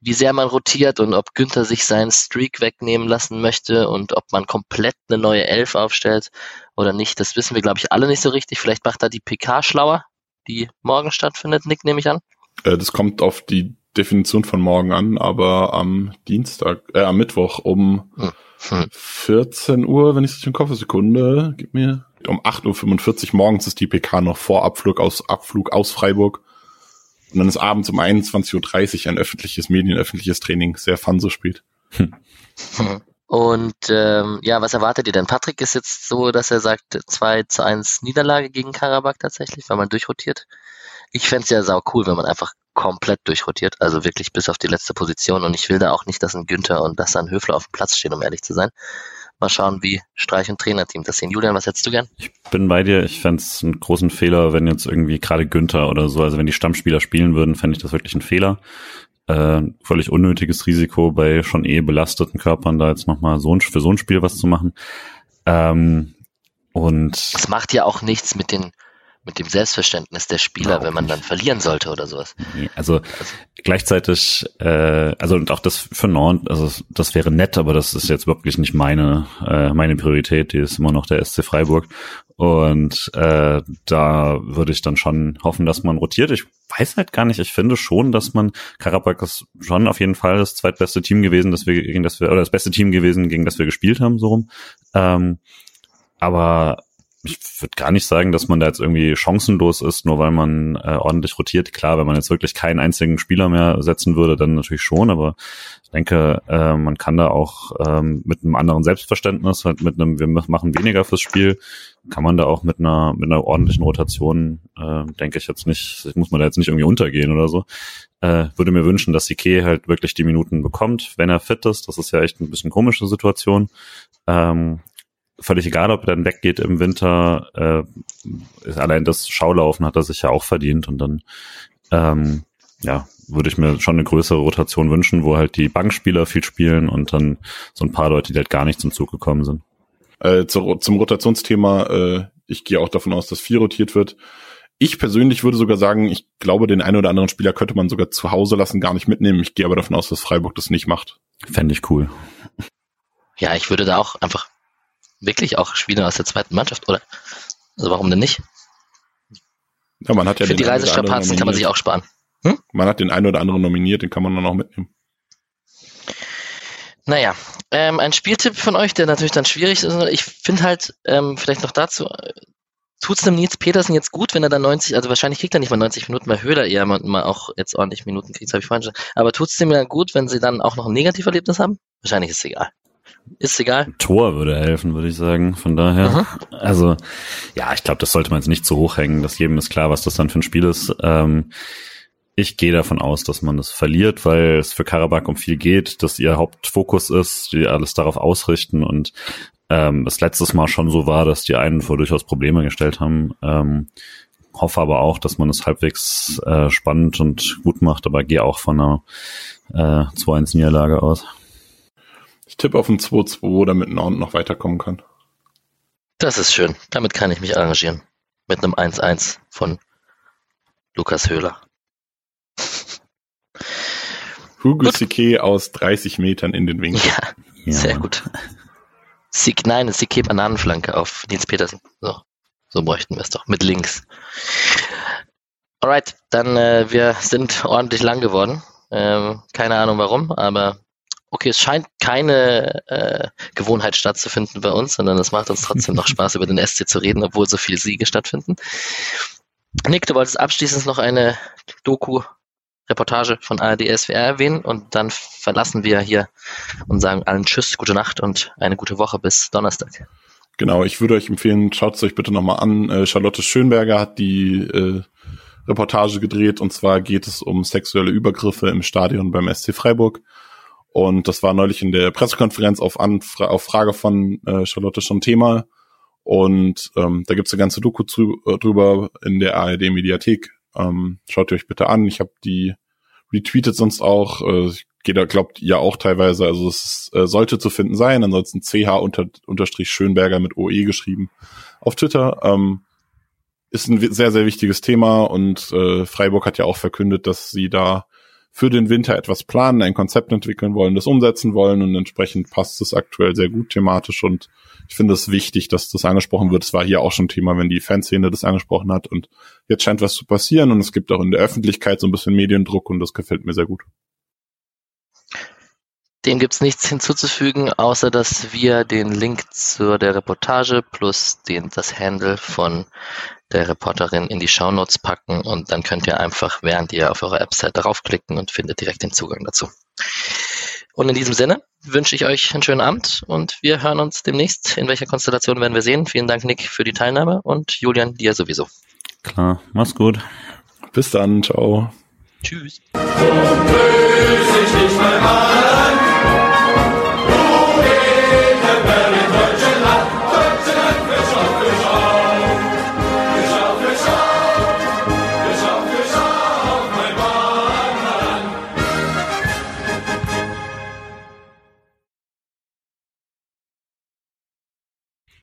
[SPEAKER 1] wie sehr man rotiert und ob Günther sich seinen Streak wegnehmen lassen möchte und ob man komplett eine neue Elf aufstellt oder nicht, das wissen wir, glaube ich, alle nicht so richtig. Vielleicht macht da die PK schlauer, die morgen stattfindet, Nick, nehme ich an.
[SPEAKER 3] Äh, das kommt auf die Definition von morgen an, aber am Dienstag, äh, am Mittwoch um hm. 14 Uhr, wenn ich es im Kopf Sekunde, gib mir. Um 8.45 Uhr morgens ist die PK noch vor Abflug aus, Abflug aus Freiburg. Und dann ist abends um 21.30 Uhr ein öffentliches Medien, öffentliches Training. Sehr fun so spielt. Hm.
[SPEAKER 1] Und ähm, ja, was erwartet ihr denn? Patrick ist jetzt so, dass er sagt 2 zu 1 Niederlage gegen Karabakh tatsächlich, weil man durchrotiert. Ich fände es ja sau cool, wenn man einfach komplett durchrotiert, also wirklich bis auf die letzte Position. Und ich will da auch nicht, dass ein Günther und dass ein Höfler auf dem Platz stehen, um ehrlich zu sein. Mal schauen, wie Streich und Trainerteam das sehen. Julian, was hättest du gern?
[SPEAKER 2] Ich bin bei dir. Ich fände es einen großen Fehler, wenn jetzt irgendwie gerade Günther oder so, also wenn die Stammspieler spielen würden, fände ich das wirklich ein Fehler. Äh, völlig unnötiges Risiko bei schon eh belasteten Körpern, da jetzt nochmal so ein, für so ein Spiel was zu machen. Ähm, und
[SPEAKER 1] es macht ja auch nichts mit den mit dem Selbstverständnis der Spieler, ja, wenn man dann verlieren sollte oder sowas.
[SPEAKER 2] Also, also gleichzeitig, äh, also und auch das für Nord, also das wäre nett, aber das ist jetzt wirklich nicht meine äh, meine Priorität. Die ist immer noch der SC Freiburg und äh, da würde ich dann schon hoffen, dass man rotiert. Ich weiß halt gar nicht. Ich finde schon, dass man Karabakh ist schon auf jeden Fall das zweitbeste Team gewesen, das wir gegen das wir oder das beste Team gewesen, gegen das wir gespielt haben, so rum. Ähm, aber ich würde gar nicht sagen, dass man da jetzt irgendwie chancenlos ist, nur weil man äh, ordentlich rotiert. Klar, wenn man jetzt wirklich keinen einzigen Spieler mehr setzen würde, dann natürlich schon, aber ich denke, äh, man kann da auch ähm, mit einem anderen Selbstverständnis, halt mit einem, wir machen weniger fürs Spiel, kann man da auch mit einer, mit einer ordentlichen Rotation, äh, denke ich jetzt nicht, muss man da jetzt nicht irgendwie untergehen oder so. Äh, würde mir wünschen, dass Ike halt wirklich die Minuten bekommt, wenn er fit ist. Das ist ja echt ein bisschen komische Situation. Ähm, völlig egal, ob er dann weggeht im Winter. Äh, allein das Schaulaufen hat er sich ja auch verdient und dann ähm, ja, würde ich mir schon eine größere Rotation wünschen, wo halt die Bankspieler viel spielen und dann so ein paar Leute, die halt gar nicht zum Zug gekommen sind.
[SPEAKER 3] Äh, zu, zum Rotationsthema, äh, ich gehe auch davon aus, dass viel rotiert wird. Ich persönlich würde sogar sagen, ich glaube, den einen oder anderen Spieler könnte man sogar zu Hause lassen, gar nicht mitnehmen. Ich gehe aber davon aus, dass Freiburg das nicht macht.
[SPEAKER 2] Fände ich cool.
[SPEAKER 1] Ja, ich würde da auch einfach wirklich auch Spieler aus der zweiten Mannschaft, oder? Also warum denn nicht?
[SPEAKER 3] Ja, man hat ja
[SPEAKER 1] Für die Reisestrapazen kann man sich auch sparen.
[SPEAKER 3] Hm? Man hat den einen oder anderen nominiert, den kann man dann auch mitnehmen.
[SPEAKER 1] Naja, ähm, ein Spieltipp von euch, der natürlich dann schwierig ist. Ich finde halt, ähm, vielleicht noch dazu, tut es dem Nils Petersen jetzt gut, wenn er dann 90, also wahrscheinlich kriegt er nicht mal 90 Minuten, weil Höhler eher mal, mal auch jetzt ordentlich Minuten kriegt, habe ich vorhin schon. Aber tut es dem ja gut, wenn sie dann auch noch ein Negativerlebnis haben? Wahrscheinlich ist es egal. Ist egal.
[SPEAKER 2] Tor würde helfen, würde ich sagen. Von daher. Mhm. Also, ja, ich glaube, das sollte man jetzt nicht zu hoch hängen. Dass jedem ist klar, was das dann für ein Spiel ist. Ähm, ich gehe davon aus, dass man das verliert, weil es für Karabakh um viel geht, dass ihr Hauptfokus ist, die alles darauf ausrichten und ähm, es letztes Mal schon so war, dass die einen vor durchaus Probleme gestellt haben. Ähm, hoffe aber auch, dass man es halbwegs äh, spannend und gut macht, aber gehe auch von einer äh, 2-1-Niederlage aus.
[SPEAKER 3] Ich tippe auf ein 2-2, damit Nord noch weiterkommen kann.
[SPEAKER 1] Das ist schön. Damit kann ich mich arrangieren. Mit einem 1-1 von Lukas Höhler.
[SPEAKER 3] Hugo Sique aus 30 Metern in den Winkel.
[SPEAKER 1] Ja, ja. sehr gut. Sieg, nein, Sique Bananenflanke auf Nils Petersen. So, so bräuchten wir es doch. Mit links. Alright, dann äh, wir sind ordentlich lang geworden. Ähm, keine Ahnung warum, aber okay, es scheint keine äh, Gewohnheit stattzufinden bei uns, sondern es macht uns trotzdem noch Spaß, über den SC zu reden, obwohl so viele Siege stattfinden. Nick, du wolltest abschließend noch eine Doku Reportage von ARD SWR erwähnen und dann verlassen wir hier und sagen allen Tschüss, gute Nacht und eine gute Woche bis Donnerstag.
[SPEAKER 3] Genau, ich würde euch empfehlen, schaut es euch bitte nochmal an. Äh, Charlotte Schönberger hat die äh, Reportage gedreht und zwar geht es um sexuelle Übergriffe im Stadion beim SC Freiburg. Und das war neulich in der Pressekonferenz auf, Anfra auf Frage von äh, Charlotte schon Thema. Und ähm, da gibt's eine ganze Doku zu, äh, drüber in der ARD-Mediathek. Ähm, schaut ihr euch bitte an. Ich habe die retweetet sonst auch. Äh, jeder glaubt ja auch teilweise. Also es äh, sollte zu finden sein. Ansonsten ch unter, unterstrich Schönberger mit OE geschrieben auf Twitter. Ähm, ist ein sehr, sehr wichtiges Thema und äh, Freiburg hat ja auch verkündet, dass sie da für den Winter etwas planen, ein Konzept entwickeln wollen, das umsetzen wollen und entsprechend passt es aktuell sehr gut thematisch und ich finde es wichtig, dass das angesprochen wird. Es war hier auch schon Thema, wenn die Fanszene das angesprochen hat und jetzt scheint was zu passieren und es gibt auch in der Öffentlichkeit so ein bisschen Mediendruck und das gefällt mir sehr gut.
[SPEAKER 1] Dem gibt's nichts hinzuzufügen, außer dass wir den Link zu der Reportage plus den, das Handle von der Reporterin in die Shownotes packen und dann könnt ihr einfach, während ihr auf eurer Website draufklicken und findet direkt den Zugang dazu. Und in diesem Sinne wünsche ich euch einen schönen Abend und wir hören uns demnächst. In welcher Konstellation werden wir sehen. Vielen Dank, Nick, für die Teilnahme und Julian, dir sowieso.
[SPEAKER 2] Klar, mach's gut.
[SPEAKER 3] Bis dann, ciao.
[SPEAKER 1] Tschüss.
[SPEAKER 4] So